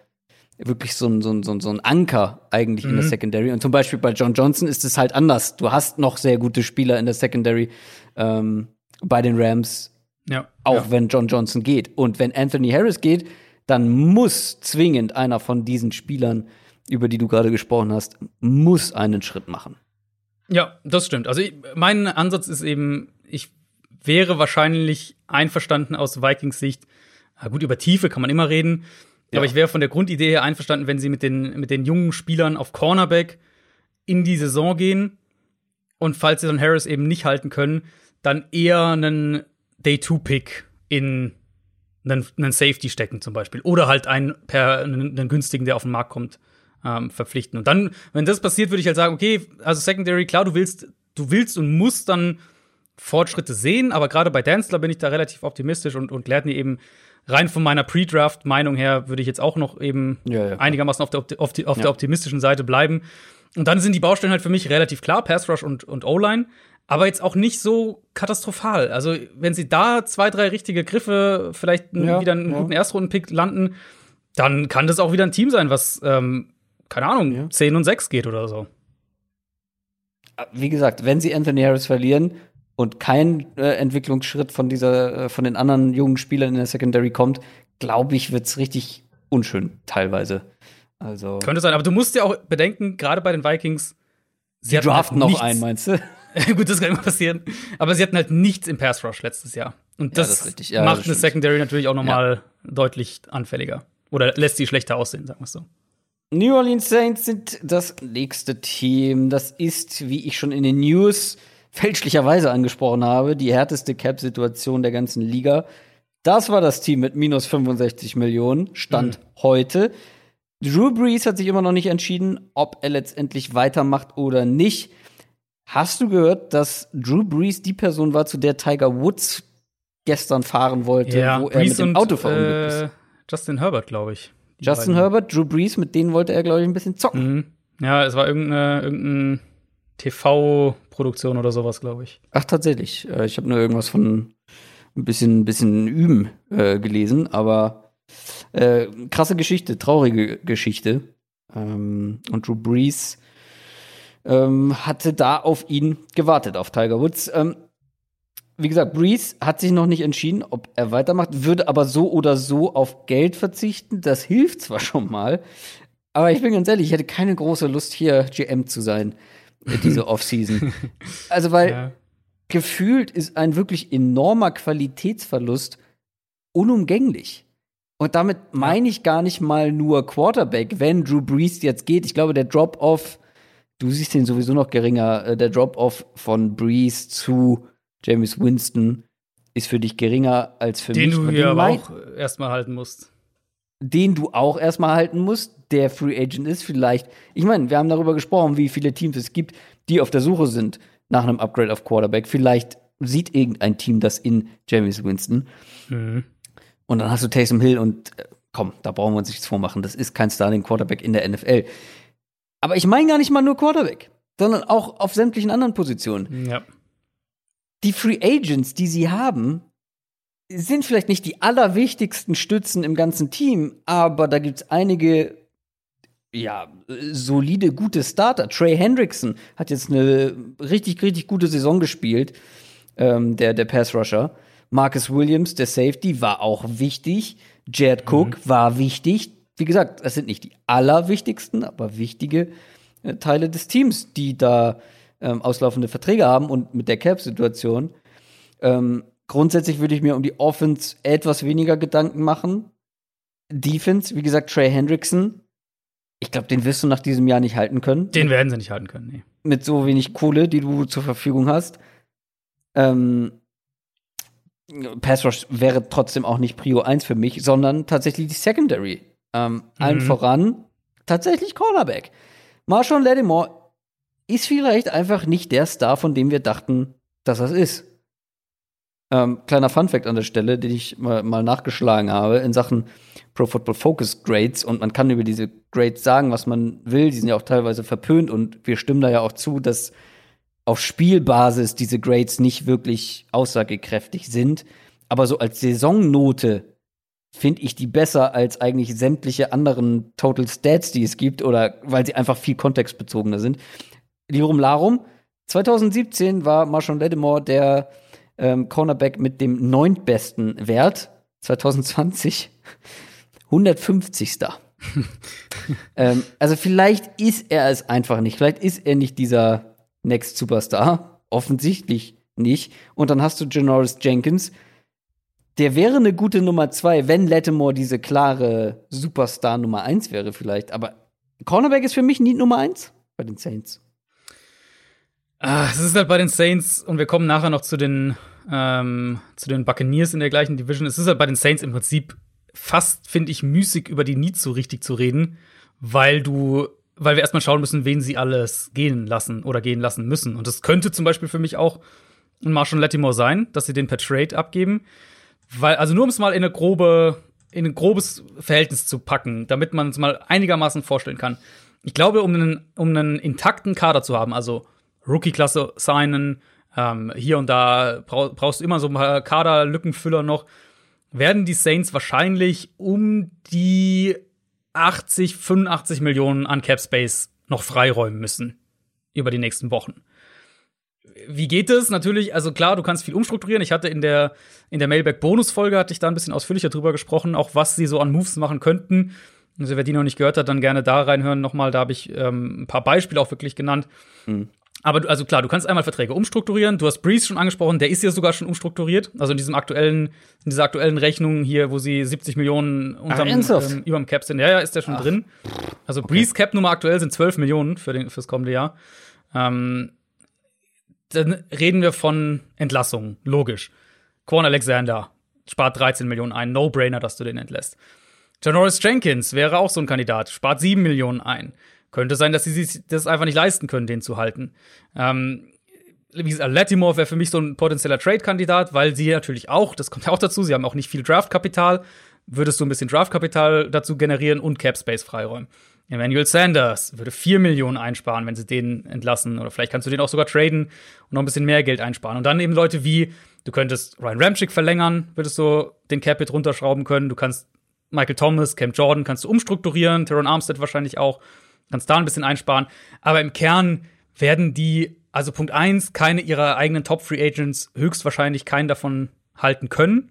wirklich so ein, so ein, so ein, so ein Anker eigentlich in der Mhm. Secondary. Und zum Beispiel bei John Johnson ist es halt anders. Du hast noch sehr gute Spieler in der Secondary ähm, bei den Rams, Ja. auch ja. wenn John Johnson geht. Und wenn Anthony Harris geht, dann muss zwingend einer von diesen Spielern, über die du gerade gesprochen hast, muss einen Schritt machen. Ja, das stimmt. Also ich, mein Ansatz ist eben, ich wäre wahrscheinlich einverstanden aus Vikings Sicht. Gut, über Tiefe kann man immer reden. Ja. Aber ich wäre von der Grundidee her einverstanden, wenn sie mit den, mit den jungen Spielern auf Cornerback in die Saison gehen und falls sie dann Harris eben nicht halten können, dann eher einen Day-2-Pick in einen, einen, Safety stecken zum Beispiel. Oder halt einen, per, einen, einen günstigen, der auf den Markt kommt, ähm, verpflichten. Und dann, wenn das passiert, würde ich halt sagen, okay, also Secondary, klar, du willst, du willst und musst dann Fortschritte sehen, aber gerade bei Danzler bin ich da relativ optimistisch und, und Gladney eben rein von meiner Pre-Draft-Meinung her würde ich jetzt auch noch eben ja, ja, einigermaßen auf der, auf, die, auf ja. der optimistischen Seite bleiben. Und dann sind die Baustellen halt für mich relativ klar, Pass Rush und, und O-Line, aber jetzt auch nicht so katastrophal. Also, wenn sie da zwei, drei richtige Griffe, vielleicht wieder einen guten Erstrunden-Pick landen, dann kann das auch wieder ein Team sein, was, ähm, keine Ahnung, ja. 10 und 6 geht oder so. Wie gesagt, wenn sie Anthony Harris verlieren, und kein äh, Entwicklungsschritt von dieser, äh, von den anderen jungen Spielern in der Secondary kommt, glaube ich, wird's richtig unschön teilweise. Also könnte sein, aber du musst ja auch bedenken, gerade bei den Vikings, sie draften halt noch einen, meinst du? Gut, das kann immer passieren. Aber sie hatten halt nichts im Pass Rush letztes Jahr. Und das, ja, das ja, macht das eine Secondary natürlich auch nochmal ja. deutlich anfälliger. Oder lässt sie schlechter aussehen, sagen wir so. New Orleans Saints sind das nächste Team. Das ist, wie ich schon in den News fälschlicherweise angesprochen habe, die härteste Cap-Situation der ganzen Liga. Das war das Team mit minus 65 Millionen, Stand mhm. heute. Drew Brees hat sich immer noch nicht entschieden, ob er letztendlich weitermacht oder nicht. Hast du gehört, dass Drew Brees die Person war, zu der Tiger Woods gestern fahren wollte, ja, wo er Brees mit dem Auto verunglückt ist? Äh, Justin Herbert, glaube ich. Justin beiden. Herbert, Drew Brees, mit denen wollte er, glaube ich, ein bisschen zocken. Mhm. Ja, es war irgendein TV-Produktion oder sowas, glaube ich. Ach, tatsächlich. Äh, ich habe nur irgendwas von ein bisschen, bisschen Üben äh, gelesen, aber äh, krasse Geschichte, traurige Geschichte. Ähm, und Drew Brees ähm, hatte da auf ihn gewartet, auf Tiger Woods. Ähm, wie gesagt, Brees hat sich noch nicht entschieden, ob er weitermacht, würde aber so oder so auf Geld verzichten. Das hilft zwar schon mal, aber ich bin ganz ehrlich, ich hätte keine große Lust, hier GM zu sein diese Offseason. also, weil ja. gefühlt ist ein wirklich enormer Qualitätsverlust unumgänglich. Und damit meine ich gar nicht mal nur Quarterback, wenn Drew Brees jetzt geht. Ich glaube, der Drop-Off, du siehst den sowieso noch geringer, äh, der Drop-Off von Brees zu James Winston ist für dich geringer als für den mich. Du den du aber auch erstmal halten musst. Den du auch erstmal halten musst der Free Agent ist. Vielleicht, ich meine, wir haben darüber gesprochen, wie viele Teams es gibt, die auf der Suche sind nach einem Upgrade auf Quarterback. Vielleicht sieht irgendein Team das in James Winston. Mhm. Und dann hast du Taysom Hill und äh, komm, da brauchen wir uns nichts vormachen. Das ist kein Starting Quarterback in der NFL. Aber ich meine gar nicht mal nur Quarterback, sondern auch auf sämtlichen anderen Positionen. Ja. Die Free Agents, die sie haben, sind vielleicht nicht die allerwichtigsten Stützen im ganzen Team, aber da gibt es einige ja, solide, gute Starter. Trey Hendrickson hat jetzt eine richtig, richtig gute Saison gespielt, ähm, der, der Pass-Rusher. Marcus Williams, der Safety, war auch wichtig. Jared Cook mhm. war wichtig. Wie gesagt, das sind nicht die allerwichtigsten, aber wichtige äh, Teile des Teams, die da ähm, auslaufende Verträge haben und mit der Cap-Situation. Ähm, grundsätzlich würde ich mir um die Offense etwas weniger Gedanken machen. Defense, wie gesagt, Trey Hendrickson ich glaube, den wirst du nach diesem Jahr nicht halten können. Den werden sie nicht halten können, nee. Mit so wenig Kohle, die du zur Verfügung hast. Ähm, Pass Rush wäre trotzdem auch nicht Prio 1 für mich, sondern tatsächlich die Secondary. Ähm, mhm. Allen voran tatsächlich Cornerback. Marshawn Lattimore ist vielleicht einfach nicht der Star, von dem wir dachten, dass er es ist. Ähm, kleiner Funfact an der Stelle, den ich mal, mal, nachgeschlagen habe in Sachen Pro Football Focus Grades und man kann über diese Grades sagen, was man will. Die sind ja auch teilweise verpönt und wir stimmen da ja auch zu, dass auf Spielbasis diese Grades nicht wirklich aussagekräftig sind. Aber so als Saisonnote finde ich die besser als eigentlich sämtliche anderen Total Stats, die es gibt, oder weil sie einfach viel kontextbezogener sind. Lirum Larum, 2017 war Marshawn Lattimore der ähm, Cornerback mit dem neuntbesten Wert 2020 150. ähm, also vielleicht ist er es einfach nicht. Vielleicht ist er nicht dieser Next Superstar. Offensichtlich nicht. Und dann hast du Janoris Jenkins. Der wäre eine gute Nummer zwei, wenn Lattimore diese klare Superstar Nummer eins wäre vielleicht. Aber Cornerback ist für mich nie Nummer eins bei den Saints. Ah, es ist halt bei den Saints und wir kommen nachher noch zu den ähm, zu den Buccaneers in der gleichen Division. Es ist halt bei den Saints im Prinzip fast, finde ich, müßig über die Needs so richtig zu reden, weil du, weil wir erstmal schauen müssen, wen sie alles gehen lassen oder gehen lassen müssen. Und das könnte zum Beispiel für mich auch ein Marshall Lattimore sein, dass sie den per Trade abgeben. Weil, also nur um es mal in eine grobe, in ein grobes Verhältnis zu packen, damit man es mal einigermaßen vorstellen kann. Ich glaube, um einen, um einen intakten Kader zu haben, also Rookie-Klasse signen, ähm, hier und da brauchst du immer so ein paar Kaderlückenfüller noch, werden die Saints wahrscheinlich um die 80, 85 Millionen an Cap Space noch freiräumen müssen über die nächsten Wochen. Wie geht es? Natürlich, also klar, du kannst viel umstrukturieren. Ich hatte in der, in der Mailback-Bonus-Folge hatte ich da ein bisschen ausführlicher drüber gesprochen, auch was sie so an Moves machen könnten. Also wer die noch nicht gehört hat, dann gerne da reinhören nochmal. Da habe ich ähm, ein paar Beispiele auch wirklich genannt. Mhm. Aber du, also klar, du kannst einmal Verträge umstrukturieren. Du hast Breeze schon angesprochen, der ist ja sogar schon umstrukturiert. Also in diesem aktuellen, in dieser aktuellen Rechnung hier, wo sie 70 Millionen unterm, ähm, überm Cap sind. Ja, ja, ist der schon Ach. drin. Also okay. Breeze Cap Nummer aktuell sind 12 Millionen für den, fürs kommende Jahr. Ähm, dann reden wir von Entlassungen, logisch. Quan Alexander spart 13 Millionen ein, No-Brainer, dass du den entlässt. Janoris Jenkins wäre auch so ein Kandidat, spart 7 Millionen ein. Könnte sein, dass sie sich das einfach nicht leisten können, den zu halten. Ähm, wie gesagt, Latimore wäre für mich so ein potenzieller Trade-Kandidat, weil sie natürlich auch, das kommt ja auch dazu, sie haben auch nicht viel Draft-Kapital. Würdest du ein bisschen Draft-Kapital dazu generieren und Cap-Space freiräumen. Emmanuel Sanders würde 4 Millionen einsparen, wenn sie den entlassen. Oder vielleicht kannst du den auch sogar traden und noch ein bisschen mehr Geld einsparen. Und dann eben Leute wie, du könntest Ryan Ramchick verlängern, würdest du den Cap-Hit runterschrauben können. Du kannst Michael Thomas, Cam Jordan kannst du umstrukturieren, Teron Armstead wahrscheinlich auch kannst da ein bisschen einsparen. Aber im Kern werden die, also Punkt eins, keine ihrer eigenen Top Free Agents höchstwahrscheinlich keinen davon halten können.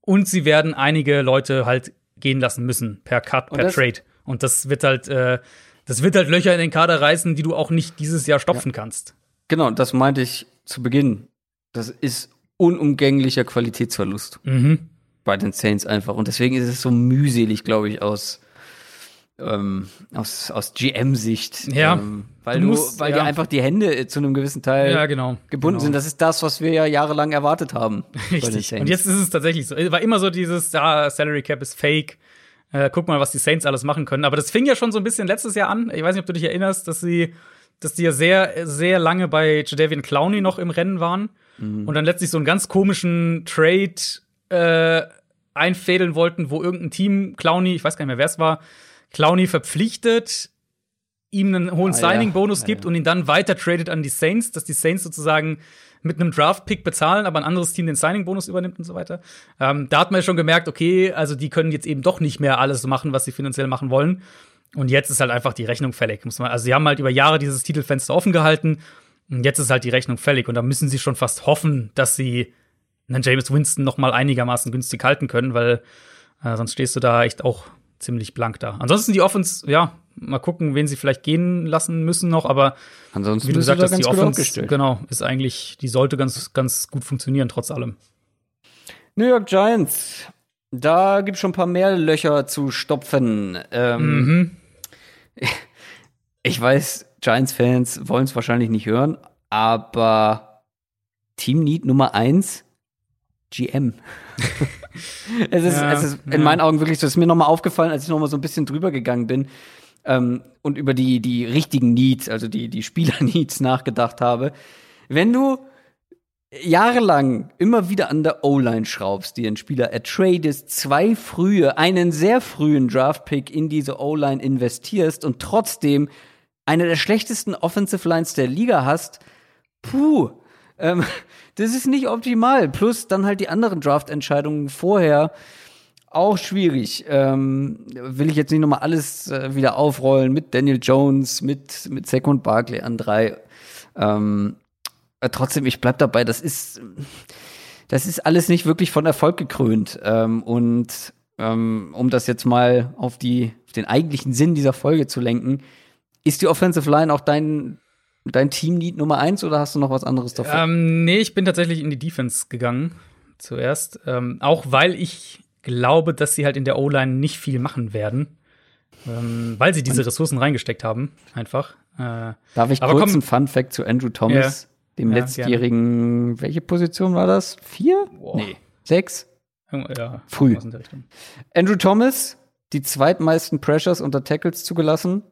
Und sie werden einige Leute halt gehen lassen müssen per Cut, per Trade. Und das wird halt, äh, das wird halt Löcher in den Kader reißen, die du auch nicht dieses Jahr stopfen ja. kannst. Genau, das meinte ich zu Beginn. Das ist unumgänglicher Qualitätsverlust. Mhm. Bei den Saints einfach. Und deswegen ist es so mühselig, glaube ich, aus ähm, aus, aus GM-Sicht. Ja. Ähm, weil du, musst, weil ja. dir einfach die Hände zu einem gewissen Teil ja, genau, gebunden genau. sind. Das ist das, was wir ja jahrelang erwartet haben. Richtig. Und jetzt ist es tatsächlich so. War immer so dieses, ja, Salary Cap ist fake. Äh, guck mal, was die Saints alles machen können. Aber das fing ja schon so ein bisschen letztes Jahr an. Ich weiß nicht, ob du dich erinnerst, dass sie, dass die ja sehr, sehr lange bei Jadavian Clowney noch im Rennen waren. Mhm. Und dann letztlich so einen ganz komischen Trade äh, einfädeln wollten, wo irgendein Team, Clowney, ich weiß gar nicht mehr, wer es war, Clowney verpflichtet, ihm einen hohen ah, Signing-Bonus ja. gibt ja, ja. und ihn dann weiter tradet an die Saints, dass die Saints sozusagen mit einem Draft-Pick bezahlen, aber ein anderes Team den Signing-Bonus übernimmt und so weiter. Ähm, da hat man ja schon gemerkt, okay, also die können jetzt eben doch nicht mehr alles machen, was sie finanziell machen wollen. Und jetzt ist halt einfach die Rechnung fällig. Muss man, also sie haben halt über Jahre dieses Titelfenster offen gehalten. Und jetzt ist halt die Rechnung fällig. Und da müssen sie schon fast hoffen, dass sie einen James Winston noch mal einigermaßen günstig halten können, weil äh, sonst stehst du da echt auch ziemlich blank da. Ansonsten die Offense, ja, mal gucken, wen sie vielleicht gehen lassen müssen noch, aber Ansonsten wie du gesagt hast, die Offense, genau, ist eigentlich, die sollte ganz, ganz gut funktionieren, trotz allem. New York Giants, da gibt es schon ein paar mehr Löcher zu stopfen. Ähm, mhm. Ich weiß, Giants-Fans wollen es wahrscheinlich nicht hören, aber Team Need Nummer eins GM. es, ist, ja, es ist in ja. meinen Augen wirklich so, es ist mir nochmal aufgefallen, als ich nochmal so ein bisschen drüber gegangen bin ähm, und über die, die richtigen Needs, also die, die Spieler-Needs nachgedacht habe. Wenn du jahrelang immer wieder an der O-Line schraubst, dir einen Spieler ertradest, zwei frühe, einen sehr frühen Draft-Pick in diese O-Line investierst und trotzdem eine der schlechtesten Offensive Lines der Liga hast, puh, ähm, das ist nicht optimal. Plus dann halt die anderen Draft-Entscheidungen vorher auch schwierig. Ähm, will ich jetzt nicht nochmal alles äh, wieder aufrollen mit Daniel Jones, mit, mit Saquon Barkley an drei. Ähm, äh, trotzdem, ich bleib dabei, das ist, das ist alles nicht wirklich von Erfolg gekrönt. Ähm, und ähm, um das jetzt mal auf, die, auf den eigentlichen Sinn dieser Folge zu lenken, ist die Offensive Line auch dein, dein Team-Need Nummer eins oder hast du noch was anderes davon? Ähm, nee, ich bin tatsächlich in die Defense gegangen zuerst. Ähm, auch weil ich glaube, dass sie halt in der O-Line nicht viel machen werden. Ähm, weil sie diese Ressourcen reingesteckt haben, einfach. Äh, Darf ich kurz einen Fun-Fact zu Andrew Thomas, ja. dem ja, letztjährigen, gerne. welche Position war das? Vier? Boah. Nee. Sechs? Ja, Früh. Andrew Thomas, die zweitmeisten Pressures unter Tackles zugelassen.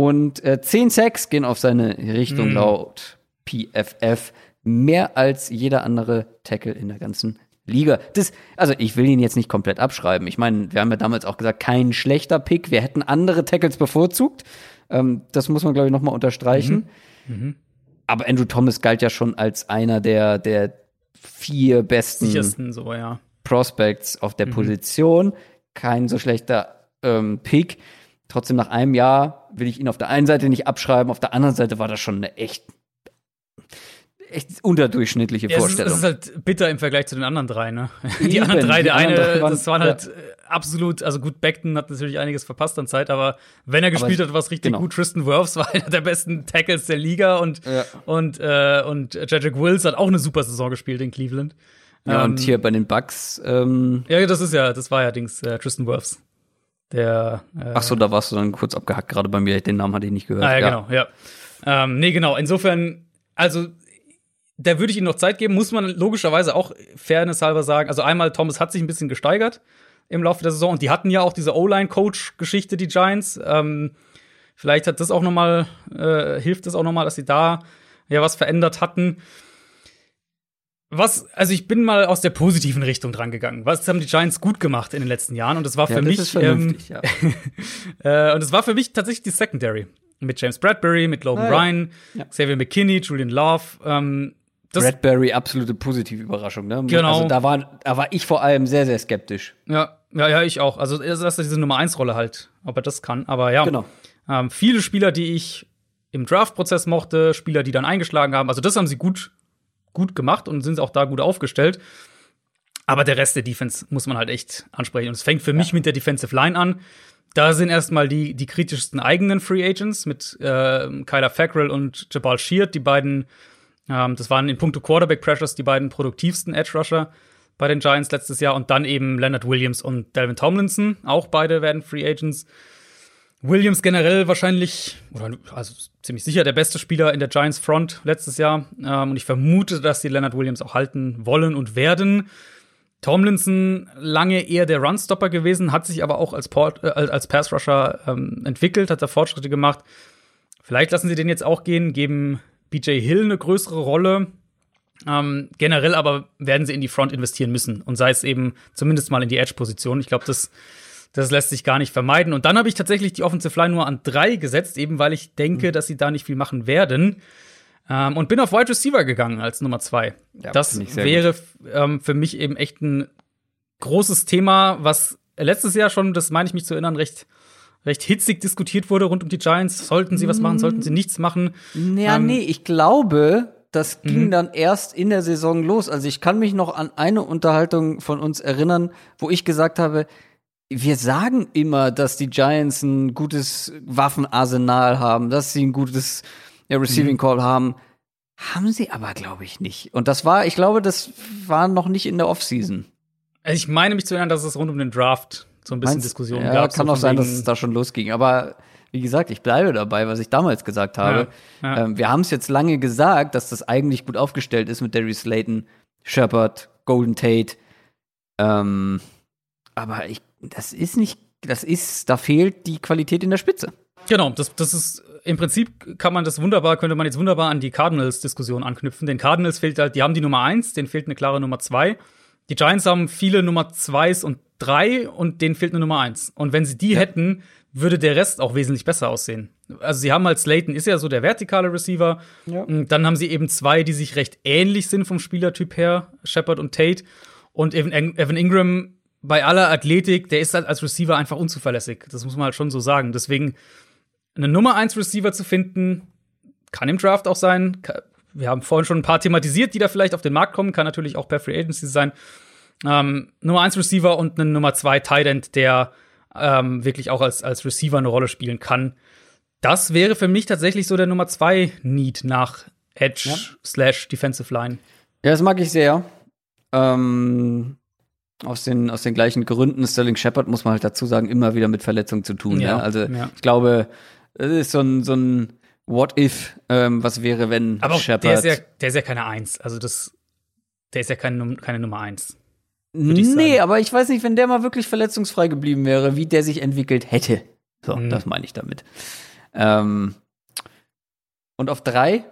Und äh, zehn Sacks gehen auf seine Richtung mm. laut PFF. Mehr als jeder andere Tackle in der ganzen Liga. Das, also ich will ihn jetzt nicht komplett abschreiben. Ich meine, wir haben ja damals auch gesagt, kein schlechter Pick. Wir hätten andere Tackles bevorzugt. Ähm, das muss man, glaube ich, noch mal unterstreichen. Mhm. Mhm. Aber Andrew Thomas galt ja schon als einer der, der vier besten Sichersten, so, ja. Prospects auf der mhm. Position. Kein so schlechter ähm, Pick. Trotzdem nach einem Jahr will ich ihn auf der einen Seite nicht abschreiben, auf der anderen Seite war das schon eine echt echt unterdurchschnittliche ja, Vorstellung. Das ist, halt bitter im Vergleich zu den anderen drei, ne? Die Eben, anderen drei, der eine, drei waren, das waren halt ja. absolut, also gut, Beckton hat natürlich einiges verpasst an Zeit, aber wenn er gespielt aber, hat, war es richtig genau. gut. Tristan Wirfs war einer der besten Tackles der Liga und, ja. und, äh, und Jedrick Wills hat auch eine super Saison gespielt in Cleveland. Ja, ähm, und hier bei den Bucks. Ähm ja, das ist ja, das war ja Dings, äh, Tristan Wirfs. Der. Äh, Ach so, da warst du dann kurz abgehackt, gerade bei mir. Den Namen hatte ich nicht gehört. Ah, ja, ja. genau, ja. Ähm, nee, genau. Insofern, also, da würde ich ihnen noch Zeit geben, muss man logischerweise auch fairness halber sagen. Also, einmal, Thomas hat sich ein bisschen gesteigert im Laufe der Saison und die hatten ja auch diese O-Line-Coach-Geschichte, die Giants. Ähm, vielleicht hat das auch noch mal, äh, hilft das auch noch mal, dass sie da ja was verändert hatten. Was, also ich bin mal aus der positiven Richtung dran gegangen. Was haben die Giants gut gemacht in den letzten Jahren? Und das war für ja, mich, ähm, ja. äh, und es war für mich tatsächlich die Secondary mit James Bradbury, mit Logan ah, Ryan, ja. Xavier McKinney, Julian Love. Ähm, Bradbury absolute positive Überraschung, ne? Genau. Also da war, da war ich vor allem sehr, sehr skeptisch. Ja, ja, ja, ich auch. Also dass er diese Nummer 1 Rolle halt, ob er das kann. Aber ja, genau. Ähm, viele Spieler, die ich im Draft-Prozess mochte, Spieler, die dann eingeschlagen haben. Also das haben sie gut gut gemacht und sind auch da gut aufgestellt. Aber der Rest der Defense muss man halt echt ansprechen. Und es fängt für ja. mich mit der Defensive Line an. Da sind erstmal die, die kritischsten eigenen Free Agents mit äh, Kyler Fackrell und Jabal Sheard, die beiden, ähm, das waren in puncto Quarterback Pressures die beiden produktivsten Edge Rusher bei den Giants letztes Jahr. Und dann eben Leonard Williams und Delvin Tomlinson, auch beide werden Free Agents. Williams generell wahrscheinlich, oder also ziemlich sicher der beste Spieler in der Giants Front letztes Jahr. Ähm, und ich vermute, dass sie Leonard Williams auch halten wollen und werden. Tomlinson lange eher der Runstopper gewesen, hat sich aber auch als, Port, äh, als Pass-Rusher ähm, entwickelt, hat da Fortschritte gemacht. Vielleicht lassen sie den jetzt auch gehen, geben BJ Hill eine größere Rolle. Ähm, generell aber werden sie in die Front investieren müssen und sei es eben zumindest mal in die Edge-Position. Ich glaube, das das lässt sich gar nicht vermeiden. Und dann habe ich tatsächlich die Offensive Line nur an drei gesetzt, eben weil ich denke, mhm. dass sie da nicht viel machen werden. Ähm, und bin auf Wide Receiver gegangen als Nummer zwei. Ja, das wäre ähm, für mich eben echt ein großes Thema, was letztes Jahr schon, das meine ich mich zu erinnern, recht recht hitzig diskutiert wurde rund um die Giants. Sollten sie was machen, sollten sie nichts machen? Ja, ähm, nee, ich glaube, das ging mhm. dann erst in der Saison los. Also ich kann mich noch an eine Unterhaltung von uns erinnern, wo ich gesagt habe, wir sagen immer, dass die Giants ein gutes Waffenarsenal haben, dass sie ein gutes ja, Receiving mhm. Call haben. Haben sie aber, glaube ich, nicht. Und das war, ich glaube, das war noch nicht in der Offseason. Also ich meine mich zu erinnern, dass es rund um den Draft so ein bisschen Meinst, Diskussion ja, gab. Kann auch sein, dass es da schon losging. Aber wie gesagt, ich bleibe dabei, was ich damals gesagt habe. Ja, ja. Ähm, wir haben es jetzt lange gesagt, dass das eigentlich gut aufgestellt ist mit Darius Slayton, Shepard, Golden Tate. Ähm, aber ich das ist nicht, das ist, da fehlt die Qualität in der Spitze. Genau, das, das ist im Prinzip kann man das wunderbar, könnte man jetzt wunderbar an die Cardinals-Diskussion anknüpfen. Den Cardinals fehlt halt, die haben die Nummer eins, denen fehlt eine klare Nummer zwei. Die Giants haben viele Nummer zweis und drei und denen fehlt eine Nummer eins. Und wenn sie die ja. hätten, würde der Rest auch wesentlich besser aussehen. Also sie haben halt Slayton ist ja so der vertikale Receiver. Ja. Dann haben sie eben zwei, die sich recht ähnlich sind vom Spielertyp her, Shepard und Tate. Und Evan Ingram bei aller Athletik, der ist halt als Receiver einfach unzuverlässig. Das muss man halt schon so sagen. Deswegen eine Nummer 1 Receiver zu finden, kann im Draft auch sein. Wir haben vorhin schon ein paar thematisiert, die da vielleicht auf den Markt kommen. Kann natürlich auch per Free Agency sein. ähm, Nummer 1 Receiver und einen Nummer 2 Tight End, der ähm, wirklich auch als, als Receiver eine Rolle spielen kann. Das wäre für mich tatsächlich so der Nummer 2 Need nach Edge ja. slash Defensive Line. Ja, das mag ich sehr. Ähm, aus den, aus den gleichen Gründen. Sterling Shepard muss man halt dazu sagen, immer wieder mit Verletzungen zu tun. Ja, ne? Also ja. ich glaube, es ist so ein, so ein What if, ähm, was wäre, wenn Aber Shepard. Der ist, ja, der ist ja keine Eins. Also das, der ist ja keine, keine Nummer Eins. Nee, aber ich weiß nicht, wenn der mal wirklich verletzungsfrei geblieben wäre, wie der sich entwickelt hätte. So, mhm. das meine ich damit. Ähm, und auf drei?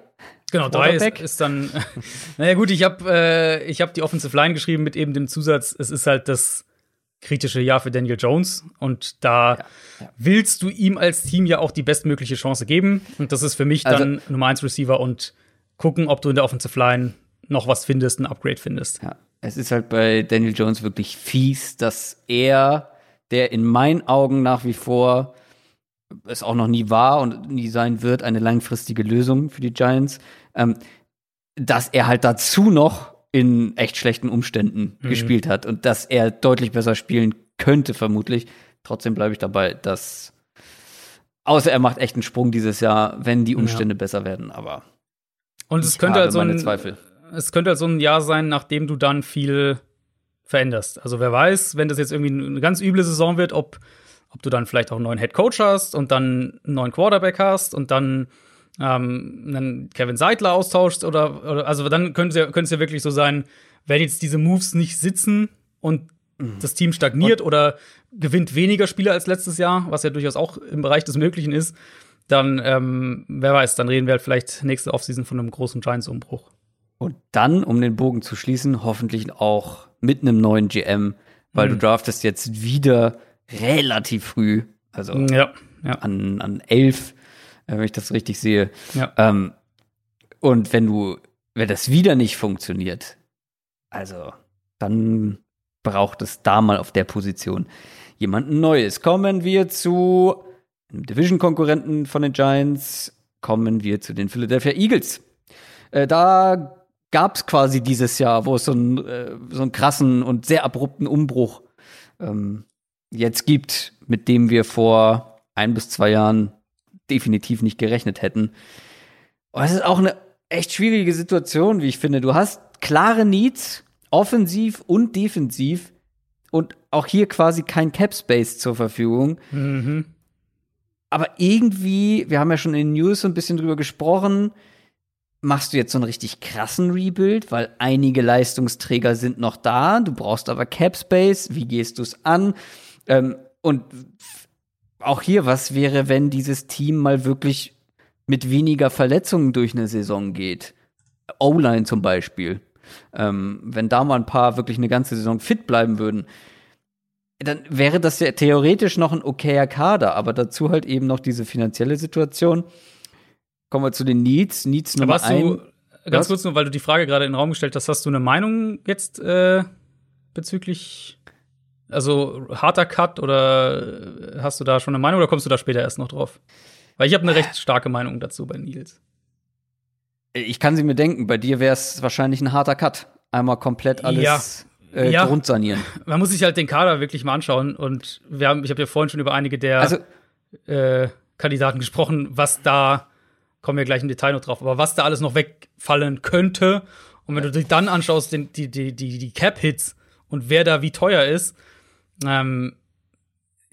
Genau, drei ist, ist, dann. naja, gut, ich habe äh, ich hab die Offensive Line geschrieben mit eben dem Zusatz, es ist halt das kritische Jahr für Daniel Jones. Und da ja, ja. willst du ihm als Team ja auch die bestmögliche Chance geben. Und das ist für mich also, dann Nummer 1 Receiver und gucken, ob du in der Offensive Line noch was findest, ein Upgrade findest. Ja, es ist halt bei Daniel Jones wirklich fies, dass er, der in meinen Augen nach wie vor es auch noch nie war und nie sein wird, eine langfristige Lösung für die Giants, ähm, dass er halt dazu noch in echt schlechten Umständen mhm. gespielt hat und dass er deutlich besser spielen könnte, vermutlich. Trotzdem bleibe ich dabei, dass außer er macht echt einen Sprung dieses Jahr, wenn die Umstände ja. besser werden, aber und es könnte halt so ein Zweifel. es könnte halt so ein Jahr sein, nachdem du dann viel veränderst. Also wer weiß, wenn das jetzt irgendwie eine ganz üble Saison wird, ob ob du dann vielleicht auch einen neuen Head Coach hast und dann einen neuen Quarterback hast und dann ähm, einen Kevin Seidler austauschst oder, oder also dann könnte es ja, ja wirklich so sein, wenn jetzt diese Moves nicht sitzen und mhm. das Team stagniert und oder gewinnt weniger Spieler als letztes Jahr, was ja durchaus auch im Bereich des Möglichen ist, dann, ähm, wer weiß, dann reden wir halt vielleicht nächste Offseason von einem großen Giants-Umbruch. Und dann, um den Bogen zu schließen, hoffentlich auch mit einem neuen GM, weil mhm. du draftest jetzt wieder relativ früh, also ja, ja. An, an elf äh, wenn ich das richtig sehe. Ja. Ähm, und wenn du, wenn das wieder nicht funktioniert, also dann braucht es da mal auf der Position jemanden Neues. Kommen wir zu einem Division-Konkurrenten von den Giants, kommen wir zu den Philadelphia Eagles. Äh, da gab es quasi dieses Jahr, wo es so, ein, äh, so einen krassen und sehr abrupten Umbruch ähm, jetzt gibt, mit dem wir vor ein bis zwei Jahren definitiv nicht gerechnet hätten. Und es ist auch eine echt schwierige Situation, wie ich finde. Du hast klare Needs, offensiv und defensiv und auch hier quasi kein Cap Space zur Verfügung. Mhm. Aber irgendwie, wir haben ja schon in den News so ein bisschen drüber gesprochen, machst du jetzt so einen richtig krassen Rebuild, weil einige Leistungsträger sind noch da, du brauchst aber Cap Space, wie gehst du es an? Ähm, und auch hier, was wäre, wenn dieses Team mal wirklich mit weniger Verletzungen durch eine Saison geht? O-Line zum Beispiel. Ähm, wenn da mal ein paar wirklich eine ganze Saison fit bleiben würden, dann wäre das ja theoretisch noch ein okayer Kader, aber dazu halt eben noch diese finanzielle Situation. Kommen wir zu den Needs. Needs Nummer ein. Ganz kurz nur, weil du die Frage gerade in den Raum gestellt hast, hast du eine Meinung jetzt äh, bezüglich also harter Cut oder hast du da schon eine Meinung oder kommst du da später erst noch drauf? Weil ich habe eine recht starke Meinung dazu bei Nils. Ich kann sie mir denken, bei dir wäre es wahrscheinlich ein harter Cut. Einmal komplett alles ja. Äh, ja. grundsanieren. Man muss sich halt den Kader wirklich mal anschauen. Und wir haben, ich habe ja vorhin schon über einige der also, äh, Kandidaten gesprochen, was da, kommen wir gleich im Detail noch drauf, aber was da alles noch wegfallen könnte. Und wenn du dir dann anschaust, den, die, die, die, die Cap-Hits und wer da wie teuer ist, ähm,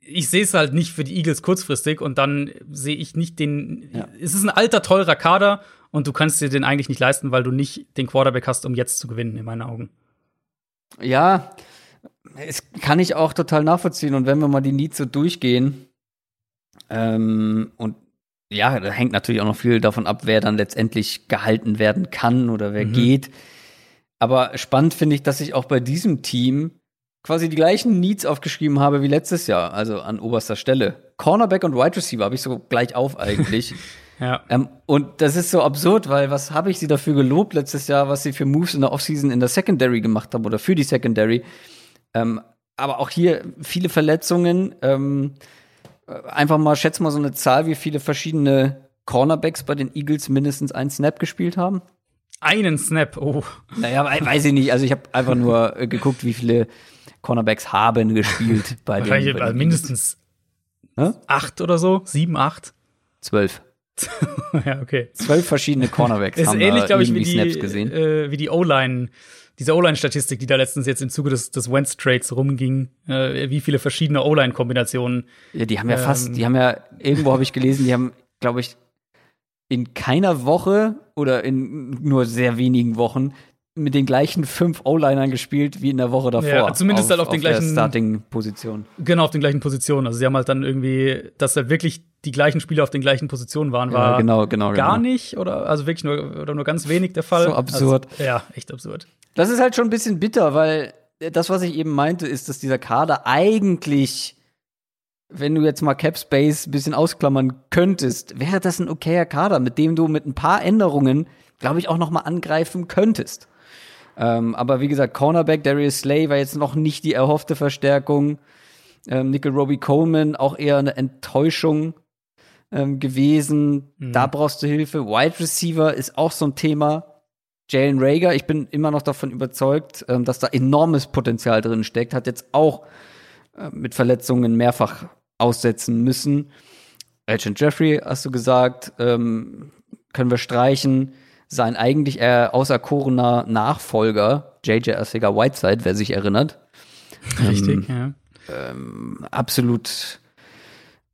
ich sehe es halt nicht für die Eagles kurzfristig und dann sehe ich nicht den. Ja. Es ist ein alter, teurer Kader und du kannst dir den eigentlich nicht leisten, weil du nicht den Quarterback hast, um jetzt zu gewinnen, in meinen Augen. Ja, es kann ich auch total nachvollziehen. Und wenn wir mal die Needs so durchgehen, ähm, und ja, da hängt natürlich auch noch viel davon ab, wer dann letztendlich gehalten werden kann oder wer mhm. geht. Aber spannend finde ich, dass ich auch bei diesem Team quasi die gleichen Needs aufgeschrieben habe wie letztes Jahr, also an oberster Stelle. Cornerback und Wide Receiver habe ich so gleich auf eigentlich. ja. Ähm, und das ist so absurd, weil was habe ich sie dafür gelobt letztes Jahr, was sie für Moves in der Offseason in der Secondary gemacht haben oder für die Secondary. Ähm, aber auch hier viele Verletzungen. Ähm, einfach mal, schätz mal so eine Zahl, wie viele verschiedene Cornerbacks bei den Eagles mindestens einen Snap gespielt haben. Einen Snap. Oh. Naja, weiß ich nicht. Also ich habe einfach nur äh, geguckt, wie viele Cornerbacks haben gespielt bei den. Bei den mindestens Hä? acht oder so, sieben, acht. Zwölf. ja, okay. Zwölf verschiedene Cornerbacks ist haben ähnlich, glaube ich, wie die Snaps die, gesehen. Äh, wie die O-Line, diese O-Line-Statistik, die da letztens jetzt im Zuge des, des Wentz-Trades rumging, äh, wie viele verschiedene O-Line-Kombinationen. Ja, die haben ja ähm, fast, die haben ja, irgendwo habe ich gelesen, die haben, glaube ich, in keiner Woche oder in nur sehr wenigen Wochen mit den gleichen fünf O-Linern gespielt wie in der Woche davor. Ja, zumindest auf, halt auf den gleichen Starting-Position. Genau, auf den gleichen Positionen. Also sie haben halt dann irgendwie, dass halt wirklich die gleichen Spieler auf den gleichen Positionen waren, war ja, genau, genau, gar genau. nicht oder also wirklich nur oder nur ganz wenig der Fall. So absurd. Also, ja, echt absurd. Das ist halt schon ein bisschen bitter, weil das, was ich eben meinte, ist, dass dieser Kader eigentlich, wenn du jetzt mal Cap Space ein bisschen ausklammern könntest, wäre das ein okayer Kader, mit dem du mit ein paar Änderungen, glaube ich, auch noch mal angreifen könntest. Ähm, aber wie gesagt, Cornerback Darius Slay war jetzt noch nicht die erhoffte Verstärkung. Ähm, Nickel Robbie Coleman auch eher eine Enttäuschung ähm, gewesen. Mhm. Da brauchst du Hilfe. Wide Receiver ist auch so ein Thema. Jalen Rager, ich bin immer noch davon überzeugt, ähm, dass da enormes Potenzial drin steckt. Hat jetzt auch äh, mit Verletzungen mehrfach aussetzen müssen. Agent Jeffrey, hast du gesagt, ähm, können wir streichen. Sein eigentlich äh, auserkorener Nachfolger, JJ Arcega Whiteside, wer sich erinnert. Richtig, ja. Ähm, absolut,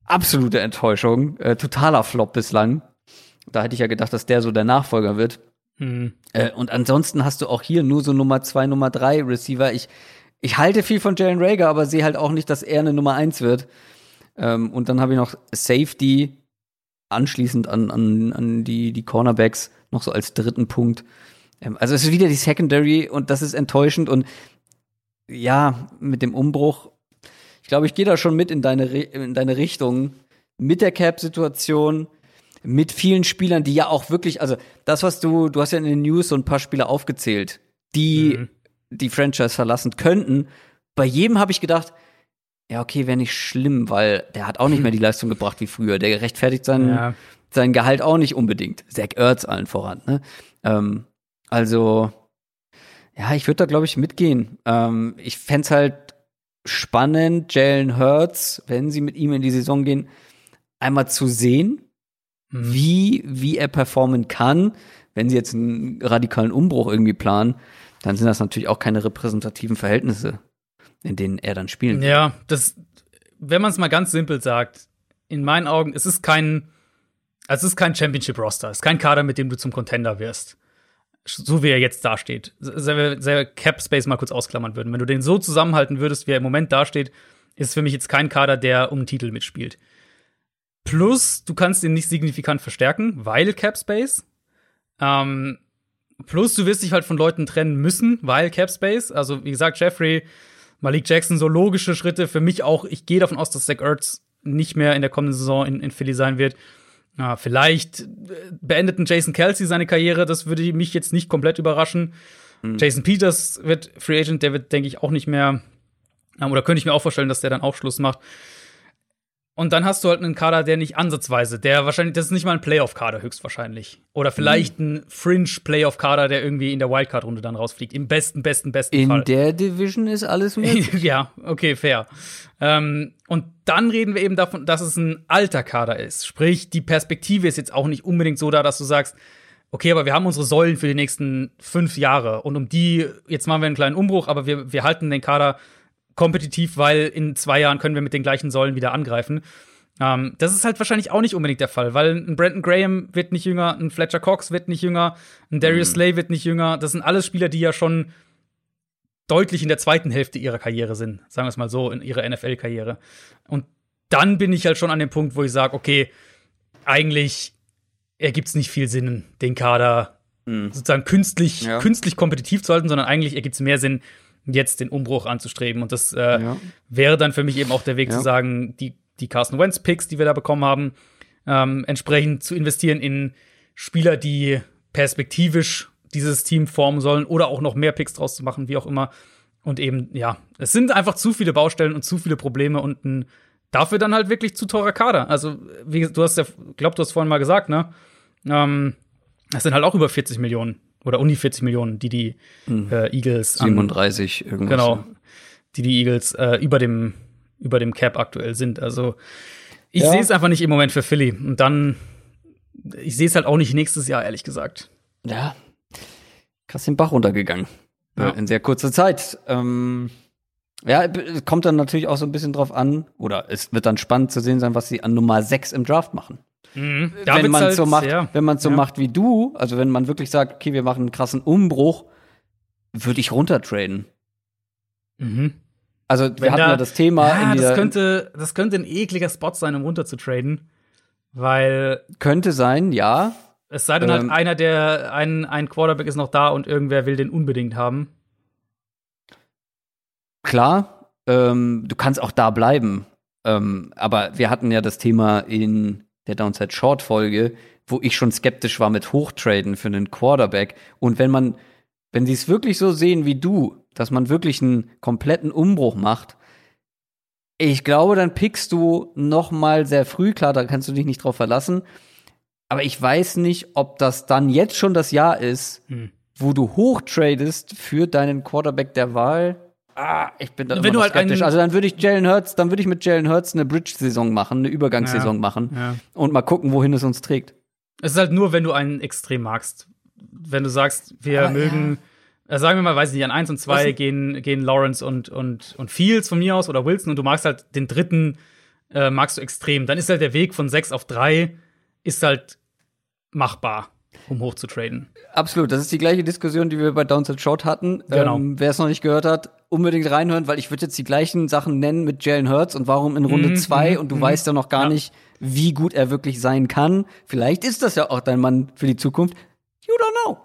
absolute Enttäuschung. Äh, totaler Flop bislang. Da hätte ich ja gedacht, dass der so der Nachfolger wird. Mhm. Äh, und ansonsten hast du auch hier nur so Nummer zwei, Nummer drei Receiver. Ich, ich halte viel von Jalen Rager, aber sehe halt auch nicht, dass er eine Nummer eins wird. Ähm, und dann habe ich noch Safety anschließend an, an, an die, die Cornerbacks noch so als dritten Punkt. Ähm, also es ist wieder die Secondary und das ist enttäuschend und ja, mit dem Umbruch, ich glaube, ich gehe da schon mit in deine, in deine Richtung. Mit der Cap-Situation, mit vielen Spielern, die ja auch wirklich, also das, was du, du hast ja in den News so ein paar Spieler aufgezählt, die Mhm. Die Franchise verlassen könnten. Bei jedem habe ich gedacht, ja, okay, wäre nicht schlimm, weil der hat auch nicht mehr die Leistung gebracht wie früher. Der rechtfertigt seinen, Ja. sein Gehalt auch nicht unbedingt. Zach Ertz allen voran. Ne? Ähm, also, ja, ich würde da, glaube ich, mitgehen. Ähm, ich fände halt spannend, Jalen Hurts, wenn sie mit ihm in die Saison gehen, einmal zu sehen, Mhm. wie, wie er performen kann. Wenn sie jetzt einen radikalen Umbruch irgendwie planen, dann sind das natürlich auch keine repräsentativen Verhältnisse, in denen er dann spielen wird. Ja, das, wenn man es mal ganz simpel sagt, in meinen Augen, es ist kein, es ist kein Championship-Roster, es ist kein Kader, mit dem du zum Contender wirst. So wie er jetzt dasteht. Sehr, sehr Cap Space mal kurz ausklammern würden. Wenn du den so zusammenhalten würdest, wie er im Moment dasteht, ist für mich jetzt kein Kader, der um einen Titel mitspielt. Plus, du kannst ihn nicht signifikant verstärken, weil Cap Space. Ähm, plus, du wirst dich halt von Leuten trennen müssen, weil Cap Space. Also, wie gesagt, Jeffrey, Malik Jackson, so logische Schritte. Für mich auch, ich gehe davon aus, dass Zach Ertz nicht mehr in der kommenden Saison in, in Philly sein wird. Ja, vielleicht äh, beendeten Jason Kelsey seine Karriere, das würde mich jetzt nicht komplett überraschen. Jason Peters wird Free Agent, der wird, denke ich, auch nicht mehr, ähm, oder könnte ich mir auch vorstellen, dass der dann auch Schluss macht. Und dann hast du halt einen Kader, der nicht ansatzweise, der wahrscheinlich, das ist nicht mal ein Playoff-Kader höchstwahrscheinlich. Oder vielleicht ein Fringe-Playoff-Kader, der irgendwie in der Wildcard-Runde dann rausfliegt. Im besten, besten, besten In Fall. der Division ist alles möglich. ja, okay, fair. Ähm, und dann reden wir eben davon, dass es ein alter Kader ist. Sprich, die Perspektive ist jetzt auch nicht unbedingt so da, dass du sagst, okay, aber wir haben unsere Säulen für die nächsten fünf Jahre und um die, jetzt machen wir einen kleinen Umbruch, aber wir, wir halten den Kader kompetitiv, weil in zwei Jahren können wir mit den gleichen Säulen wieder angreifen. Ähm, das ist halt wahrscheinlich auch nicht unbedingt der Fall, weil ein Brandon Graham wird nicht jünger, ein Fletcher Cox wird nicht jünger, ein Darius Slay wird nicht jünger. Das sind alles Spieler, die ja schon deutlich in der zweiten Hälfte ihrer Karriere sind, sagen wir es mal so, in ihrer NFL-Karriere. Und dann bin ich halt schon an dem Punkt, wo ich sage, okay, eigentlich ergibt es nicht viel Sinn, den Kader sozusagen künstlich, Ja. künstlich kompetitiv zu halten, sondern eigentlich ergibt es mehr Sinn, jetzt den Umbruch anzustreben. Und das äh, Ja. wäre dann für mich eben auch der Weg Ja. zu sagen, die, die Carson Wentz-Picks, die wir da bekommen haben, ähm, entsprechend zu investieren in Spieler, die perspektivisch dieses Team formen sollen oder auch noch mehr Picks draus zu machen, wie auch immer. Und eben, ja, es sind einfach zu viele Baustellen und zu viele Probleme und ein dafür dann halt wirklich zu teurer Kader. Also, wie du hast ja, glaub, du hast vorhin mal gesagt, ne? Ähm, das sind halt auch über 40 Millionen, Oder um die 40 Millionen, die die Hm. äh, Eagles an- 37 irgendwas. Genau. Die die Eagles äh, über dem über dem Cap aktuell sind. Also ich Ja. sehe es einfach nicht im Moment für Philly. Und dann ich sehe es halt auch nicht nächstes Jahr, ehrlich gesagt. Ja. Krass den Bach runtergegangen. Ja. Äh, In sehr kurzer Zeit. Ähm, ja, es kommt dann natürlich auch so ein bisschen drauf an, oder es wird dann spannend zu sehen sein, was sie an Nummer 6 im Draft machen. Mhm. wenn man so macht, ja. wenn man so Ja. macht wie du, also wenn man wirklich sagt, okay, wir machen einen krassen Umbruch, würde ich runtertraden. Mhm. Also wir Wenn hatten da- ja das Thema Ja, das könnte, das könnte ein ekliger Spot sein, um runter zu traden. Weil könnte sein, ja. es sei denn Ähm. halt einer, der ein, ein Quarterback ist noch da und irgendwer will den unbedingt haben. Klar, ähm, du kannst auch da bleiben. Ähm, aber wir hatten ja das Thema in der Downside Short Folge, wo ich schon skeptisch war mit Hochtraden für einen Quarterback. Und wenn man, wenn sie es wirklich so sehen wie du, dass man wirklich einen kompletten Umbruch macht, ich glaube, dann pickst du noch mal sehr früh. Klar, da kannst du dich nicht drauf verlassen. Aber ich weiß nicht, ob das dann jetzt schon das Jahr ist, Hm. wo du hochtradest für deinen Quarterback der Wahl. Ah, ich bin da Wenn immer halt skeptisch. einen- Also dann würde ich Jalen Hurts, dann würde ich mit Jalen Hurts eine Bridge-Saison machen, eine Übergangssaison Ja. machen Ja. und mal gucken, wohin es uns trägt. Es ist halt nur, wenn du einen extrem magst. Wenn du sagst, wir Aber mögen, äh, sagen wir mal, weiß ich nicht, an 1 und 2 Was- gehen, gehen Lawrence und, und, und Fields von mir aus oder Wilson und du magst halt den dritten, äh, magst du extrem. Dann ist halt der Weg von 6 auf 3 ist halt machbar, um hoch zu traden. Absolut, das ist die gleiche Diskussion, die wir bei Downside Short hatten. Genau. Ähm, Wer es noch nicht gehört hat, unbedingt reinhören, weil ich würde jetzt die gleichen Sachen nennen mit Jalen Hurts und warum in Runde Mhm, zwei mhm, und du mhm. weißt ja noch gar Ja. nicht, wie gut er wirklich sein kann. Vielleicht ist das ja auch dein Mann für die Zukunft. You don't know.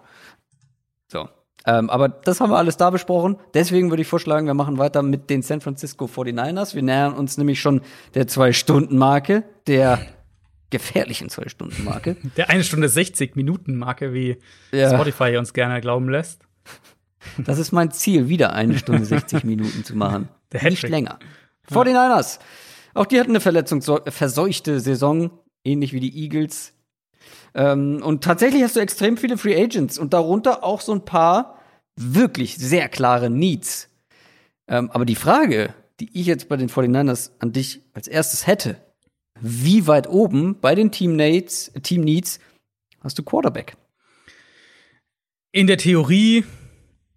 So. Ähm, aber das haben wir alles da besprochen. Deswegen würde ich vorschlagen, wir machen weiter mit den San Francisco 49ers. Wir nähern uns nämlich schon der Zwei-Stunden-Marke, der gefährlichen Zwei-Stunden-Marke. Der 1 Stunde 60 Minuten Marke, wie Ja. Spotify uns gerne glauben lässt. Das ist mein Ziel, wieder eine Stunde 60 Minuten zu machen. Der Nicht Hattrick. länger. 49ers. Auch die hatten eine verletzungsverseuchte Saison, ähnlich wie die Eagles. Ähm, und tatsächlich hast du extrem viele Free Agents und darunter auch so ein paar wirklich sehr klare Needs. Ähm, aber die Frage, die ich jetzt bei den 49ers an dich als erstes hätte, wie weit oben bei den Team Needs, Team Needs hast du Quarterback? In der Theorie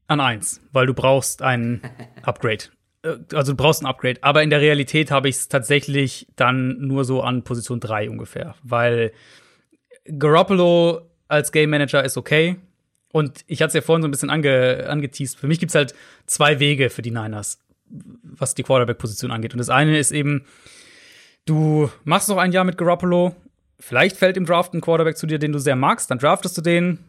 an 1, weil du brauchst ein Upgrade. Äh, Also du brauchst ein Upgrade, aber in der Realität habe ich es tatsächlich dann nur so an Position 3 ungefähr, weil Garoppolo als Game Manager ist okay. Und ich hatte es ja vorhin so ein bisschen ange, angeteased. Für mich gibt es halt zwei Wege für die Niners, was die Quarterback-Position angeht. Und das eine ist eben, du machst noch ein Jahr mit Garoppolo, vielleicht fällt im Draft ein Quarterback zu dir, den du sehr magst, dann draftest du den,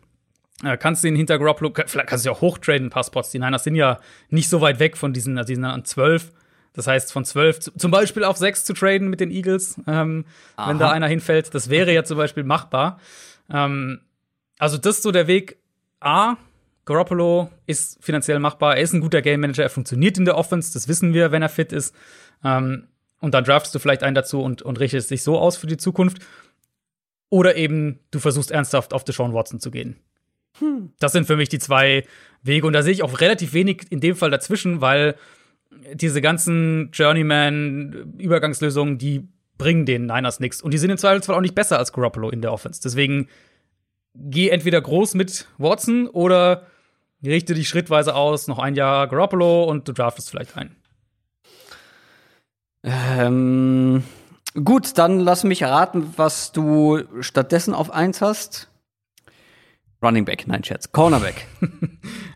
äh, kannst du ihn hinter Garoppolo, vielleicht kannst du ja auch hochtraden, ein paar Spots. Die Niners sind ja nicht so weit weg von diesen, also die sind an 12. Das heißt, von 12 zu, zum Beispiel auf 6 zu traden mit den Eagles, ähm, wenn da einer hinfällt, das wäre ja zum Beispiel machbar. Ähm, also, das ist so der Weg. A, Garoppolo ist finanziell machbar, er ist ein guter Game Manager, er funktioniert in der Offense, das wissen wir, wenn er fit ist. Ähm, und dann draftest du vielleicht einen dazu und, und richtest dich so aus für die Zukunft. Oder eben, du versuchst ernsthaft auf Deshaun Watson zu gehen. Das sind für mich die zwei Wege. Und da sehe ich auch relativ wenig in dem Fall dazwischen, weil diese ganzen Journeyman-Übergangslösungen, die bringen den Niners nichts. Und die sind im Zweifelsfall auch nicht besser als Garoppolo in der Offense. Deswegen geh entweder groß mit Watson oder richte dich schrittweise aus, noch ein Jahr Garoppolo und du draftest vielleicht ein. Ähm, gut, dann lass mich raten, was du stattdessen auf 1 hast. Running Back, nein, Scherz. Cornerback.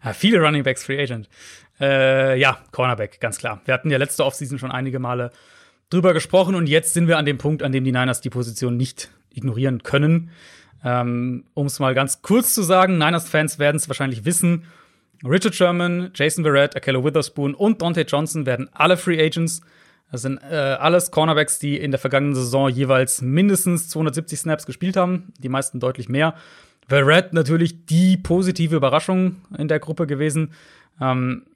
Ja, viele Running Backs Free Agent. Äh, ja, Cornerback, ganz klar. Wir hatten ja letzte Offseason schon einige Male drüber gesprochen und jetzt sind wir an dem Punkt, an dem die Niners die Position nicht ignorieren können. Ähm, um es mal ganz kurz zu sagen, Niners-Fans werden es wahrscheinlich wissen. Richard Sherman, Jason Verrett, Akello Witherspoon und Dante Johnson werden alle Free Agents. Das sind äh, alles Cornerbacks, die in der vergangenen Saison jeweils mindestens 270 Snaps gespielt haben, die meisten deutlich mehr. Verrett natürlich die positive Überraschung in der Gruppe gewesen. Ähm,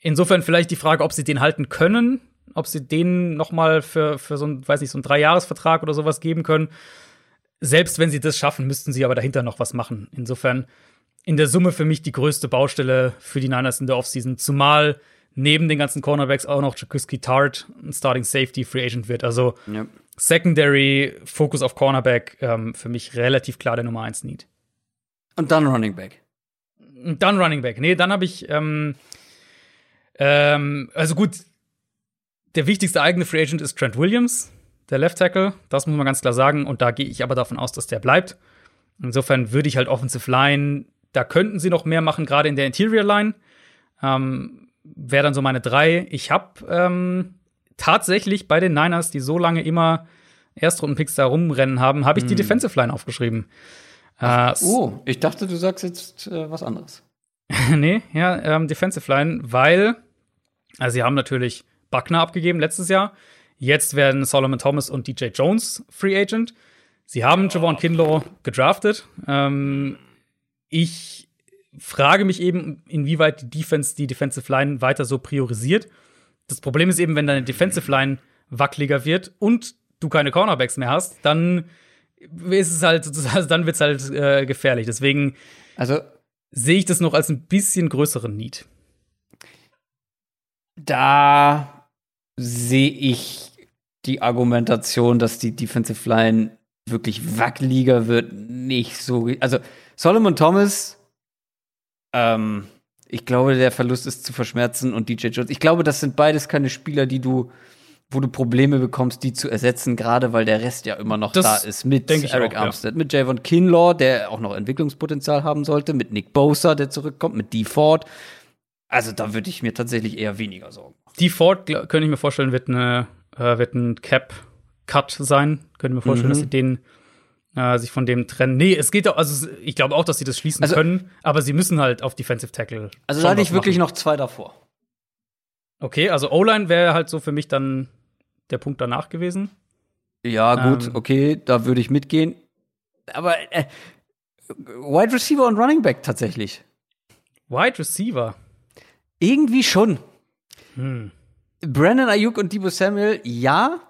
insofern vielleicht die Frage, ob sie den halten können, ob sie den noch mal für, für so ein, weiß nicht, so einen Dreijahresvertrag oder sowas geben können. Selbst wenn sie das schaffen, müssten sie aber dahinter noch was machen. Insofern, in der Summe für mich die größte Baustelle für die Niners in der Offseason. Zumal neben den ganzen Cornerbacks auch noch Jakuski Tart ein Starting Safety Free Agent wird. Also ja. Secondary, Fokus auf Cornerback, ähm, für mich relativ klar der Nummer 1 Need. Und dann Running Back. Und dann Running Back. Nee, dann habe ich, ähm, ähm, also gut, der wichtigste eigene Free Agent ist Trent Williams, der Left Tackle. Das muss man ganz klar sagen. Und da gehe ich aber davon aus, dass der bleibt. Insofern würde ich halt Offensive Line, da könnten sie noch mehr machen, gerade in der Interior Line. Ähm, Wäre dann so meine drei. Ich habe ähm, tatsächlich bei den Niners, die so lange immer Erstrundenpicks da rumrennen haben, habe ich hm. die Defensive Line aufgeschrieben. Ach, äh, oh, ich dachte, du sagst jetzt äh, was anderes. nee, ja, ähm, Defensive Line, weil, also sie haben natürlich Buckner abgegeben letztes Jahr. Jetzt werden Solomon Thomas und DJ Jones Free Agent. Sie haben. Javon Kinlaw gedraftet. Ähm, ich frage mich eben, inwieweit die Defense die Defensive Line weiter so priorisiert. Das Problem ist eben, wenn deine Defensive Line wackeliger wird und du keine Cornerbacks mehr hast, dann ist es halt, also dann wird es halt äh, gefährlich. Deswegen also, sehe ich das noch als ein bisschen größeren Need. Da sehe ich die Argumentation, dass die Defensive Line wirklich wackeliger wird, nicht so. Also Solomon Thomas, ähm, ich glaube, der Verlust ist zu verschmerzen und DJ Jones. Ich glaube, das sind beides keine Spieler, die du, wo du Probleme bekommst, die zu ersetzen, gerade weil der Rest ja immer noch das da ist. Mit Eric auch, Armstead, ja. mit Javon Kinlaw, der auch noch Entwicklungspotenzial haben sollte, mit Nick Bosa, der zurückkommt, mit Dee Ford. Also da würde ich mir tatsächlich eher weniger sorgen. Dee Ford, könnte ich mir vorstellen, wird, eine, äh, wird ein Cap-Cut sein. Könnte ich mir vorstellen, mhm. dass sie den äh, sich von dem trennen. Nee, es geht auch, also ich glaube auch, dass sie das schließen also, können, aber sie müssen halt auf Defensive Tackle. Also da hatte ich wirklich noch zwei davor. Okay, also O-Line wäre halt so für mich dann der Punkt danach gewesen. Ja, gut, ähm, okay, da würde ich mitgehen. Aber äh, Wide Receiver und Running Back tatsächlich. Wide Receiver? Irgendwie schon. Hm. Brandon Ayuk und Debo Samuel, ja,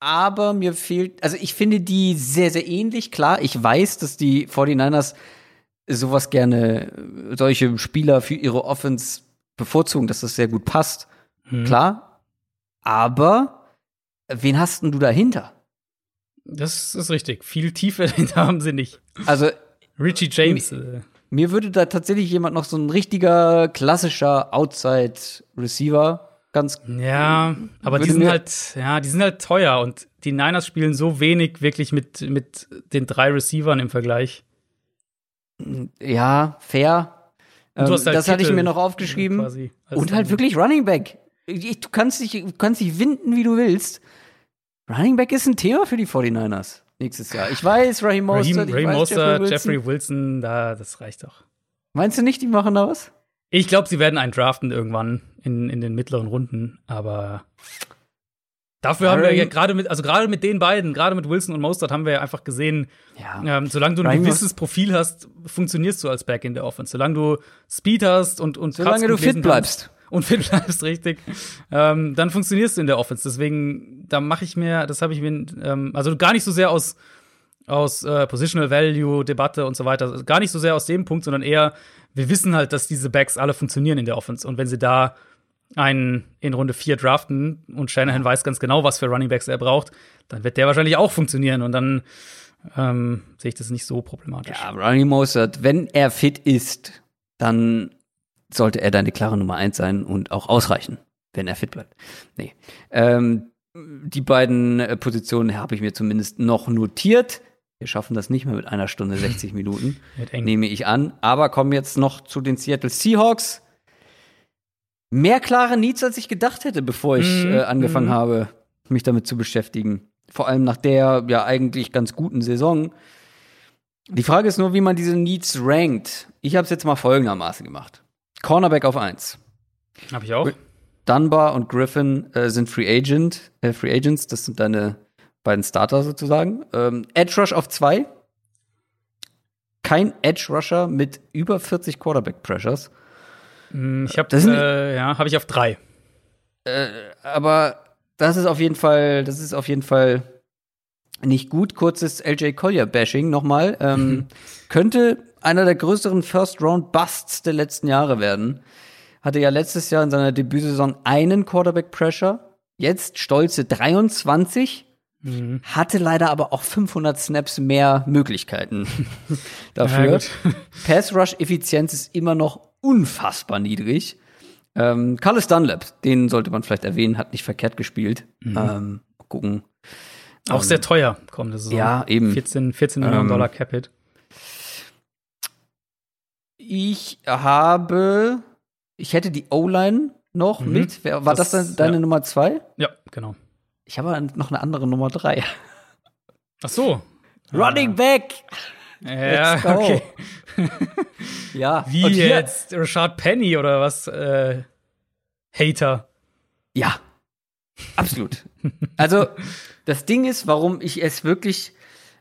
aber mir fehlt, also ich finde die sehr, sehr ähnlich. Klar, ich weiß, dass die 49ers sowas gerne, solche Spieler für ihre Offense bevorzugen, dass das sehr gut passt. Hm. Klar. Aber wen hast denn du dahinter? Das ist richtig. Viel Tiefe dahinter haben sie nicht. Also Richie James. Mir, äh. mir würde da tatsächlich jemand noch so ein richtiger klassischer Outside Receiver ganz. Ja, aber die sind halt, ja, die sind halt teuer und die Niners spielen so wenig wirklich mit, mit den drei Receivern im Vergleich. Ja, fair. Ähm, halt das hatte ich mir noch aufgeschrieben. und halt wirklich Running Back. du kannst dich, du kannst dich winden, wie du willst. Running Back ist ein Thema für die 49ers nächstes Jahr. Ich weiß, Raheem Mostert, Raheem, Raheem Mostert Jeffrey, Jeffrey Wilson, da, das reicht doch. Meinst du nicht, die machen da was? Ich glaube, sie werden einen draften irgendwann in, in den mittleren Runden, aber dafür Aaron. haben wir ja gerade mit, also gerade mit den beiden, gerade mit Wilson und Mostert haben wir ja einfach gesehen, ja. ähm, solange du ein Ryan gewisses Profil hast, funktionierst du als Back in der Offense. Solange du Speed hast und, und solange du fit bleibst. Und fit bleibst, richtig. ähm, dann funktionierst du in der Offense. Deswegen, da mache ich mir, das habe ich mir, ähm, also gar nicht so sehr aus aus äh, Positional Value, Debatte und so weiter. Gar nicht so sehr aus dem Punkt, sondern eher, wir wissen halt, dass diese Backs alle funktionieren in der Offense. Und wenn sie da einen in Runde 4 draften und Shanahan weiß ganz genau, was für Running Backs er braucht, dann wird der wahrscheinlich auch funktionieren. Und dann ähm, sehe ich das nicht so problematisch. Ja, Ronnie Mostert, wenn er fit ist, dann sollte er deine klare Nummer 1 sein und auch ausreichen, wenn er fit bleibt. Nee. Ähm, die beiden äh, Positionen habe ich mir zumindest noch notiert. Wir schaffen das nicht mehr mit einer Stunde 60 Minuten, nehme ich an. Aber kommen jetzt noch zu den Seattle Seahawks. Mehr klare Needs, als ich gedacht hätte, bevor ich mm, äh, angefangen mm. habe, mich damit zu beschäftigen. Vor allem nach der ja eigentlich ganz guten Saison. Die Frage ist nur, wie man diese Needs rankt. Ich habe es jetzt mal folgendermaßen gemacht. Cornerback auf 1. Habe ich auch. Dunbar und Griffin äh, sind Free Agent, äh, Free Agents, das sind deine beiden Starter sozusagen. Ähm, Edge Rush auf zwei. Kein Edge Rusher mit über 40 Quarterback Pressures. Mm, ich habe äh, ja, habe ich auf drei. Äh, aber das ist auf jeden Fall, das ist auf jeden Fall nicht gut. Kurzes LJ Collier Bashing nochmal. Ähm, könnte einer der größeren First-Round-Busts der letzten Jahre werden. Hatte ja letztes Jahr in seiner Debütsaison einen Quarterback-Pressure, jetzt stolze 23, mhm. hatte leider aber auch 500 Snaps mehr Möglichkeiten dafür. Ja, Pass-Rush-Effizienz ist immer noch unfassbar niedrig. Ähm, Carlos Dunlap, den sollte man vielleicht erwähnen, hat nicht verkehrt gespielt. Mhm. Ähm, gucken. Auch ähm, sehr teuer kommende Saison. Ja, eben. 14, 14 Millionen ähm, Dollar Capit. Ich habe, ich hätte die O-Line noch mhm. mit. War das, das deine ja. Nummer zwei? Ja, genau. Ich habe noch eine andere Nummer drei. Ach so. Running ah. Back. Ja, okay. ja. Wie hier, jetzt? Rashad Penny oder was? Äh, Hater. Ja. Absolut. also, das Ding ist, warum ich es wirklich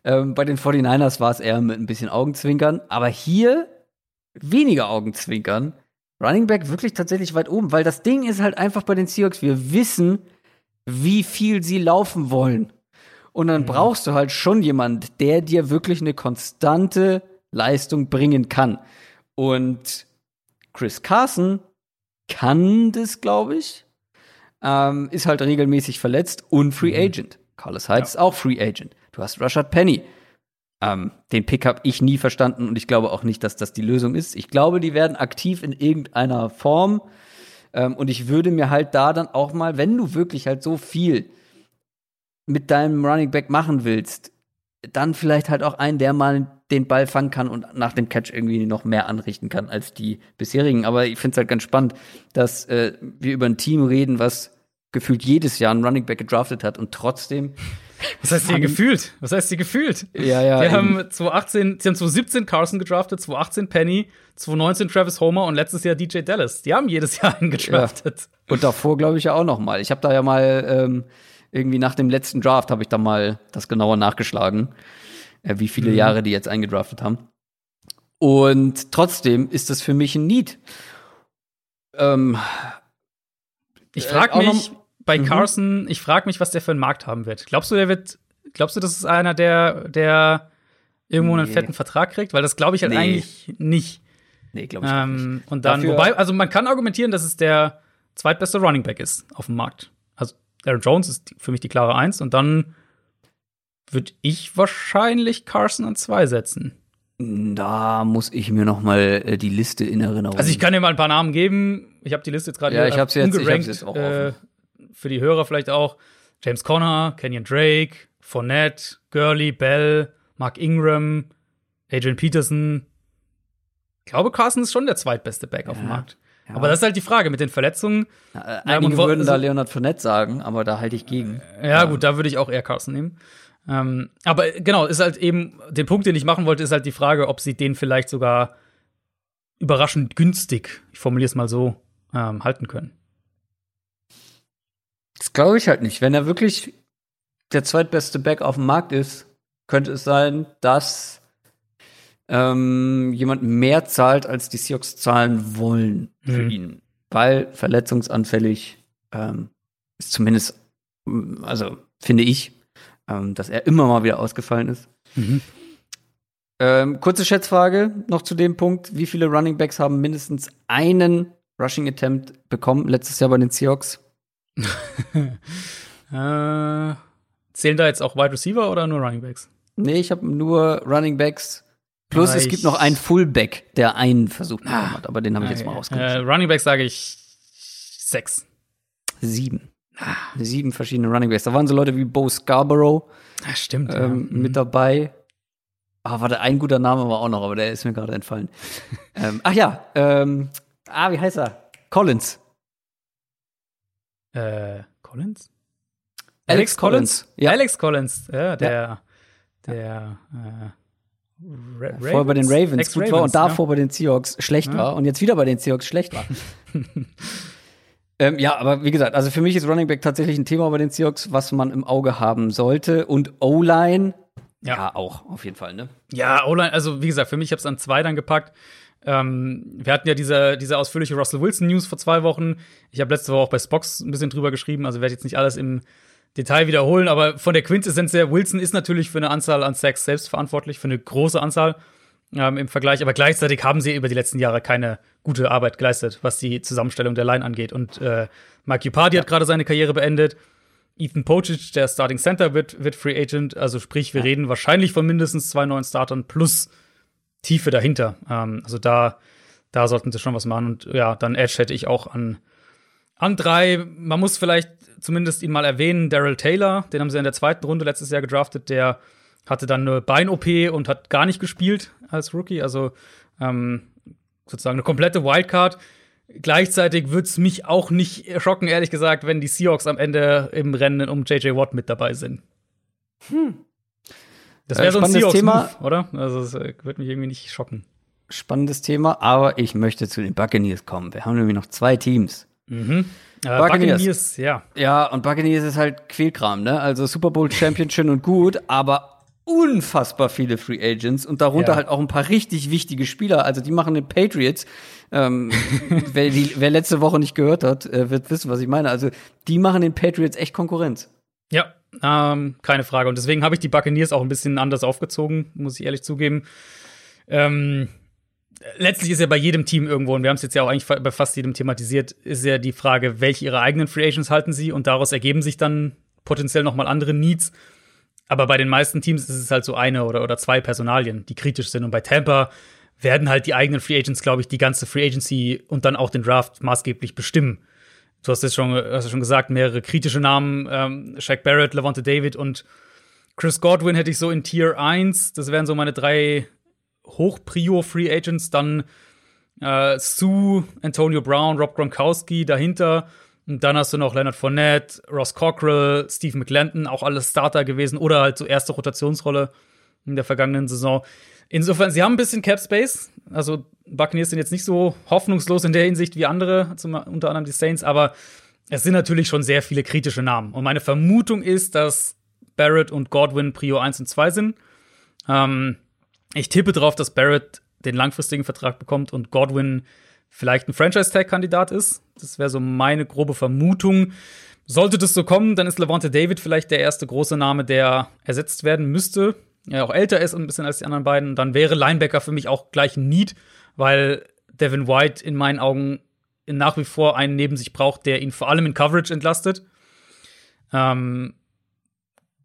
ähm, bei den 49ers war es eher mit ein bisschen Augenzwinkern, aber hier weniger Augenzwinkern. Running Back wirklich tatsächlich weit oben, weil das Ding ist halt einfach bei den Seahawks, wir wissen, wie viel sie laufen wollen. Und dann mhm. brauchst du halt schon jemand, der dir wirklich eine konstante Leistung bringen kann. Und Chris Carson kann das, glaube ich. Ähm, ist halt regelmäßig verletzt und Free mhm. Agent. Carlos Hyde ja. ist auch Free Agent. Du hast Rashad Penny. Ähm, den Pick habe ich nie verstanden und ich glaube auch nicht, dass das die Lösung ist. Ich glaube, die werden aktiv in irgendeiner Form. Ähm, und ich würde mir halt da dann auch mal, wenn du wirklich halt so viel mit deinem Running Back machen willst, dann vielleicht halt auch einen, der mal den Ball fangen kann und nach dem Catch irgendwie noch mehr anrichten kann als die bisherigen. Aber ich finde es halt ganz spannend, dass äh, wir über ein Team reden, was gefühlt jedes Jahr einen Running Back gedraftet hat und trotzdem. Was heißt hier gefühlt? Was heißt hier gefühlt? Ja, ja. Die haben 2018, sie haben 2017 Carson gedraftet, 2018 Penny, 2019 Travis Homer und letztes Jahr DJ Dallas. Die haben jedes Jahr einen gedraftet. Ja. Und davor glaube ich ja auch noch mal. Ich habe da ja mal ähm, irgendwie nach dem letzten Draft habe ich da mal das genauer nachgeschlagen, äh, wie viele mhm. Jahre die jetzt eingedraftet haben. Und trotzdem ist das für mich ein Need. Ähm, ich frage äh, mich bei mhm. Carson, ich frage mich, was der für einen Markt haben wird. Glaubst du, der wird, glaubst du, das ist einer, der, der irgendwo nee. einen fetten Vertrag kriegt? Weil das glaube ich halt nee. eigentlich nicht. Nee, glaube ich ähm, nicht. Und dann, Dafür wobei, also man kann argumentieren, dass es der zweitbeste Running Back ist auf dem Markt. Aaron Jones ist für mich die klare Eins und dann würde ich wahrscheinlich Carson an zwei setzen. Da muss ich mir noch mal äh, die Liste in Erinnerung. Also ich kann dir mal ein paar Namen geben. Ich habe die Liste jetzt gerade ja, ich hab's jetzt, ich hab's jetzt auch äh, für die Hörer vielleicht auch. James Conner, Kenyon Drake, Fournette, Gurley, Bell, Mark Ingram, Adrian Peterson. Ich glaube, Carson ist schon der zweitbeste Back ja. auf dem Markt. Ja. Aber das ist halt die Frage mit den Verletzungen. Ja, äh, einige ja, würden also, da Leonard Fournette sagen, aber da halte ich gegen. Ja, gut, da würde ich auch eher Carson nehmen. Ähm, aber genau, ist halt eben, den Punkt, den ich machen wollte, ist halt die Frage, ob sie den vielleicht sogar überraschend günstig, ich formuliere es mal so, ähm, halten können. Das glaube ich halt nicht. Wenn er wirklich der zweitbeste Back auf dem Markt ist, könnte es sein, dass ähm, jemand mehr zahlt, als die Seahawks zahlen wollen für mhm. ihn. Weil verletzungsanfällig ähm, ist zumindest, also finde ich, ähm, dass er immer mal wieder ausgefallen ist. Mhm. Ähm, kurze Schätzfrage noch zu dem Punkt. Wie viele Running Backs haben mindestens einen Rushing Attempt bekommen letztes Jahr bei den Seahawks? äh, zählen da jetzt auch Wide Receiver oder nur Running Backs? Nee, ich habe nur Running Backs Plus, es gibt noch einen Fullback, der einen Versuch bekommen hat, aber den habe ich jetzt mal rausgenommen. Äh, Running Back sage ich sechs. Sieben. Sieben verschiedene Running Backs. Da waren so Leute wie Bo Scarborough ja, stimmt, ähm, ja. mit mhm. dabei. Ah, warte, ein guter Name war auch noch, aber der ist mir gerade entfallen. ähm, ach ja, ähm, ah, wie heißt er? Collins. Äh, Collins? Alex, Alex Collins. Collins. Ja. Alex Collins, ja, der, ja. der, äh, Ra vorher bei den Ravens gut war und davor ja. bei den Seahawks schlecht ja. war und jetzt wieder bei den Seahawks schlecht war. ähm, ja, aber wie gesagt, also für mich ist Running Back tatsächlich ein Thema bei den Seahawks, was man im Auge haben sollte. Und O-Line, ja. ja. auch, auf jeden Fall, ne? Ja, O-Line, also wie gesagt, für mich habe es an zwei dann gepackt. Ähm, wir hatten ja diese, diese ausführliche Russell Wilson News vor zwei Wochen. Ich habe letzte Woche auch bei Spox ein bisschen drüber geschrieben, also werde jetzt nicht alles im Detail wiederholen, aber von der Quintessenz her, Wilson ist natürlich für eine Anzahl an Sacks selbst verantwortlich, für eine große Anzahl. ähm, im Vergleich. Aber gleichzeitig haben sie über die letzten Jahre keine gute Arbeit geleistet, was die Zusammenstellung der Line angeht. Und äh, Mike Upardi ja. hat gerade seine Karriere beendet. Ethan Pocic, der Starting Center, wird, wird Free Agent. Also sprich, wir ja. reden wahrscheinlich von mindestens zwei neuen Startern plus Tiefe dahinter. Ähm, also da, da sollten sie schon was machen. Und ja, dann Edge hätte ich auch an, an drei. Man muss vielleicht zumindest ihn mal erwähnen. Daryl Taylor, den haben sie in der zweiten Runde letztes Jahr gedraftet. Der hatte dann eine Bein-OP und hat gar nicht gespielt als Rookie. Also ähm, sozusagen eine komplette Wildcard. Gleichzeitig würde es mich auch nicht schocken, ehrlich gesagt, wenn die Seahawks am Ende im Rennen um JJ Watt mit dabei sind. Hm. Das wäre äh, so ein Seahawks-Move, oder? Also das äh, würde mich irgendwie nicht schocken. Spannendes Thema, aber ich möchte zu den Buccaneers kommen. Wir haben nämlich noch zwei Teams. Mhm. Äh, Buccaneers. Buccaneers, ja. Ja, und Buccaneers ist halt Quälkram, ne? Also Super Bowl Champion schön und gut, aber unfassbar viele Free Agents und darunter ja. halt auch ein paar richtig wichtige Spieler. Also die machen den Patriots. Ähm, wer, die, wer letzte Woche nicht gehört hat, äh, wird wissen, was ich meine. Also die machen den Patriots echt Konkurrenz. Ja, ähm, keine Frage. Und deswegen habe ich die Buccaneers auch ein bisschen anders aufgezogen, muss ich ehrlich zugeben. Ähm, letztlich ist ja bei jedem Team irgendwo, und wir haben es jetzt ja auch eigentlich bei fast jedem thematisiert, ist ja die Frage, welche ihre eigenen Free Agents halten sie und daraus ergeben sich dann potenziell nochmal andere Needs. Aber bei den meisten Teams ist es halt so eine oder, oder zwei Personalien, die kritisch sind. Und bei Tampa werden halt die eigenen Free Agents, glaube ich, die ganze Free Agency und dann auch den Draft maßgeblich bestimmen. Du hast es schon, hast schon gesagt, mehrere kritische Namen, ähm, Shaq Barrett, Levante David und Chris Godwin hätte ich so in Tier 1. Das wären so meine drei Hochprio-Free Agents. Dann äh, Sue, Antonio Brown, Rob Gronkowski dahinter und dann hast du noch Leonard Fournette, Ross Cockrell, Steve McLendon, auch alles Starter gewesen oder halt so erste Rotationsrolle in der vergangenen Saison. Insofern, sie haben ein bisschen Cap Space. Also Buccaneers sind jetzt nicht so hoffnungslos in der Hinsicht wie andere, zum, unter anderem die Saints, aber es sind natürlich schon sehr viele kritische Namen. Und meine Vermutung ist, dass Barrett und Godwin Prio 1 und 2 sind. Ähm, ich tippe darauf, dass Barrett den langfristigen Vertrag bekommt und Godwin vielleicht ein Franchise-Tag-Kandidat ist. Das wäre so meine grobe Vermutung. Sollte das so kommen, dann ist Levante David vielleicht der erste große Name, der ersetzt werden müsste. Er auch älter ist ein bisschen als die anderen beiden. Dann wäre Linebacker für mich auch gleich ein Need, weil Devin White in meinen Augen nach wie vor einen neben sich braucht, der ihn vor allem in Coverage entlastet. Ähm,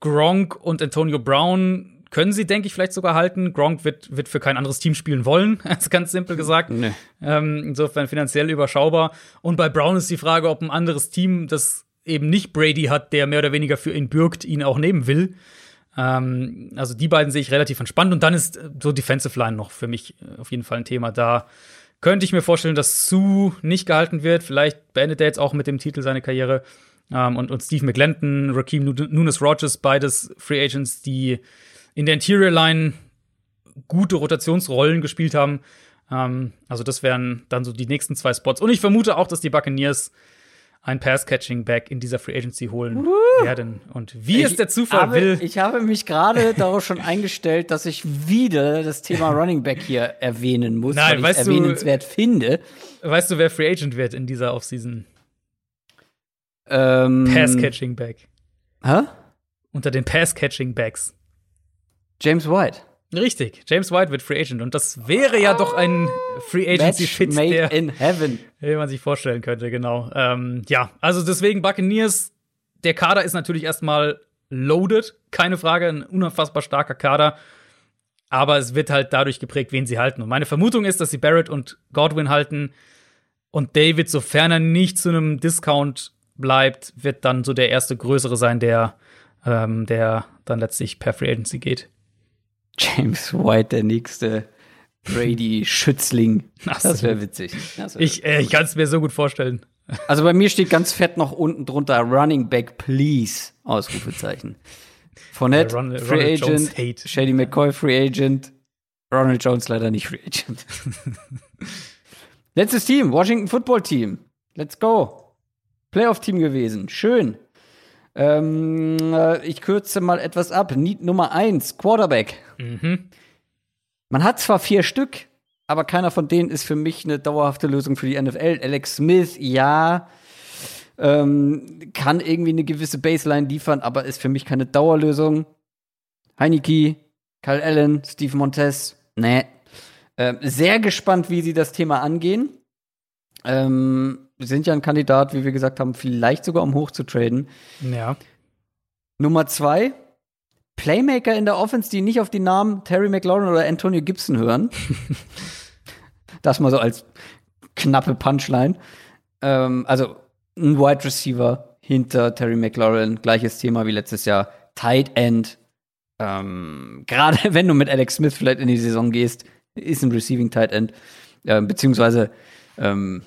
Gronk und Antonio Brown können sie, denke ich, vielleicht sogar halten. Gronk wird, wird für kein anderes Team spielen wollen, also ganz simpel gesagt. Nee. Ähm, insofern finanziell überschaubar. Und bei Brown ist die Frage, ob ein anderes Team, das eben nicht Brady hat, der mehr oder weniger für ihn bürgt, ihn auch nehmen will. Ähm, also die beiden sehe ich relativ entspannt. Und dann ist so Defensive Line noch für mich äh, auf jeden Fall ein Thema. Da könnte ich mir vorstellen, dass Sue nicht gehalten wird. Vielleicht beendet er jetzt auch mit dem Titel seine Karriere. Ähm, und, und Steve McGlenton, Raheem Nunes Rogers, beides Free Agents, die in der Interior Line gute Rotationsrollen gespielt haben. Ähm, also das wären dann so die nächsten zwei Spots. Und ich vermute auch, dass die Buccaneers ein Pass-Catching-Back in dieser Free Agency holen uh. werden. Und wie ich es der Zufall habe, will. Ich habe mich gerade darauf schon eingestellt, dass ich wieder das Thema Running Back hier erwähnen muss, Nein, weil ich es erwähnenswert finde. Weißt du, wer Free Agent wird in dieser Offseason? Ähm, Pass-Catching-Back. Hä? Unter den Pass-Catching-Backs. James White. Richtig, James White wird Free Agent und das wäre ja doch ein Free Agency Fit, der, in heaven, den man sich vorstellen könnte, genau. Ähm, ja, also deswegen Buccaneers. Der Kader ist natürlich erstmal loaded, keine Frage, ein unfassbar starker Kader. Aber es wird halt dadurch geprägt, wen sie halten. Und meine Vermutung ist, dass sie Barrett und Godwin halten und David, sofern er nicht zu einem Discount bleibt, wird dann so der erste größere sein, der, ähm, der dann letztlich per Free Agency geht. James White, der nächste Brady-Schützling. Das wäre witzig. Das wär ich äh, ich kann es mir so gut vorstellen. Also bei mir steht ganz fett noch unten drunter Running Back, please. Ausrufezeichen. Fournette, Ron Free Agent. Shady McCoy, Free Agent. Ronald Jones leider nicht Free Agent. Letztes Team, Washington Football Team. Let's go. Playoff-Team gewesen. Schön. Ähm, äh, ich kürze mal etwas ab. Need Nummer eins, Quarterback. Mhm. Man hat zwar vier Stück, aber keiner von denen ist für mich eine dauerhafte Lösung für die NFL. Alex Smith, ja, ähm, kann irgendwie eine gewisse Baseline liefern, aber ist für mich keine Dauerlösung. Heineke, Kyle Allen, Steve Montez, nee. Äh, sehr gespannt, wie sie das Thema angehen. Ähm, sind ja ein Kandidat, wie wir gesagt haben, vielleicht sogar um hoch zu traden. Ja. Nummer zwei, Playmaker in der Offense, die nicht auf die Namen Terry McLaurin oder Antonio Gibson hören. das mal so als knappe Punchline. Ähm, also ein Wide Receiver hinter Terry McLaurin, gleiches Thema wie letztes Jahr. Tight End. Ähm, Gerade wenn du mit Alex Smith vielleicht in die Saison gehst, ist ein Receiving Tight End. Äh, beziehungsweise, ähm,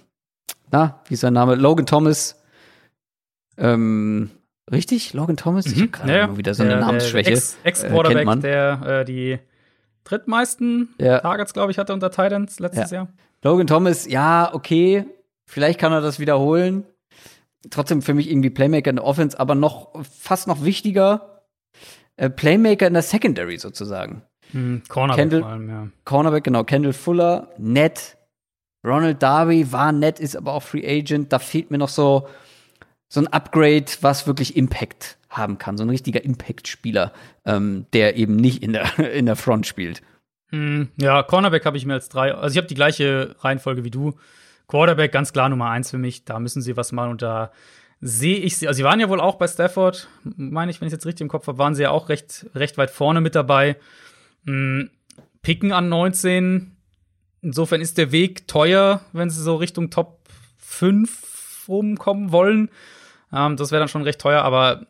na, wie ist sein Name? Logan Thomas. Ähm, richtig? Logan Thomas? Ich Mhm. hab gerade Ja, ja. immer wieder so eine Der- Namensschwäche. Ex- Äh, Ex-Quarterback, der äh, die drittmeisten Ja. Targets, glaube ich, hatte unter Titans letztes Jahr. Logan Thomas, ja, okay. Vielleicht kann er das wiederholen. Trotzdem für mich irgendwie Playmaker in der Offense, aber noch fast noch wichtiger, äh, Playmaker in der Secondary sozusagen. Hm, Cornerback Kendall- vor allem, ja. Cornerback, genau, Kendall Fuller, nett. Ronald Darby war nett, ist aber auch Free Agent. Da fehlt mir noch so, so ein Upgrade, was wirklich Impact haben kann. So ein richtiger Impact-Spieler, ähm, der eben nicht in der, in der Front spielt. Hm, ja, Cornerback habe ich mir als drei. Also ich habe die gleiche Reihenfolge wie du. Quarterback ganz klar Nummer eins für mich. Da müssen sie was machen und da sehe ich sie. Also sie waren ja wohl auch bei Stafford, meine ich, wenn ich jetzt richtig im Kopf habe, waren sie ja auch recht, recht weit vorne mit dabei. Hm, Picken an 19. Insofern ist der Weg teuer, wenn sie so Richtung Top 5 rumkommen wollen. Ähm, das wäre dann schon recht teuer, aber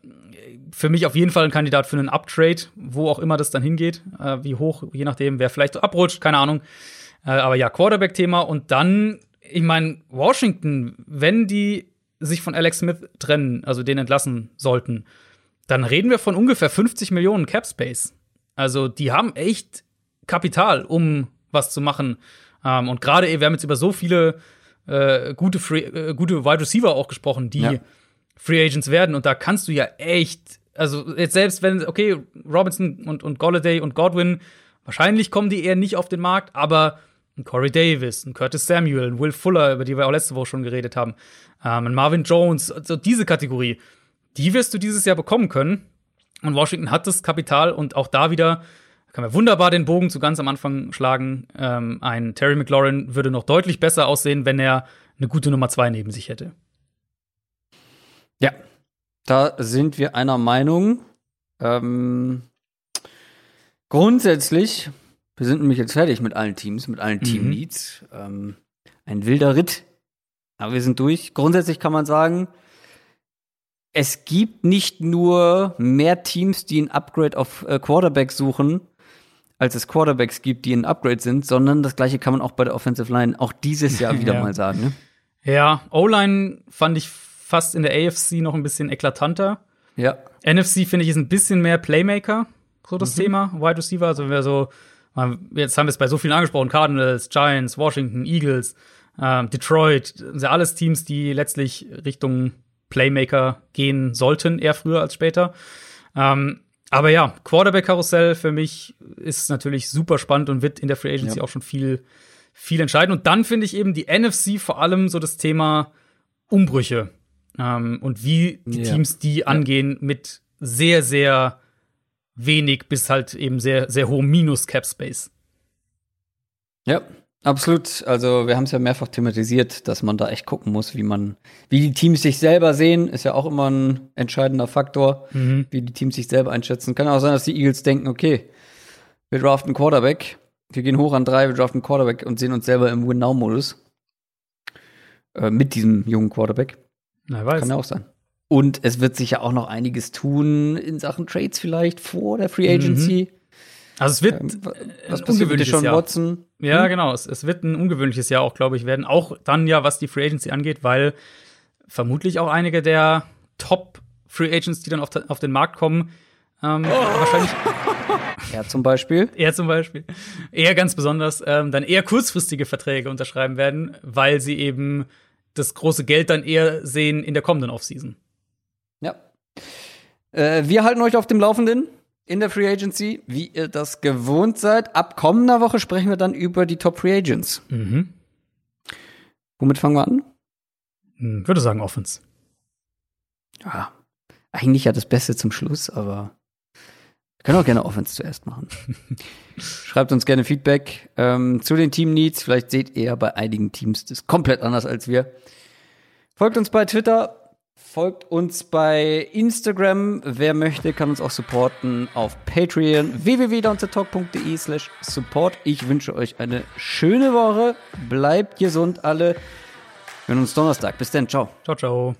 für mich auf jeden Fall ein Kandidat für einen Uptrade, wo auch immer das dann hingeht, äh, wie hoch, je nachdem, wer vielleicht abrutscht, keine Ahnung. Äh, aber ja, Quarterback-Thema und dann, ich meine, Washington, wenn die sich von Alex Smith trennen, also den entlassen sollten, dann reden wir von ungefähr 50 Millionen Cap Space. Also die haben echt Kapital, um was zu machen. Ähm, und gerade, wir haben jetzt über so viele äh, gute, Free, äh, gute Wide Receiver auch gesprochen, die Ja. Free Agents werden. Und da kannst du ja echt, also jetzt selbst wenn, okay, Robinson und, und Golladay und Godwin, wahrscheinlich kommen die eher nicht auf den Markt, aber ein Corey Davis, ein Curtis Samuel, ein Will Fuller, über die wir auch letzte Woche schon geredet haben, ähm, ein Marvin Jones, also diese Kategorie, die wirst du dieses Jahr bekommen können. Und Washington hat das Kapital und auch da wieder kann man wunderbar den Bogen zu ganz am Anfang schlagen. Ähm, ein Terry McLaurin würde noch deutlich besser aussehen, wenn er eine gute Nummer zwei neben sich hätte. Ja, da sind wir einer Meinung. Ähm, grundsätzlich, wir sind nämlich jetzt fertig mit allen Teams, mit allen Mhm. Team-Needs. Ähm, ein wilder Ritt, aber wir sind durch. Grundsätzlich kann man sagen, es gibt nicht nur mehr Teams, die ein Upgrade auf äh, Quarterback suchen, als es Quarterbacks gibt, die ein Upgrade sind, sondern das gleiche kann man auch bei der Offensive Line auch dieses Jahr wieder Ja. mal sagen. Ne? Ja, O-Line fand ich fast in der AFC noch ein bisschen eklatanter. Ja. NFC finde ich ist ein bisschen mehr Playmaker, so das Thema, Wide Receiver. Also wenn wir so, jetzt haben wir es bei so vielen angesprochen, Cardinals, Giants, Washington, Eagles, ähm, Detroit, sind ja alles Teams, die letztlich Richtung Playmaker gehen sollten, eher früher als später. Ähm, aber ja, Quarterback-Karussell für mich ist natürlich super spannend und wird in der Free Agency Ja. auch schon viel, viel entscheiden. Und dann finde ich eben die NFC vor allem so das Thema Umbrüche ähm, und wie die Ja. Teams die angehen mit sehr, sehr wenig bis halt eben sehr, sehr hohem Minus-Cap-Space. Ja, absolut. Also wir haben es ja mehrfach thematisiert, dass man da echt gucken muss, wie man, wie die Teams sich selber sehen, ist ja auch immer ein entscheidender Faktor, wie die Teams sich selber einschätzen. Kann auch sein, dass die Eagles denken, okay, wir draften Quarterback, wir gehen hoch an drei, wir draften Quarterback und sehen uns selber im Win-Now-Modus. Äh, mit diesem jungen Quarterback. Na, weiß. Kann ja auch sein. Und es wird sich ja auch noch einiges tun in Sachen Trades vielleicht vor der Free Agency. Also es wird Ähm, wa- äh, was ein ungewöhnliches Deshaun Jahr. Watson? Ja, Hm? genau. Es, es wird ein ungewöhnliches Jahr auch, glaube ich, werden. Auch dann ja, was die Free Agency angeht, weil vermutlich auch einige der Top Free Agents, die dann auf, auf den Markt kommen, ähm, wahrscheinlich Ja, zum Beispiel. er zum Beispiel, eher ganz besonders, ähm, dann eher kurzfristige Verträge unterschreiben werden, weil sie eben das große Geld dann eher sehen in der kommenden Offseason. Ja. Äh, wir halten euch auf dem Laufenden in der Free Agency, wie ihr das gewohnt seid. Ab kommender Woche sprechen wir dann über die Top Free Agents. Mhm. Womit fangen wir an? Hm, Würde sagen Offense. Ja, eigentlich ja das Beste zum Schluss, aber wir Können auch gerne Offense zuerst machen. Schreibt uns gerne Feedback ähm, zu den Team Needs. Vielleicht seht ihr bei einigen Teams das komplett anders als wir. Folgt uns bei Twitter, folgt uns bei Instagram. Wer möchte, kann uns auch supporten auf Patreon www.downtotalk.de slash support. Ich wünsche euch eine schöne Woche. Bleibt gesund alle. Wir sehen uns Donnerstag. Bis dann. Ciao. Ciao, ciao.